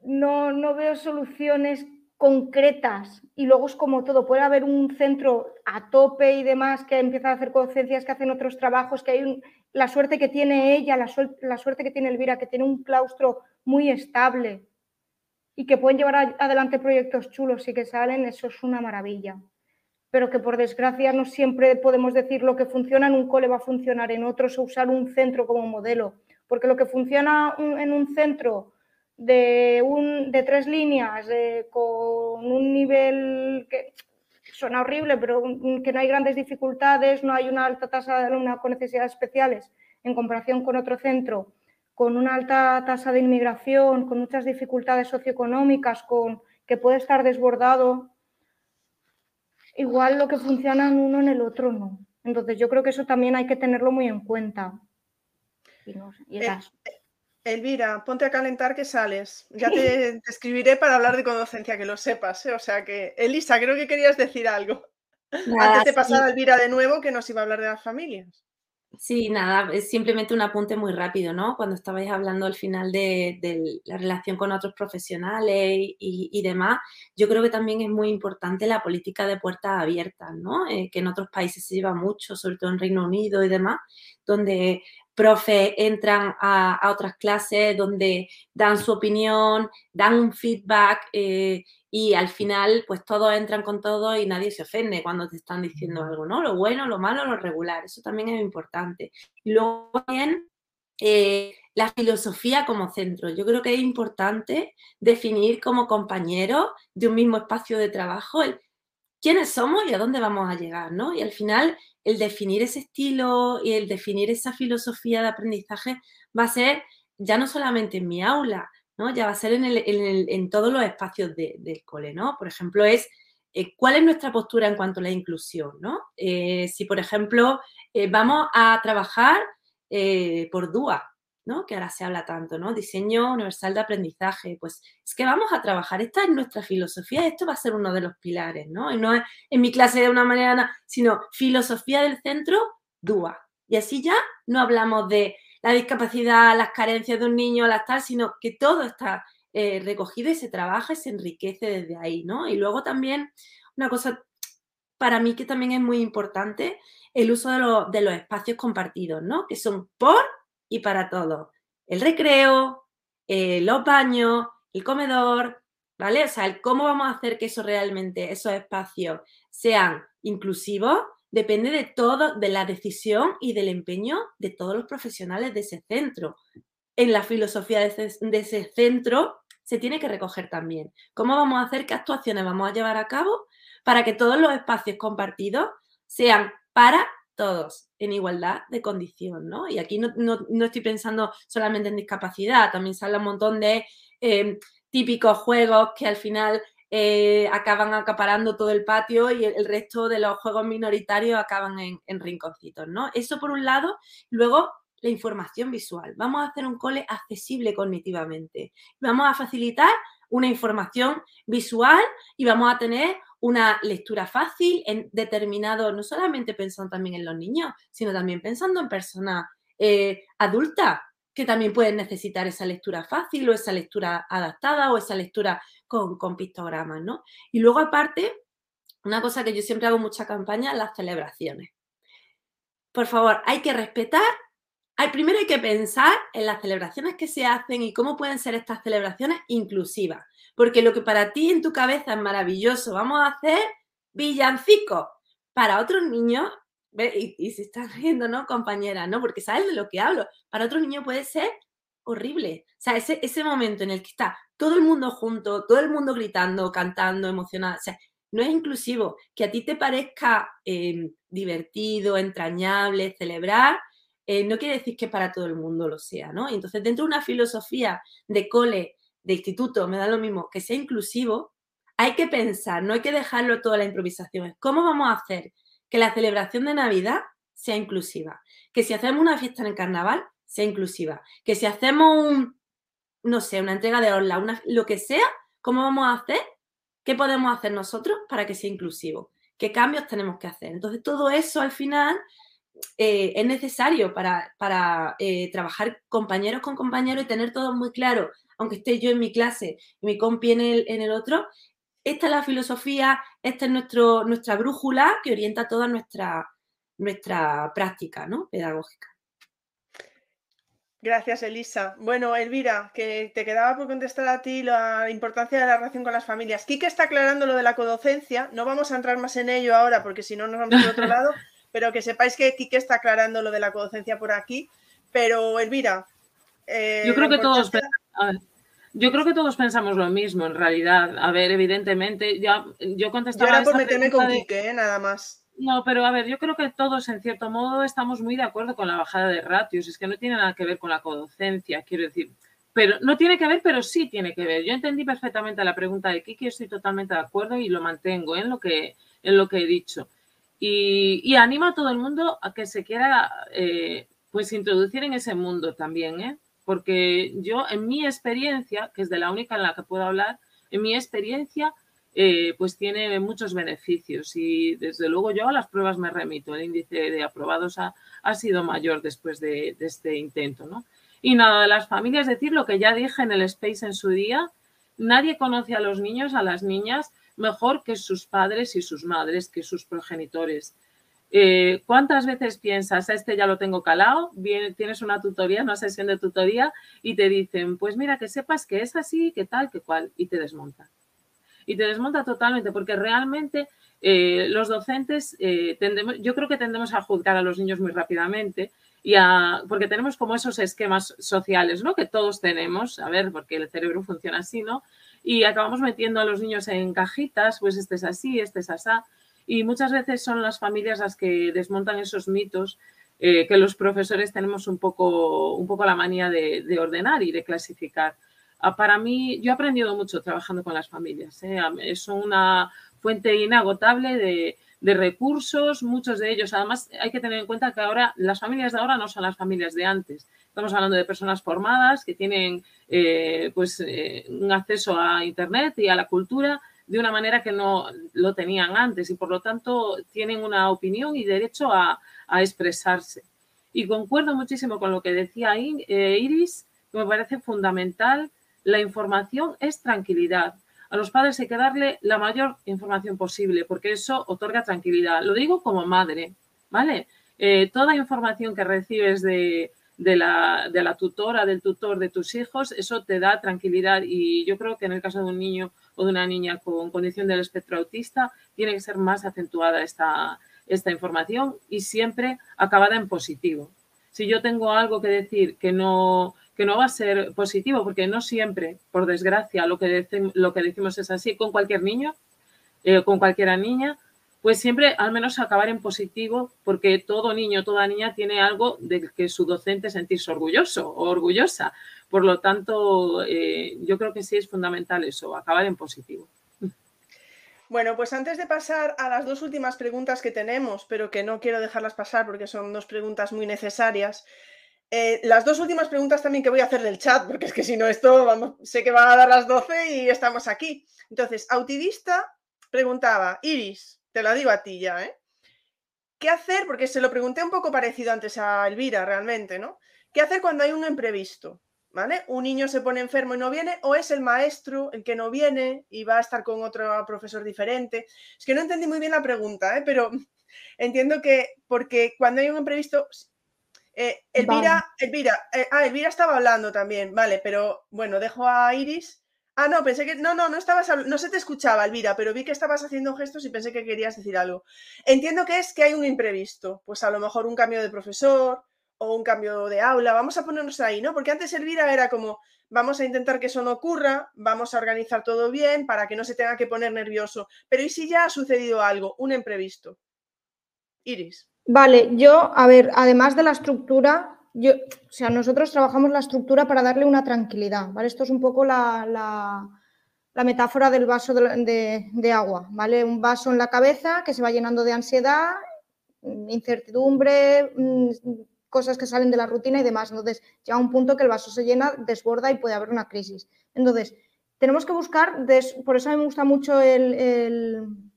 no, no veo soluciones concretas y luego es como todo, puede haber un centro a tope y demás que empieza a hacer conciencias, que hacen otros trabajos, que hay un, la suerte que tiene ella, la, suerte que tiene Elvira, que tiene un claustro muy estable y que pueden llevar adelante proyectos chulos y que salen, eso es una maravilla. Pero que por desgracia no siempre podemos decir lo que funciona en un cole va a funcionar en otros o usar un centro como modelo, porque lo que funciona en un centro de, un, de tres líneas con un nivel que suena horrible, pero que no hay grandes dificultades, no hay una alta tasa de alumnos con necesidades especiales en comparación con otro centro, con una alta tasa de inmigración, con muchas dificultades socioeconómicas, con que puede estar desbordado, igual lo que funciona en uno en el otro no. Entonces yo creo que eso también hay que tenerlo muy en cuenta. Y no, y eh, Elvira, ponte a calentar que sales. Ya te, escribiré para hablar de codocencia, que lo sepas. ¿eh? O sea que, Elisa, creo que querías decir algo. Antes de pasar a Elvira de nuevo, que nos iba a hablar de las familias. Sí, nada, es simplemente un apunte muy rápido, ¿no? Cuando estabais hablando al final de, la relación con otros profesionales y, demás, yo creo que también es muy importante la política de puertas abiertas, ¿no? Eh, que en otros países se lleva mucho, sobre todo en Reino Unido y demás, donde profes entran a, otras clases donde dan su opinión, dan un feedback eh, y al final pues todos entran con todo y nadie se ofende cuando te están diciendo algo, ¿no? Lo bueno, lo malo, lo regular, eso también es importante. Luego también eh, la filosofía como centro. Yo creo que es importante definir como compañeros de un mismo espacio de trabajo el quiénes somos y a dónde vamos a llegar, ¿no? Y al final el definir ese estilo y el definir esa filosofía de aprendizaje va a ser ya no solamente en mi aula, ¿no? Ya va a ser en, todos los espacios del cole, ¿no? Por ejemplo, es eh, cuál es nuestra postura en cuanto a la inclusión, ¿no? Eh, si, por ejemplo, eh, vamos a trabajar por DUA, ¿no? Que ahora se habla tanto, ¿no? Diseño universal de aprendizaje, pues es que vamos a trabajar, esta es nuestra filosofía, esto va a ser uno de los pilares, ¿no? Y no es en mi clase de una manera, sino filosofía del centro, DUA. Y así ya no hablamos de la discapacidad, las carencias de un niño, las tal, sino que todo está eh, recogido y se trabaja y se enriquece desde ahí, ¿no? Y luego también una cosa para mí que también es muy importante, el uso de, los espacios compartidos, ¿no? Que son por y para todos. El recreo, los baños, el comedor, ¿vale? O sea, el cómo vamos a hacer que eso realmente, esos espacios sean inclusivos, depende de todo, de la decisión y del empeño de todos los profesionales de ese centro. En la filosofía de ese, centro se tiene que recoger también. ¿Cómo vamos a hacer, qué actuaciones vamos a llevar a cabo para que todos los espacios compartidos sean para todos en igualdad de condición, ¿no? Y aquí no, estoy pensando solamente en discapacidad, también habla un montón de eh, típicos juegos que al final eh, acaban acaparando todo el patio y el, resto de los juegos minoritarios acaban en, rinconcitos, ¿no? Eso por un lado. Luego, la información visual. Vamos a hacer un cole accesible cognitivamente. Vamos a facilitar una información visual y vamos a tener una lectura fácil en determinado, no solamente pensando también en los niños, sino también pensando en personas eh, adultas que también pueden necesitar esa lectura fácil o esa lectura adaptada o esa lectura con, pictogramas, ¿no? Y luego aparte, una cosa que yo siempre hago mucha campaña, las celebraciones. Por favor, hay que respetar, primero hay que pensar en las celebraciones que se hacen y cómo pueden ser estas celebraciones inclusivas. Porque lo que para ti en tu cabeza es maravilloso, vamos a hacer villancicos. Para otros niños, y, y se están riendo, ¿no, compañera? ¿No? Porque sabes de lo que hablo. Para otros niños puede ser horrible. O sea, ese, ese momento en el que está todo el mundo junto, todo el mundo gritando, cantando, emocionado, o sea, no es inclusivo. Que a ti te parezca em, divertido, entrañable, celebrar, eh, no quiere decir que para todo el mundo lo sea, ¿no? Y entonces, dentro de una filosofía de cole, de instituto, me da lo mismo, que sea inclusivo, hay que pensar, no hay que dejarlo toda la improvisación. ¿Cómo vamos a hacer que la celebración de Navidad sea inclusiva? Que si hacemos una fiesta en el carnaval, sea inclusiva. Que si hacemos un, no sé, una entrega de orla, una, lo que sea, ¿cómo vamos a hacer? ¿Qué podemos hacer nosotros para que sea inclusivo? ¿Qué cambios tenemos que hacer? Entonces, todo eso al final eh, es necesario para, para eh, trabajar compañeros con compañeros y tener todo muy claro, aunque esté yo en mi clase y mi compi en el, en el otro, esta es la filosofía, esta es nuestro, nuestra brújula que orienta toda nuestra, nuestra práctica ¿no? pedagógica. Gracias, Elisa. Bueno, Elvira, que te quedaba por contestar a ti la importancia de la relación con las familias. Kike está aclarando lo de la codocencia. No vamos a entrar más en ello ahora porque si no nos vamos al otro lado, pero que sepáis que Kike está aclarando lo de la codocencia por aquí. Pero, Elvira. Eh, yo creo que todos. Yo creo que todos pensamos lo mismo, en realidad. A ver, evidentemente, ya, yo contestaba. Yo era por meterme con ¿eh? nada más. No, pero a ver, yo creo que todos, en cierto modo, estamos muy de acuerdo con la bajada de ratios. Es que no tiene nada que ver con la codocencia, quiero decir. Pero no tiene que ver, pero sí tiene que ver. Yo entendí perfectamente la pregunta de Kiki, estoy totalmente de acuerdo y lo mantengo en lo que, en lo que he dicho. Y, y animo a todo el mundo a que se quiera eh, pues introducir en ese mundo también, ¿eh? porque yo en mi experiencia, que es de la única en la que puedo hablar, en mi experiencia eh, pues tiene muchos beneficios y desde luego yo a las pruebas me remito. El índice de aprobados ha, sido mayor después de, este intento. ¿no? Y nada, de las familias, decir lo que ya dije en el Space en su día, nadie conoce a los niños, a las niñas, mejor que sus padres y sus madres, que sus progenitores. Eh, ¿Cuántas veces piensas, este ya lo tengo calado, tienes una tutoría, una sesión de tutoría y te dicen, pues mira, que sepas que es así, que tal, que cual, y te desmontan? y te desmonta totalmente porque realmente eh, los docentes, eh, tendemos, yo creo que tendemos a juzgar a los niños muy rápidamente y a, porque tenemos como esos esquemas sociales, ¿no? Que todos tenemos, a ver, porque el cerebro funciona así, ¿no? Y acabamos metiendo a los niños en cajitas, pues este es así, este es así. Y muchas veces son las familias las que desmontan esos mitos eh, que los profesores tenemos un poco, un poco la manía de ordenar y de clasificar. ah, para mí, yo he aprendido mucho trabajando con las familias. ¿eh? Es una fuente inagotable de, de recursos, muchos de ellos. Además, hay que tener en cuenta que ahora las familias de ahora no son las familias de antes. Estamos hablando de personas formadas que tienen eh, pues, eh, un acceso a Internet y a la cultura de una manera que no lo tenían antes y por lo tanto tienen una opinión y derecho a, expresarse. Y concuerdo muchísimo con lo que decía eh, Iris, que me parece fundamental. La información es tranquilidad a los padres hay que darle la mayor información posible porque eso otorga tranquilidad. Lo digo como madre, ¿vale? Eh, toda información que recibes de, la, de la tutora, del tutor de tus hijos, eso te da tranquilidad y yo creo que en el caso de un niño o de una niña con condición del espectro autista tiene que ser más acentuada esta, esta información y siempre acabada en positivo. Si yo tengo algo que decir que no, que no va a ser positivo, porque no siempre, por desgracia, lo que, lo que decimos es así con cualquier niño, eh, con cualquiera niña, pues siempre al menos acabar en positivo, porque todo niño, toda niña tiene algo de que su docente sentirse orgulloso o orgullosa. Por lo tanto, eh, yo creo que sí es fundamental eso, acabar en positivo. Bueno, pues antes de pasar a las dos últimas preguntas que tenemos, pero que no quiero dejarlas pasar porque son dos preguntas muy necesarias, eh, las dos últimas preguntas también que voy a hacer del chat, porque es que si no esto, vamos, sé que van a dar las 12 y estamos aquí. Entonces, Autivista preguntaba, Iris, te lo digo a ti ya, ¿eh? ¿Qué hacer? Porque se lo pregunté un poco parecido antes a Elvira, realmente, ¿no? ¿Qué hacer cuando hay un imprevisto? ¿Vale? Un niño se pone enfermo y no viene, o es el maestro el que no viene y va a estar con otro profesor diferente. Es que no entendí muy bien la pregunta, ¿eh? pero entiendo que porque cuando hay un imprevisto, eh, Elvira, Elvira, eh, ah, Elvira estaba hablando también, vale, pero bueno, dejo a Iris. Ah, no, pensé que, no, no, no estabas, no se te escuchaba, Elvira, pero vi que estabas haciendo gestos y pensé que querías decir algo. Entiendo que es que hay un imprevisto, pues a lo mejor un cambio de profesor o un cambio de aula, vamos a ponernos ahí, ¿no? Porque antes Elvira era como, vamos a intentar que eso no ocurra, vamos a organizar todo bien para que no se tenga que poner nervioso, pero ¿y si ya ha sucedido algo, un imprevisto? Iris. Vale, yo, a ver, además de la estructura, o sea, nosotros trabajamos la estructura para darle una tranquilidad, ¿vale? Esto es un poco la, la, metáfora del vaso de, de, agua, ¿vale? Un vaso en la cabeza que se va llenando de ansiedad, incertidumbre, mm, cosas que salen de la rutina y demás. Entonces, llega un punto que el vaso se llena, desborda y puede haber una crisis. Entonces, tenemos que buscar, por eso a mí me gusta mucho el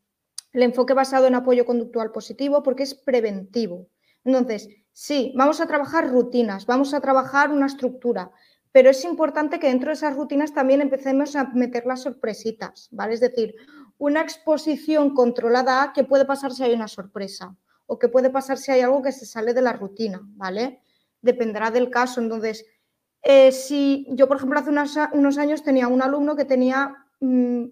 el enfoque basado en apoyo conductual positivo porque es preventivo. Entonces, sí, vamos a trabajar rutinas, vamos a trabajar una estructura, pero es importante que dentro de esas rutinas también empecemos a meter las sorpresitas, ¿vale? Es decir, una exposición controlada a qué puede pasar si hay una sorpresa o qué puede pasar si hay algo que se sale de la rutina, ¿vale? Dependerá del caso. Entonces, eh, si yo, por ejemplo, hace unos, años tenía un alumno que tenía mm,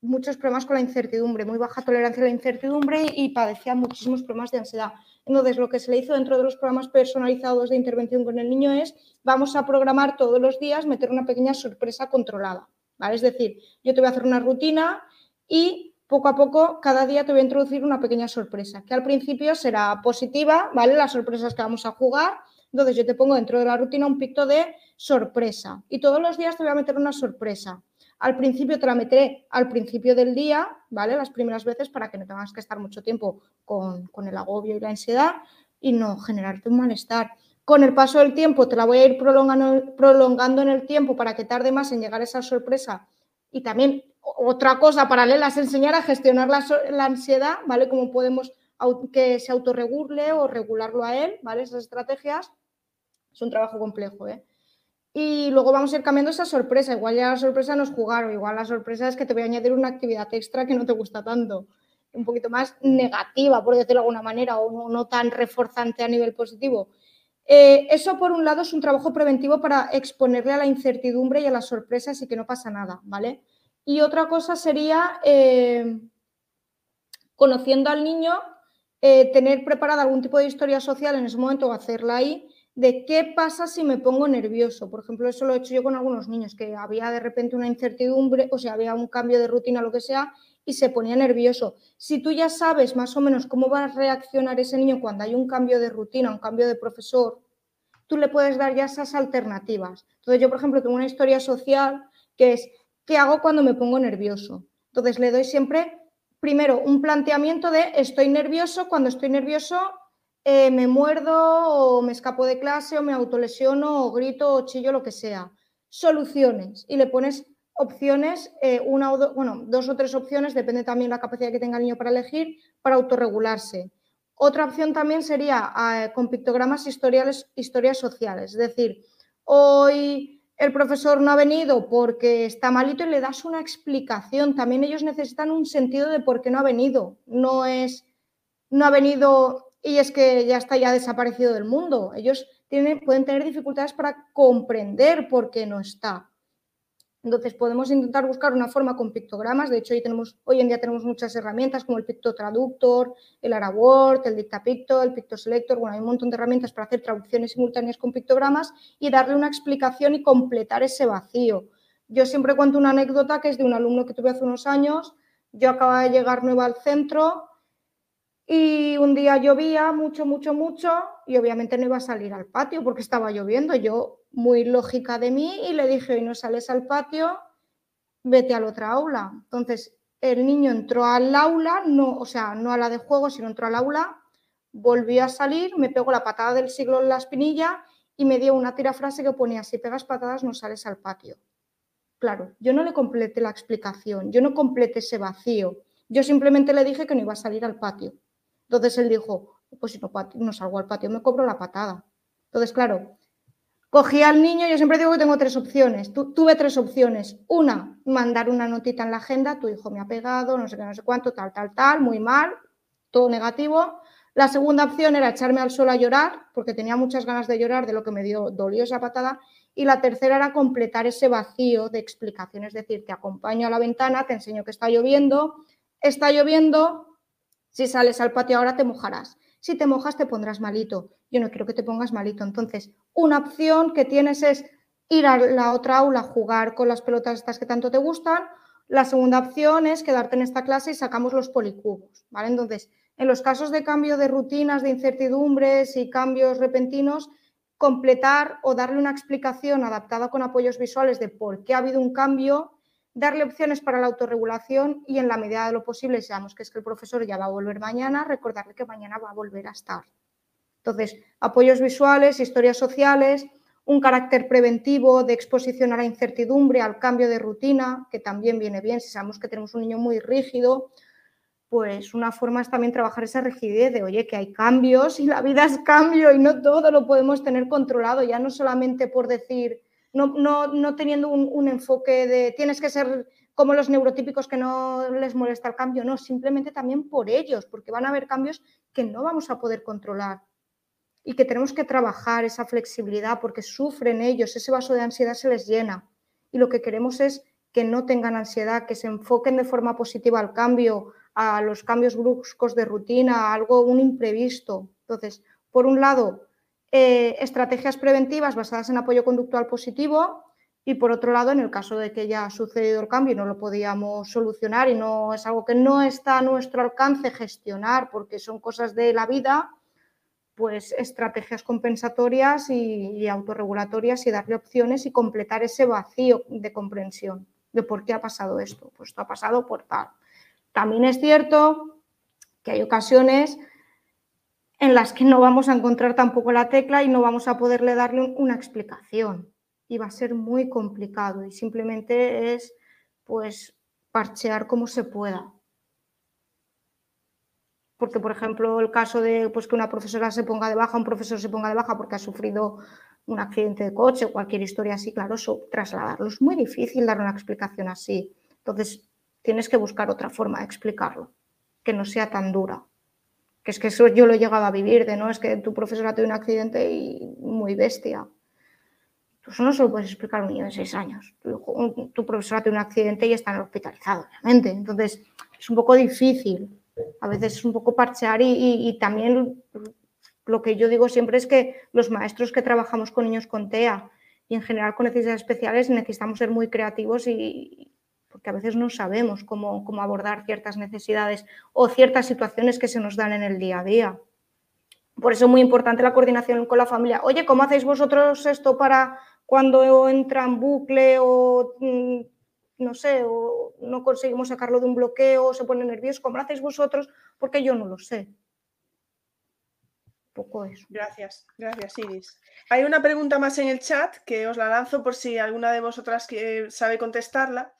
muchos problemas con la incertidumbre, muy baja tolerancia a la incertidumbre y padecía muchísimos problemas de ansiedad. Entonces, lo que se le hizo dentro de los programas personalizados de intervención con el niño es, vamos a programar todos los días, meter una pequeña sorpresa controlada. ¿vale? Es decir, yo te voy a hacer una rutina y poco a poco, cada día te voy a introducir una pequeña sorpresa, que al principio será positiva, ¿vale? Las sorpresas que vamos a jugar. Entonces, yo te pongo dentro de la rutina un picto de sorpresa y todos los días te voy a meter una sorpresa. Al principio te la meteré al principio del día, ¿vale? Las primeras veces para que no tengas que estar mucho tiempo con, el agobio y la ansiedad y no generarte un malestar. Con el paso del tiempo te la voy a ir prolongando, en el tiempo para que tarde más en llegar a esa sorpresa. Y también otra cosa paralela es enseñar a gestionar la, la ansiedad, ¿vale? Cómo podemos que se autorregule o regularlo a él, ¿vale? Esas estrategias. Es un trabajo complejo, ¿eh? Y luego vamos a ir cambiando esa sorpresa. Igual ya la sorpresa no es jugar, o igual la sorpresa es que te voy a añadir una actividad extra que no te gusta tanto, un poquito más negativa, por decirlo de alguna manera, o no, tan reforzante a nivel positivo. Eh, eso, por un lado, es un trabajo preventivo para exponerle a la incertidumbre y a las sorpresas y que no pasa nada, ¿vale? Y otra cosa sería, eh, conociendo al niño, eh, tener preparada algún tipo de historia social en ese momento o hacerla ahí de qué pasa si me pongo nervioso. Por ejemplo, eso lo he hecho yo con algunos niños, que había de repente una incertidumbre, o sea, había un cambio de rutina, lo que sea, y se ponía nervioso. Si tú ya sabes más o menos cómo va a reaccionar ese niño cuando hay un cambio de rutina, un cambio de profesor, tú le puedes dar ya esas alternativas. Entonces yo, por ejemplo, tengo una historia social que es, ¿qué hago cuando me pongo nervioso? Entonces le doy siempre, primero, un planteamiento de estoy nervioso, cuando estoy nervioso eh, me muerdo o me escapo de clase o me autolesiono o grito o chillo, lo que sea. Soluciones. Y le pones opciones, eh, una o bueno, dos o tres opciones, depende también la capacidad que tenga el niño para elegir, para autorregularse. Otra opción también sería eh, con pictogramas historiales, historias sociales, es decir, hoy el profesor no ha venido porque está malito y le das una explicación. También ellos necesitan un sentido de por qué no ha venido. No es, no ha venido y es que ya está ya desaparecido del mundo. Ellos tienen, pueden tener dificultades para comprender por qué no está. Entonces podemos intentar buscar una forma con pictogramas. De hecho, hoy, hoy en día tenemos muchas herramientas como el Pictotraductor, el AraWord, el Dictapicto, el Pictoselector. Bueno, hay un montón de herramientas para hacer traducciones simultáneas con pictogramas y darle una explicación y completar ese vacío. Yo siempre cuento una anécdota que es de un alumno que tuve hace unos años. Yo acababa de llegar nueva al centro y un día llovía mucho, mucho, mucho y obviamente no iba a salir al patio porque estaba lloviendo. Yo, muy lógica de mí, y le dije, hoy no sales al patio, vete a la otra aula. Entonces, el niño entró al aula, no, o sea, no a la de juego, sino entró al aula, volvió a salir, me pegó la patada del siglo en la espinilla y me dio una tirafrase que ponía, si pegas patadas no sales al patio. Claro, yo no le completé la explicación, yo no completé ese vacío, yo simplemente le dije que no iba a salir al patio. Entonces él dijo, pues si no, salgo al patio, me cobro la patada. Entonces, claro, cogí al niño, yo siempre digo que tengo tres opciones. tuve tres opciones. Una, mandar una notita en la agenda, tu hijo me ha pegado, no sé qué, no sé cuánto, tal, tal, tal, muy mal, todo negativo. La segunda opción era echarme al suelo a llorar, porque tenía muchas ganas de llorar de lo que me dio, dolió esa patada. Y la tercera era completar ese vacío de explicación, es decir, te acompaño a la ventana, te enseño que está lloviendo, está lloviendo, si sales al patio ahora te mojarás. Si te mojas te pondrás malito. Yo no quiero que te pongas malito. Entonces, una opción que tienes es ir a la otra aula a jugar con las pelotas estas que tanto te gustan. La segunda opción es quedarte en esta clase y sacamos los policubos. ¿vale? Entonces, en los casos de cambio de rutinas, de incertidumbres y cambios repentinos, completar o darle una explicación adaptada con apoyos visuales de por qué ha habido un cambio darle opciones para la autorregulación y en la medida de lo posible, seamos que es que el profesor ya va a volver mañana, recordarle que mañana va a volver a estar. Entonces, apoyos visuales, historias sociales, un carácter preventivo de exposición a la incertidumbre, al cambio de rutina, que también viene bien si sabemos que tenemos un niño muy rígido, pues una forma es también trabajar esa rigidez de, oye, que hay cambios y la vida es cambio y no todo lo podemos tener controlado, ya no solamente por decir, no, teniendo un, enfoque de tienes que ser como los neurotípicos que no les molesta el cambio, no, simplemente también por ellos, porque van a haber cambios que no vamos a poder controlar y que tenemos que trabajar esa flexibilidad porque sufren ellos, ese vaso de ansiedad se les llena y lo que queremos es que no tengan ansiedad, que se enfoquen de forma positiva al cambio, a los cambios bruscos de rutina, a algo, un imprevisto. Entonces, por un lado, eh, estrategias preventivas basadas en apoyo conductual positivo y por otro lado, en el caso de que ya ha sucedido el cambio y no lo podíamos solucionar y no es algo que no está a nuestro alcance gestionar porque son cosas de la vida, pues estrategias compensatorias y, autorregulatorias y darle opciones y completar ese vacío de comprensión de por qué ha pasado esto. Pues esto ha pasado por tal. También es cierto que hay ocasiones en las que no vamos a encontrar tampoco la tecla y no vamos a poderle darle una explicación. Y va a ser muy complicado y simplemente es pues parchear como se pueda. Porque, por ejemplo, el caso de pues, que una profesora se ponga de baja, un profesor se ponga de baja porque ha sufrido un accidente de coche o cualquier historia así, claro, eso trasladarlo es muy difícil dar una explicación así. Entonces, tienes que buscar otra forma de explicarlo, que no sea tan dura que es que eso yo lo he llegado a vivir, de no, es que tu profesora tuvo un accidente y muy bestia. Tú eso no se lo puedes explicar a un niño de seis años. Tu, tu profesora tuvo un accidente y está hospitalizado, obviamente. Entonces, es un poco difícil. A veces es un poco parchear y, y también lo que yo digo siempre es que los maestros que trabajamos con niños con TEA y en general con necesidades especiales necesitamos ser muy creativos y, porque a veces no sabemos cómo, abordar ciertas necesidades o ciertas situaciones que se nos dan en el día a día. Por eso es muy importante la coordinación con la familia. Oye, ¿cómo hacéis vosotros esto para cuando entra en bucle o mm, no sé, o no conseguimos sacarlo de un bloqueo, o se pone nervioso? ¿Cómo lo hacéis vosotros? Porque yo no lo sé. poco eso. Gracias, gracias Iris. Hay una pregunta más en el chat que os la lanzo por si alguna de vosotras sabe contestarla,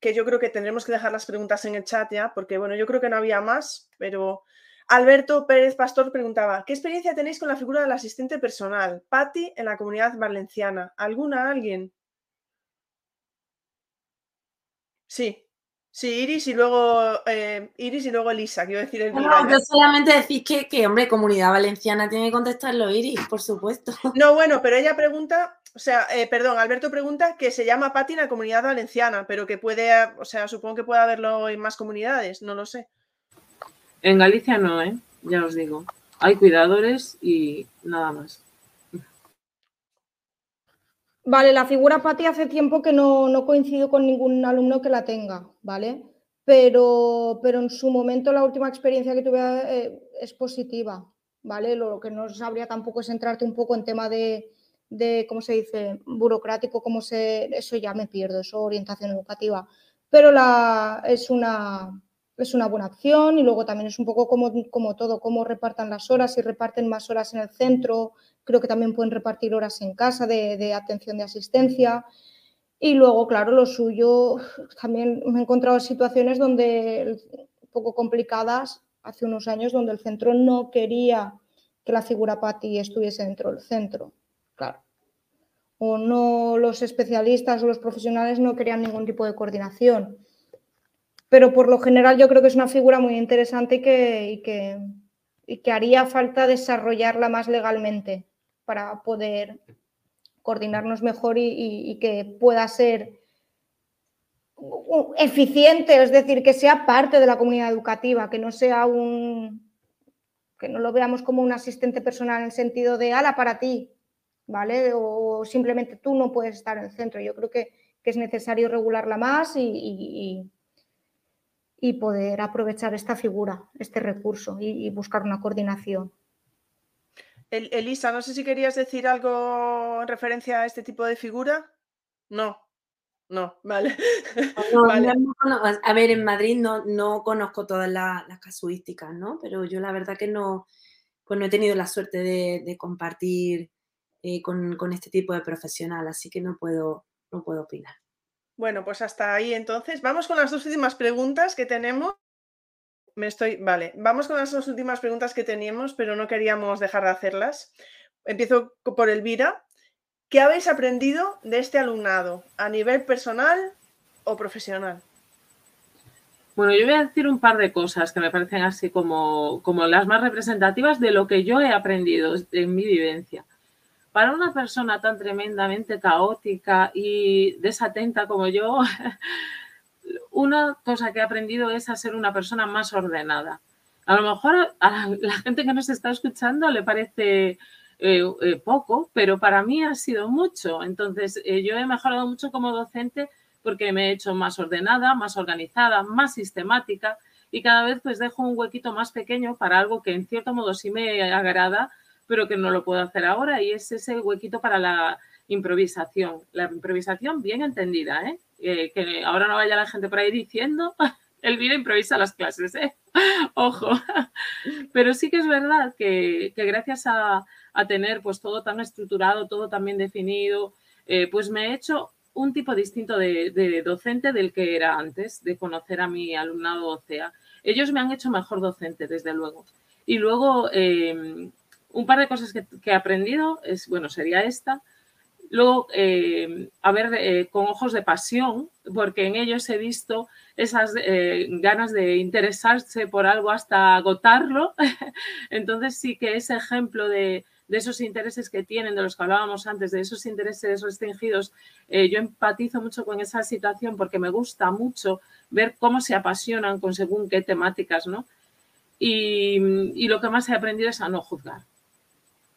que yo creo que tendremos que dejar las preguntas en el chat ya, porque bueno, yo creo que no había más, pero Alberto Pérez Pastor preguntaba, ¿qué experiencia tenéis con la figura del asistente personal? Patti en la comunidad valenciana. ¿Alguna? ¿Alguien? Sí, sí, Iris y luego eh, Iris y luego Elisa, quiero decir el No, yo solamente decir que, que, hombre, comunidad valenciana tiene que contestarlo Iris, por supuesto. No, bueno, pero ella pregunta, o sea, eh, perdón, Alberto pregunta que se llama Patti en la comunidad valenciana, pero que puede, o sea, supongo que puede haberlo en más comunidades, no lo sé. En Galicia no, ¿eh? Ya os digo. Hay cuidadores y nada más. Vale, la figura Pati hace tiempo que no, no, coincido con ningún alumno que la tenga, ¿vale? Pero, pero en su momento la última experiencia que tuve eh, es positiva, ¿vale? Lo, que no sabría tampoco es entrarte un poco en tema de, de, ¿cómo se dice?, burocrático, cómo se... Eso ya me pierdo, eso orientación educativa. Pero la, es una, es una buena acción y luego también es un poco como, como todo, cómo repartan las horas, si reparten más horas en el centro, creo que también pueden repartir horas en casa de, atención de asistencia. Y luego, claro, lo suyo, también me he encontrado situaciones donde, un poco complicadas, hace unos años, donde el centro no quería que la figura PATI estuviese dentro del centro, claro. O no, los especialistas o los profesionales no querían ningún tipo de coordinación pero por lo general yo creo que es una figura muy interesante y que, que, haría falta desarrollarla más legalmente para poder coordinarnos mejor y, que pueda ser eficiente, es decir, que sea parte de la comunidad educativa, que no sea un que no lo veamos como un asistente personal en el sentido de ala para ti, ¿vale? O simplemente tú no puedes estar en el centro. Yo creo que, es necesario regularla más y y poder aprovechar esta figura, este recurso y, buscar una coordinación. Elisa, no sé si querías decir algo en referencia a este tipo de figura. No, no, vale. a ver, en Madrid no, no conozco todas las, casuísticas, ¿no? Pero yo la verdad que no, pues no he tenido la suerte de, compartir eh, con, con, este tipo de profesional, así que no puedo, no puedo opinar. Bueno, pues hasta ahí entonces. Vamos con las dos últimas preguntas que tenemos. Me estoy. Vale, vamos con las dos últimas preguntas que teníamos, pero no queríamos dejar de hacerlas. Empiezo por Elvira. ¿Qué habéis aprendido de este alumnado a nivel personal o profesional? Bueno, yo voy a decir un par de cosas que me parecen así como, como las más representativas de lo que yo he aprendido en mi vivencia para una persona tan tremendamente caótica y desatenta como yo, una cosa que he aprendido es a ser una persona más ordenada. A lo mejor a la gente que nos está escuchando le parece eh, eh, poco, pero para mí ha sido mucho. Entonces, eh, yo he mejorado mucho como docente porque me he hecho más ordenada, más organizada, más sistemática y cada vez pues dejo un huequito más pequeño para algo que en cierto modo sí me agrada, pero que no lo puedo hacer ahora y es ese huequito para la improvisación. La improvisación bien entendida, ¿eh? que ahora no vaya la gente por ahí diciendo, el vídeo improvisa las clases, ¿eh? Ojo. Pero sí que es verdad que, gracias a, tener pues todo tan estructurado, todo tan bien definido, eh, pues me he hecho un tipo distinto de, docente del que era antes, de conocer a mi alumnado OCEA. Ellos me han hecho mejor docente, desde luego. Y luego, eh, un par de cosas que, he aprendido es, bueno, sería esta. Luego, eh, a ver, eh, con ojos de pasión, porque en ellos he visto esas eh, ganas de interesarse por algo hasta agotarlo. Entonces sí que ese ejemplo de, esos intereses que tienen, de los que hablábamos antes, de esos intereses restringidos, yo empatizo mucho con esa situación porque me gusta mucho ver cómo se apasionan con según qué temáticas, ¿no? y lo que más he aprendido es a no juzgar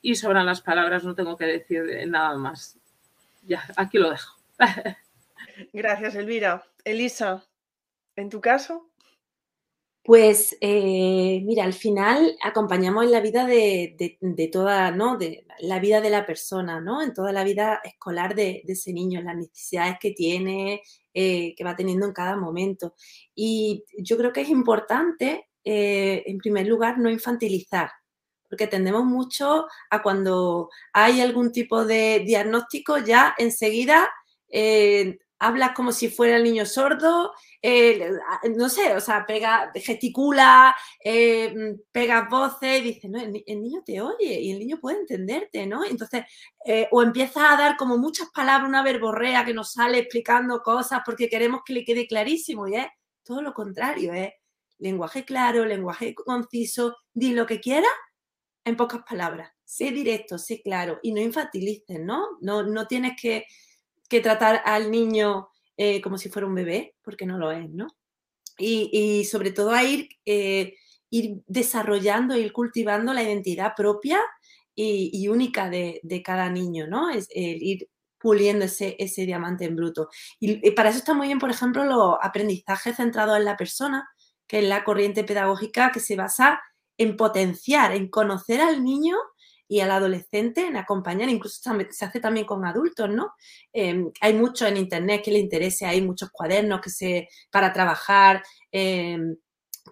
y sobran las palabras, no tengo que decir nada más. Ya, aquí lo dejo. Gracias, Elvira. Elisa, ¿en tu caso? Pues eh, mira, al final acompañamos en la vida de, toda, ¿no? De la vida de la persona, ¿no? En toda la vida escolar de, ese niño, las necesidades que tiene, eh, que va teniendo en cada momento. Y yo creo que es importante, eh, en primer lugar, no infantilizar, porque tendemos mucho a cuando hay algún tipo de diagnóstico, ya enseguida hablas como si fuera el niño sordo, eh, no sé, o sea, pega, gesticula, eh, pega voces, dice, no, el, niño te oye y el niño puede entenderte, ¿no? Entonces, eh, o empieza a dar como muchas palabras, una verborrea que nos sale explicando cosas porque queremos que le quede clarísimo y es todo lo contrario, es lenguaje claro, lenguaje conciso, di lo que quieras en pocas palabras, sé directo, sé claro y no infantilices, ¿no? No, no tienes que que tratar al niño eh, como si fuera un bebé, porque no lo es, ¿no? Y, sobre todo a ir, eh, ir desarrollando, ir cultivando la identidad propia y, única de, cada niño, ¿no? Es el ir puliendo ese, ese diamante en bruto. Y, y, para eso está muy bien, por ejemplo, los aprendizajes centrados en la persona, que es la corriente pedagógica que se basa en potenciar, en conocer al niño y al adolescente en acompañar, incluso se hace también con adultos, ¿no? Em, hay mucho en internet que le interese, hay muchos cuadernos que se, para trabajar em,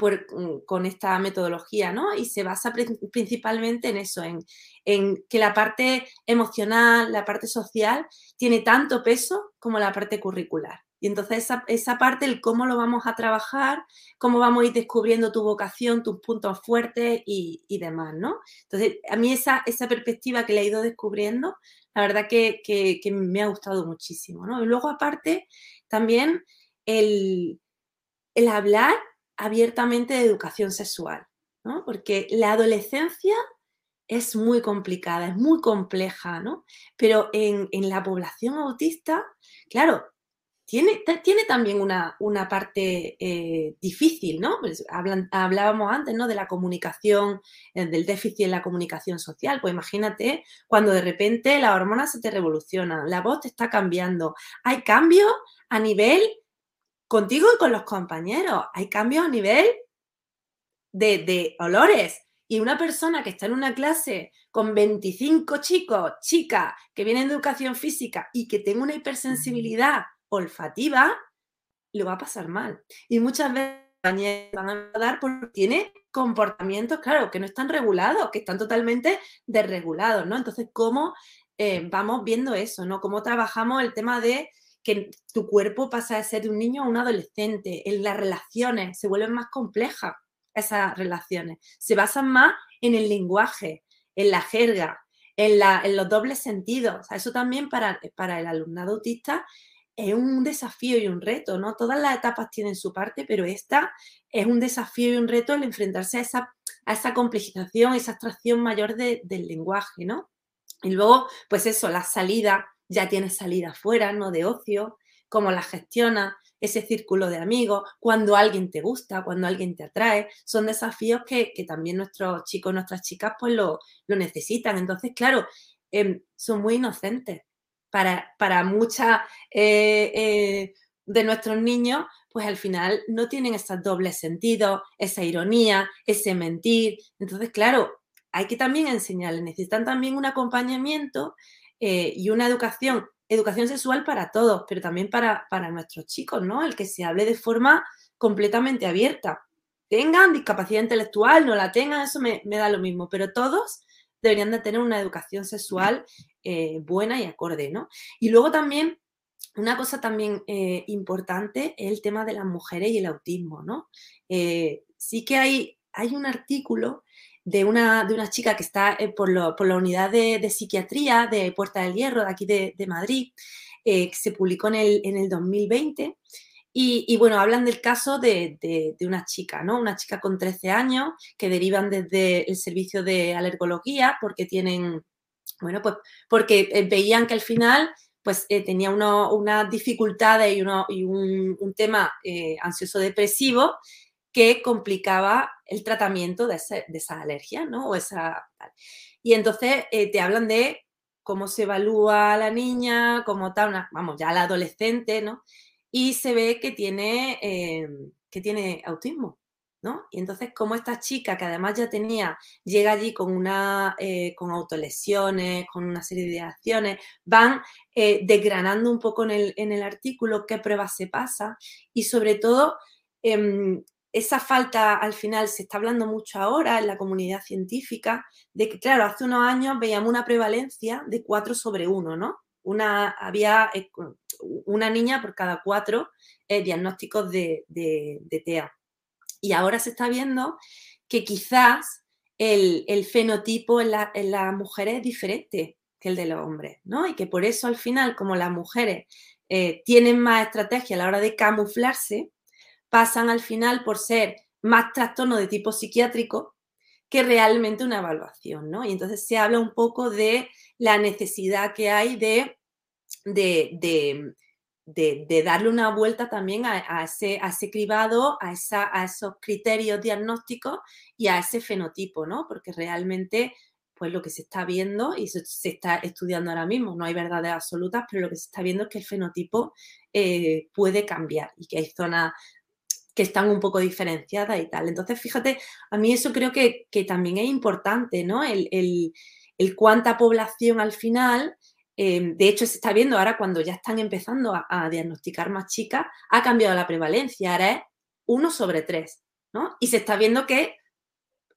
mm, con esta metodología, ¿no? Y se basa principalmente en eso, en, en que la parte emocional, la parte social, tiene tanto peso como la parte curricular. Y entonces esa, parte, el cómo lo vamos a trabajar, cómo vamos a ir descubriendo tu vocación, tus puntos fuertes y, demás, ¿no? Entonces, a mí esa, esa perspectiva que le he ido descubriendo, la verdad que, me ha gustado muchísimo, ¿no? Y luego aparte, también el, el hablar abiertamente de educación sexual, ¿no? Porque la adolescencia es muy complicada, es muy compleja, ¿no? Pero en, en la población autista, claro, tiene, tiene también una, una parte eh, difícil, ¿no? Pues hablábamos antes, ¿no? De la comunicación, eh, del déficit en la comunicación social. Pues imagínate cuando de repente las hormonas se te revolucionan, la voz te está cambiando. Hay cambios a nivel contigo y con los compañeros. Hay cambios a nivel de, de olores. Y una persona que está en una clase con 25 chicos, chicas, que vienen de educación física y que tenga una hipersensibilidad olfativa, lo va a pasar mal. Y muchas veces van a dar porque tiene comportamientos, claro, que no están regulados, que están totalmente desregulados, ¿no? Entonces, ¿cómo eh, vamos viendo eso, ¿no? ¿Cómo trabajamos el tema de que tu cuerpo pasa de ser un niño a un adolescente? En las relaciones se vuelven más complejas esas relaciones. Se basan más en el lenguaje, en la jerga, en, en los dobles sentidos. eso también para, para el alumnado autista es un desafío y un reto, ¿no? Todas las etapas tienen su parte, pero esta es un desafío y un reto el enfrentarse a esa, a esa complejización, esa abstracción mayor del lenguaje, ¿no? Y luego, pues eso, la salida, ya tienes salida fuera, ¿no? De ocio, cómo la gestiona, ese círculo de amigos, cuando alguien te gusta, cuando alguien te atrae, son desafíos que, también nuestros chicos, nuestras chicas, pues lo, necesitan. Entonces, claro, em, son muy inocentes para, para eh, eh, de nuestros niños, pues al final no tienen esos dobles sentidos, esa ironía, ese mentir. Entonces, claro, hay que también enseñarles, necesitan también un acompañamiento eh, y una educación, educación sexual para todos, pero también para, para nuestros chicos, ¿no? El que se hable de forma completamente abierta. Tengan discapacidad intelectual, no la tengan, eso me, me da lo mismo, pero todos deberían de tener una educación sexual eh, buena y acorde, ¿no? Y luego también, una cosa también eh, importante es el tema de las mujeres y el autismo, ¿no? Eh, sí que hay, hay un artículo de una, de una chica que está por, la unidad de, psiquiatría de Puerta del Hierro, de aquí de, Madrid, que se publicó en el, en el 2020 y, bueno, hablan del caso de, una chica, ¿no? Una chica con 13 años que derivan desde el servicio de alergología porque tienen, bueno, pues porque eh, veían que al final pues eh, tenía unas dificultades y, uno, y un, tema eh, ansioso-depresivo que complicaba el tratamiento de, esa alergia, ¿no? O esa, y entonces te hablan de cómo se evalúa a la niña, cómo tal, vamos, ya la adolescente, ¿no? Y se ve que tiene, eh, que tiene autismo. ¿no? Y entonces, como esta chica, que además ya tenía, llega allí con una, eh, con autolesiones, con una serie de acciones, van eh, desgranando un poco en el, en el, artículo qué pruebas se pasa y sobre todo em, esa falta al final se está hablando mucho ahora en la comunidad científica de que, claro, hace unos años veíamos una prevalencia de 4 sobre 1, ¿no? Una, había eh, una niña por cada cuatro diagnósticos de, de, de TEA. Y ahora se está viendo que quizás el, fenotipo en, la, las mujeres es diferente que el de los hombres, ¿no? Y que por eso al final, como las mujeres eh, tienen más estrategia a la hora de camuflarse, pasan al final por ser más trastornos de tipo psiquiátrico que realmente una evaluación, ¿no? Y entonces se habla un poco de la necesidad que hay de, de de, darle una vuelta también a, ese, a ese, cribado, a, esos criterios diagnósticos y a ese fenotipo, ¿no? Porque realmente, pues lo que se está viendo y se, está estudiando ahora mismo, no hay verdades absolutas, pero lo que se está viendo es que el fenotipo eh, puede cambiar y que hay zonas que están un poco diferenciadas y tal. Entonces, fíjate, a mí eso creo que, también es importante, ¿no? El, el, cuánta población al final Em, de hecho, se está viendo ahora cuando ya están empezando a, diagnosticar más chicas, ha cambiado la prevalencia, ahora es 1 sobre 3, ¿no? Y se está viendo que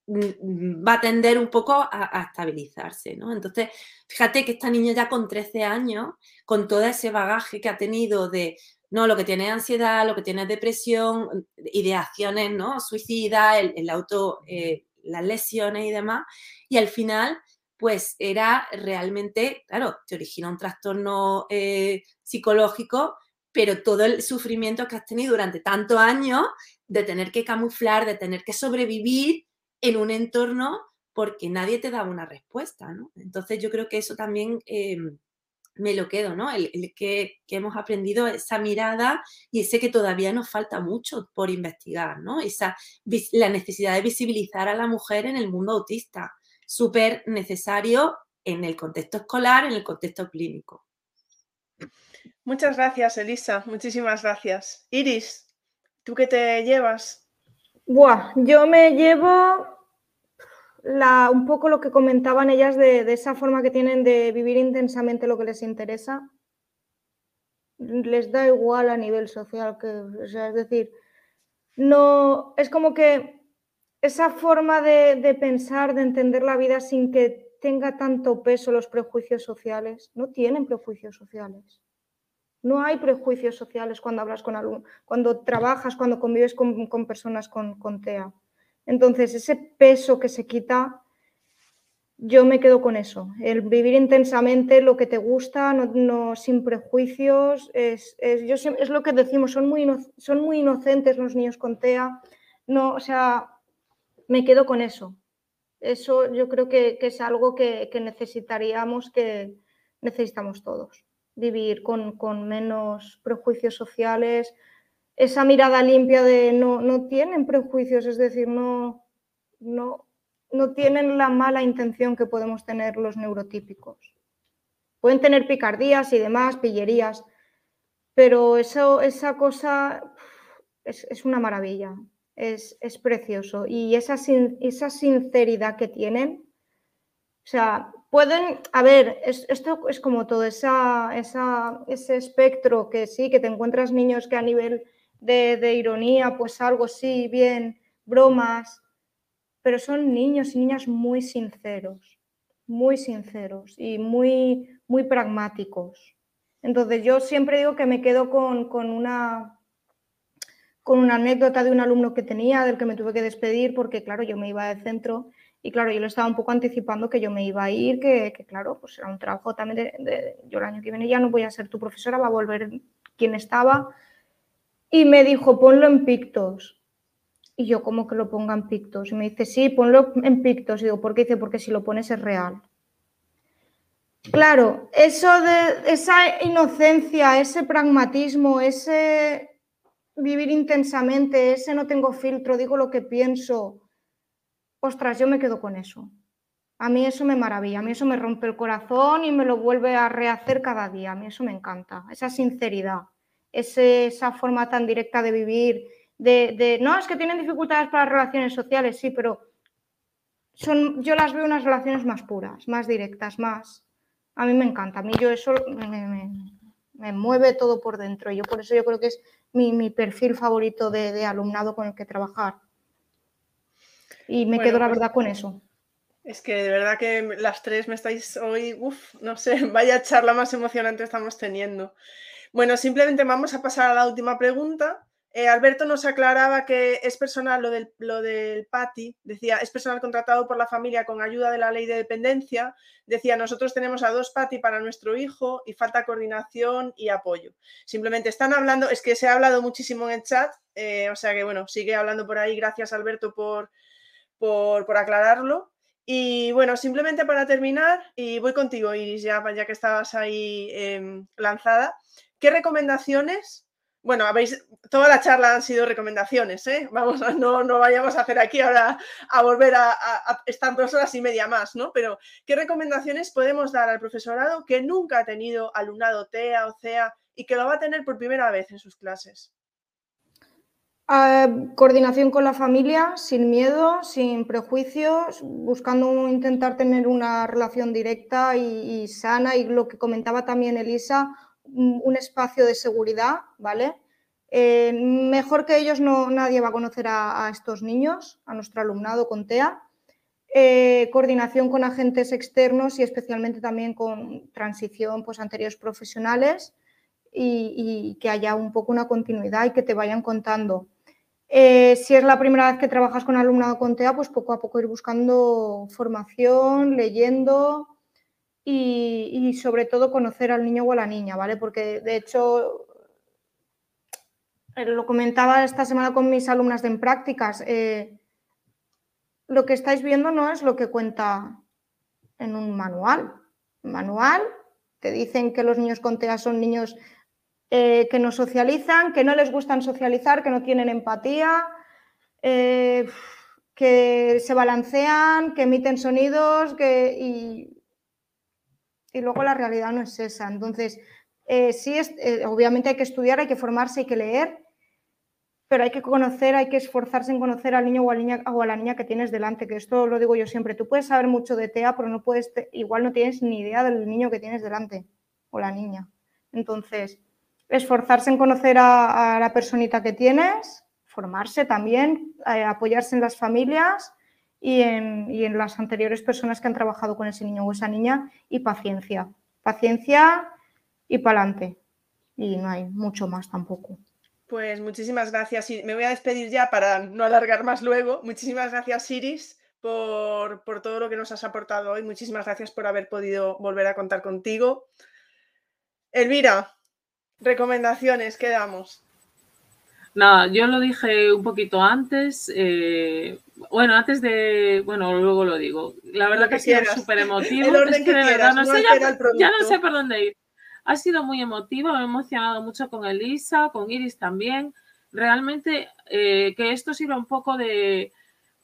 mm, mm, va a tender un poco a, estabilizarse, ¿no? Entonces, fíjate que esta niña ya con 13 años, con todo ese bagaje que ha tenido de, no, lo que tiene ansiedad, lo que tiene es depresión, ideaciones, ¿no? Suicida, el, auto, eh, las lesiones y demás, y al final pues era realmente, claro, te origina un trastorno eh, psicológico, pero todo el sufrimiento que has tenido durante tantos años de tener que camuflar, de tener que sobrevivir en un entorno porque nadie te daba una respuesta, ¿no? Entonces yo creo que eso también eh, me lo quedo, ¿no? El, que, hemos aprendido esa mirada y ese que todavía nos falta mucho por investigar, ¿no? Esa, la necesidad de visibilizar a la mujer en el mundo autista súper necesario en el contexto escolar, en el contexto clínico. Muchas gracias, Elisa. Muchísimas gracias. Iris, ¿tú qué te llevas? Buah, yo me llevo la, un poco lo que comentaban ellas de, esa forma que tienen de vivir intensamente lo que les interesa. Les da igual a nivel social que, sea, es decir, no, es como que esa forma de, pensar, de entender la vida sin que tenga tanto peso los prejuicios sociales, no tienen prejuicios sociales. No hay prejuicios sociales cuando hablas con alumnos, cuando trabajas, cuando convives con, personas con, TEA. Entonces, ese peso que se quita, yo me quedo con eso. El vivir intensamente lo que te gusta, no, sin prejuicios, es, es, lo que decimos, son muy, son muy inocentes los niños con TEA. No, o sea, me quedo con eso. Eso yo creo que, es algo que, necesitaríamos, que necesitamos todos. Vivir con, menos prejuicios sociales, esa mirada limpia de no, no tienen prejuicios, es decir, no, no, no tienen la mala intención que podemos tener los neurotípicos. Pueden tener picardías y demás, pillerías, pero eso, esa cosa es, es una maravilla es, precioso. Y esa, esa sinceridad que tienen, o sea, pueden, a ver, esto es como todo, esa, ese espectro que sí, que te encuentras niños que a nivel de, ironía, pues algo sí, bien, bromas, pero son niños y niñas muy sinceros, muy sinceros y muy, muy pragmáticos. Entonces yo siempre digo que me quedo con, con una con una anécdota de un alumno que tenía, del que me tuve que despedir, porque claro, yo me iba del centro y claro, yo le estaba un poco anticipando que yo me iba a ir, que, claro, pues era un trabajo también de, yo el año que viene ya no voy a ser tu profesora, va a volver quien estaba. Y me dijo, ponlo en pictos. Y yo, ¿cómo que lo ponga en pictos? Y me dice, sí, ponlo en pictos. Y digo, ¿por qué? Dice, porque si lo pones es real. Claro, eso de esa inocencia, ese pragmatismo, ese vivir intensamente, ese no tengo filtro, digo lo que pienso. Ostras, yo me quedo con eso. A mí eso me maravilla, a mí eso me rompe el corazón y me lo vuelve a rehacer cada día. A mí eso me encanta, esa sinceridad, esa forma tan directa de vivir, de, no, es que tienen dificultades para las relaciones sociales, sí, pero son, yo las veo unas relaciones más puras, más directas, más... A mí me encanta, a mí yo eso me, mueve todo por dentro. Yo por eso yo creo que es mi, perfil favorito de, alumnado con el que trabajar. Y me quedo la pues verdad con eso. Es que de verdad que las tres me estáis hoy, uff, no sé, vaya charla más emocionante estamos teniendo. Bueno, simplemente vamos a pasar a la última pregunta, eh, Alberto nos aclaraba que es personal lo del, lo del PATI, decía, es personal contratado por la familia con ayuda de la ley de dependencia. Decía, nosotros tenemos a dos PATI para nuestro hijo y falta coordinación y apoyo. Simplemente están hablando, es que se ha hablado muchísimo en el chat, eh, o sea que bueno, sigue hablando por ahí. Gracias Alberto por, por, aclararlo. Y bueno, simplemente para terminar, y voy contigo, Iris, ya, ya que estabas ahí em, lanzada, ¿qué recomendaciones bueno, habéis, toda la charla han sido recomendaciones, ¿eh? Vamos, no, no vayamos a hacer aquí ahora a volver a, estar dos horas y media más, ¿no? Pero, ¿qué recomendaciones podemos dar al profesorado que nunca ha tenido alumnado TEA o CEA y que lo va a tener por primera vez en sus clases? Ah, coordinación con la familia, sin miedo, sin prejuicios, buscando intentar tener una relación directa y sana y lo que comentaba también Elisa, un espacio de seguridad, ¿vale? Eh, mejor que ellos no, nadie va a conocer a, estos niños, a nuestro alumnado con TEA. Eh, coordinación con agentes externos y especialmente también con transición pues, anteriores profesionales y, que haya un poco una continuidad y que te vayan contando. Eh, si es la primera vez que trabajas con alumnado con TEA, pues poco a poco ir buscando formación, leyendo, y, sobre todo conocer al niño o a la niña, ¿vale? Porque de hecho, eh, lo comentaba esta semana con mis alumnas de en prácticas, eh, lo que estáis viendo no es lo que cuenta en un manual. Manual, te dicen que los niños con TEA son niños eh, que no socializan, que no les gustan socializar, que no tienen empatía, que se balancean, que emiten sonidos, que, y luego la realidad no es esa. Entonces, eh, sí, es, eh, obviamente hay que estudiar, hay que formarse, hay que leer, pero hay que conocer, hay que esforzarse en conocer al niño o a la niña, o la niña que tienes delante, que esto lo digo yo siempre. Tú puedes saber mucho de TEA, pero no puedes, igual no tienes ni idea del niño que tienes delante o la niña. Entonces, esforzarse en conocer a, la personita que tienes, formarse también, eh, apoyarse en las familias y en, las anteriores personas que han trabajado con ese niño o esa niña y paciencia. Paciencia y para adelante. Y no hay mucho más tampoco. Pues muchísimas gracias. Me voy a despedir ya para no alargar más luego. Muchísimas gracias, Iris, por, por todo lo que nos has aportado hoy. Muchísimas gracias por haber podido volver a contar contigo. Elvira, recomendaciones, ¿qué damos? Nada, yo lo dije un poquito antes. Eh, bueno, antes de. Bueno, luego lo digo. La verdad que, ha sido súper emotivo. es que, de verdad no, sé, ya, no sé por dónde ir. Ha sido muy emotivo, me he emocionado mucho con Elisa, con Iris también. Realmente eh, que esto sirva un poco de,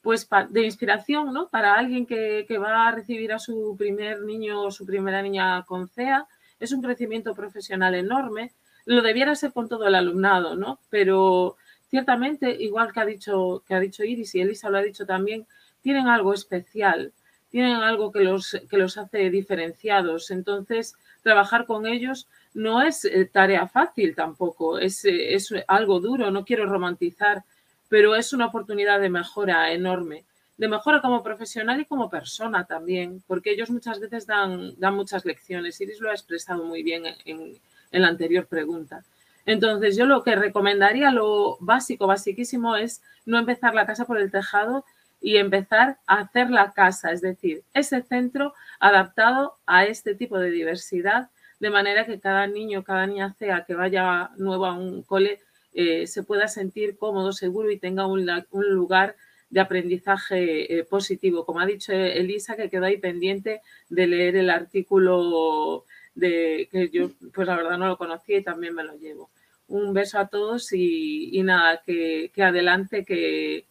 pues, de inspiración, ¿no? Para alguien que, que va a recibir a su primer niño o su primera niña con CEA. Es un crecimiento profesional enorme lo debiera ser con todo el alumnado, ¿no? Pero ciertamente, igual que ha dicho, que ha dicho Iris y Elisa lo ha dicho también, tienen algo especial, tienen algo que los, que los hace diferenciados. Entonces, trabajar con ellos no es eh, tarea fácil tampoco, es, eh, es algo duro, no quiero romantizar, pero es una oportunidad de mejora enorme de mejora como profesional y como persona también, porque ellos muchas veces dan, dan muchas lecciones. Iris lo ha expresado muy bien en, en la anterior pregunta. Entonces, yo lo que recomendaría, lo básico, basiquísimo, es no empezar la casa por el tejado y empezar a hacer la casa, es decir, ese centro adaptado a este tipo de diversidad, de manera que cada niño, cada niña sea que vaya nuevo a un cole, eh, se pueda sentir cómodo, seguro y tenga un, lugar de aprendizaje eh, positivo. Como ha dicho Elisa, que quedó ahí pendiente de leer el artículo de que yo pues la verdad no lo conocía y también me lo llevo. Un beso a todos y, nada, que, adelante, que,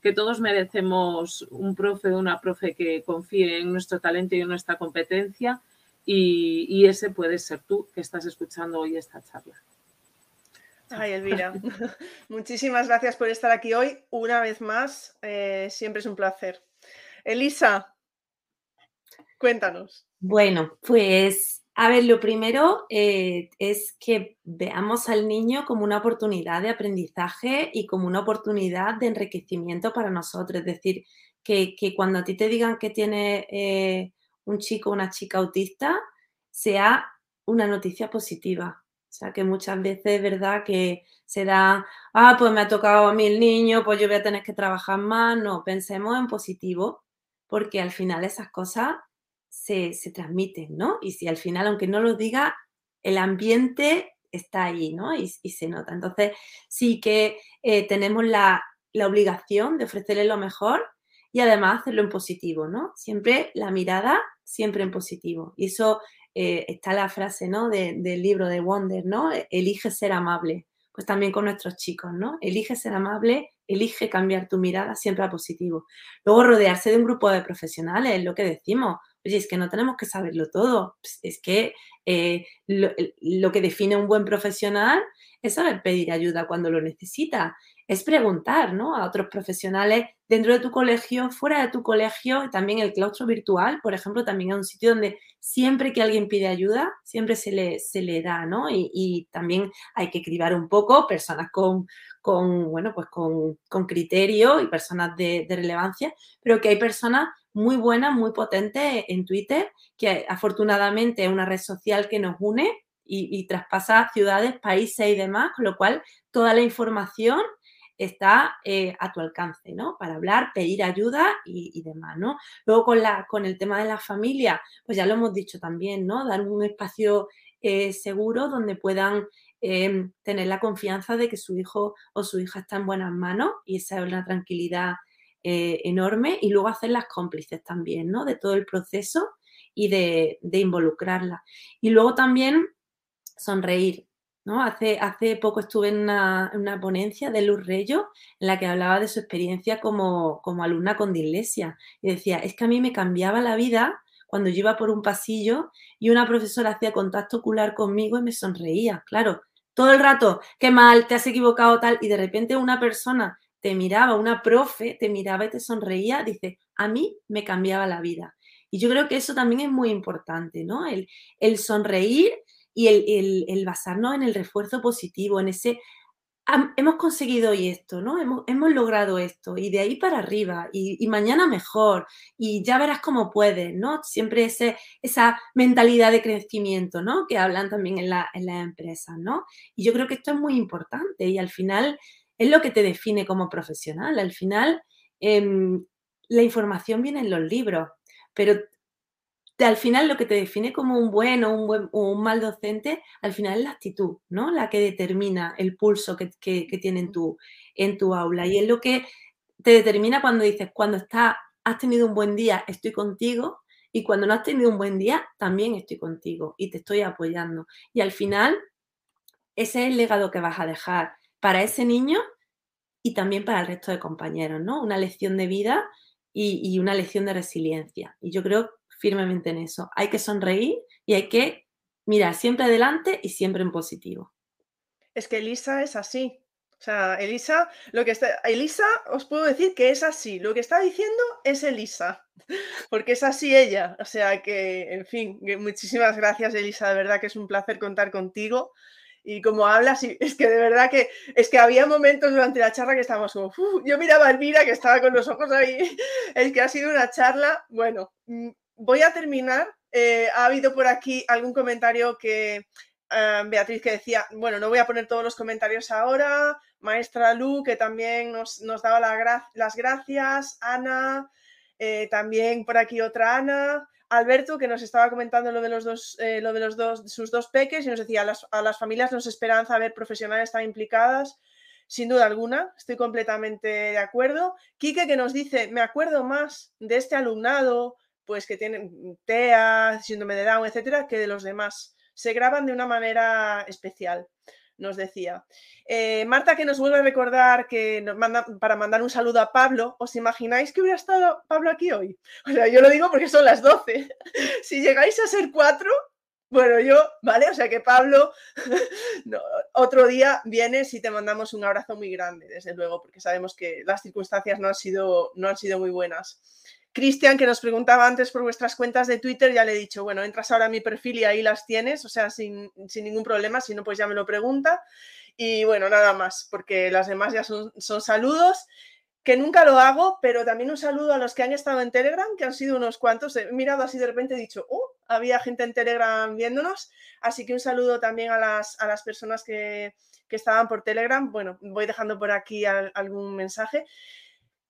que, todos merecemos un profe o una profe que confíe en nuestro talento y en nuestra competencia y, ese puede ser tú que estás escuchando hoy esta charla. Ay, Elvira, muchísimas gracias por estar aquí hoy. Una vez más, eh, siempre es un placer. Elisa, cuéntanos. Bueno, pues a ver, lo primero eh, es que veamos al niño como una oportunidad de aprendizaje y como una oportunidad de enriquecimiento para nosotros. Es decir, que, cuando a ti te digan que tiene eh, un chico o una chica autista, sea una noticia positiva. O sea, que muchas veces es verdad que se da, ah, pues me ha tocado a mí el niño, pues yo voy a tener que trabajar más. No, pensemos en positivo, porque al final esas cosas se, transmiten, ¿no? Y si al final, aunque no lo diga, el ambiente está ahí, ¿no? Y, se nota. Entonces, sí que eh, tenemos la, obligación de ofrecerle lo mejor y además hacerlo en positivo, ¿no? Siempre la mirada, siempre en positivo. Y eso eh, está la frase, ¿no? del libro de Wonder, ¿no? Elige ser amable. Pues también con nuestros chicos, ¿no? Elige ser amable, elige cambiar tu mirada siempre a positivo. Luego rodearse de un grupo de profesionales, es lo que decimos. Oye, es que no tenemos que saberlo todo. Pues, es que eh, lo, que define un buen profesional es saber pedir ayuda cuando lo necesita. Es preguntar ¿no? a otros profesionales dentro de tu colegio, fuera de tu colegio, también el claustro virtual, por ejemplo, también es un sitio donde siempre que alguien pide ayuda, siempre se le, se le da, ¿no? Y, también hay que cribar un poco personas con, con bueno, pues con, criterio y personas de, de relevancia, pero que hay personas muy buena, muy potente en Twitter, que afortunadamente es una red social que nos une y, traspasa ciudades, países y demás, con lo cual toda la información está eh, a tu alcance, ¿no? Para hablar, pedir ayuda y, demás, ¿no? Luego con, la, con el tema de la familia, pues ya lo hemos dicho también, ¿no? Dar un espacio eh, seguro donde puedan eh, tener la confianza de que su hijo o su hija está en buenas manos y esa es una tranquilidad eh, enorme y luego hacer las cómplices también, ¿no? De todo el proceso y de, involucrarla. Y luego también sonreír, ¿no? Hace, hace poco estuve en una, ponencia de Luz Reyo en la que hablaba de su experiencia como, como alumna con dislexia y decía, es que a mí me cambiaba la vida cuando yo iba por un pasillo y una profesora hacía contacto ocular conmigo y me sonreía, claro, todo el rato, qué mal, te has equivocado tal, y de repente una persona te miraba, una profe te miraba y te sonreía, dice, a mí me cambiaba la vida. Y yo creo que eso también es muy importante, ¿no? El, el sonreír y el, el, basarnos en el refuerzo positivo, en ese, hemos conseguido hoy esto, ¿no? Hemos, hemos, logrado esto y de ahí para arriba y, mañana mejor y ya verás cómo puedes, ¿no? Siempre ese, esa mentalidad de crecimiento, ¿no? Que hablan también en, la, en las empresas, ¿no? Y yo creo que esto es muy importante y al final es lo que te define como profesional. Al final, em, la información viene en los libros, pero al final lo que te define como un buen o un, buen, o un mal docente, al final es la actitud, ¿no? La que determina el pulso que, tiene en tu, en tu aula. Y es lo que te determina cuando dices, cuando está, has tenido un buen día, estoy contigo, y cuando no has tenido un buen día, también estoy contigo y te estoy apoyando. Y al final, ese es el legado que vas a dejar para ese niño y también para el resto de compañeros, ¿no? Una lección de vida y, una lección de resiliencia. Y yo creo firmemente en eso. Hay que sonreír y hay que mirar siempre adelante y siempre en positivo. Es que Elisa es así. O sea, Elisa, lo que está, Elisa, os puedo decir que es así. Lo que está diciendo es Elisa, porque es así ella. O sea que, en fin, muchísimas gracias, Elisa. De verdad que es un placer contar contigo y como hablas, y es que de verdad que es que había momentos durante la charla que estábamos como, yo miraba a Elvira que estaba con los ojos ahí, es que ha sido una charla, bueno, mm, voy a terminar, eh, ha habido por aquí algún comentario que eh, Beatriz que decía, bueno, no voy a poner todos los comentarios ahora, maestra Lu que también nos, daba las gracias, Ana, eh, también por aquí otra Ana, Alberto, que nos estaba comentando lo de los dos, eh, lo de los dos, sus dos peques, y nos decía, a las, familias nos esperanza ver profesionales tan implicadas. Sin duda alguna, estoy completamente de acuerdo. Quique que nos dice, me acuerdo más de este alumnado, pues que tienen TEA, síndrome de Down, etcétera, que de los demás. Se graban de una manera especial nos decía. Eh, Marta, que nos vuelve a recordar que nos manda, para mandar un saludo a Pablo. ¿Os imagináis que hubiera estado Pablo aquí hoy? O sea, yo lo digo porque son las 12. si llegáis a ser cuatro, Bueno, yo, ¿vale? O sea que Pablo, otro día vienes y te mandamos un abrazo muy grande, desde luego, porque sabemos que las circunstancias no han sido, no han sido muy buenas. Cristian, que nos preguntaba antes por vuestras cuentas de Twitter, ya le he dicho, bueno, entras ahora a mi perfil y ahí las tienes, o sea, sin, ningún problema, si no, pues ya me lo pregunta. Y bueno, nada más, porque las demás ya son, son saludos que nunca lo hago, pero también un saludo a los que han estado en Telegram, que han sido unos cuantos. He mirado así de repente, he dicho, oh, había gente en Telegram viéndonos, así que un saludo también a las, a las personas que, que estaban por Telegram. Bueno, voy dejando por aquí algún mensaje.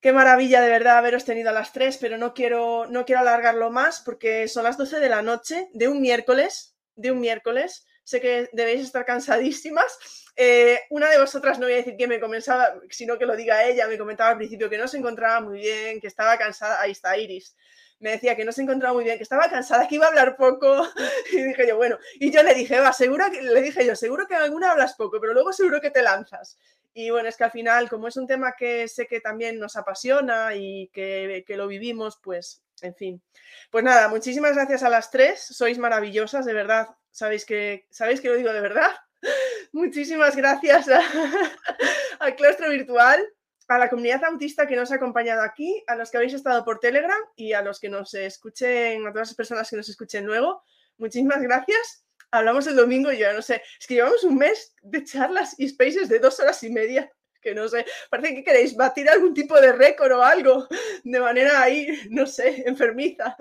Qué maravilla de verdad haberos tenido a las tres, pero no quiero, no quiero alargarlo más porque son las 12 de la noche de un miércoles, de un miércoles. Sé que debéis estar cansadísimas eh, una de vosotras, no voy a decir que me comenzaba, sino que lo diga ella, me comentaba al principio que no se encontraba muy bien, que estaba cansada. Ahí está Iris. Me decía que no se encontraba muy bien, que estaba cansada, que iba a hablar poco. Y dije yo, bueno, y yo le dije, va, seguro que, le dije yo, seguro que en alguna hablas poco, pero luego seguro que te lanzas. Y bueno, es que al final, como es un tema que sé que también nos apasiona y que, que lo vivimos, pues, en fin. Pues nada, muchísimas gracias a las tres, sois maravillosas, de verdad. Sabéis que, ¿sabéis que lo digo de verdad? Muchísimas gracias al claustro virtual, a la comunidad autista que nos ha acompañado aquí, a los que habéis estado por Telegram y a los que nos escuchen, a todas las personas que nos escuchen luego. Muchísimas gracias. Hablamos el domingo y yo no sé, es que llevamos un mes de charlas y spaces de dos horas y media que no sé, parece que queréis batir algún tipo de récord o algo de manera ahí, no sé, enfermiza.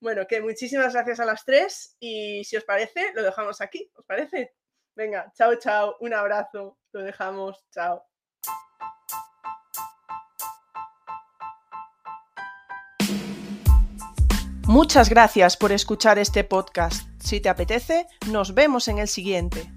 Bueno, que muchísimas gracias a las tres y si os parece, lo dejamos aquí, ¿os parece? Venga, chao, chao, un abrazo, lo dejamos, chao. Muchas gracias por escuchar este podcast. Si te apetece, nos vemos en el siguiente.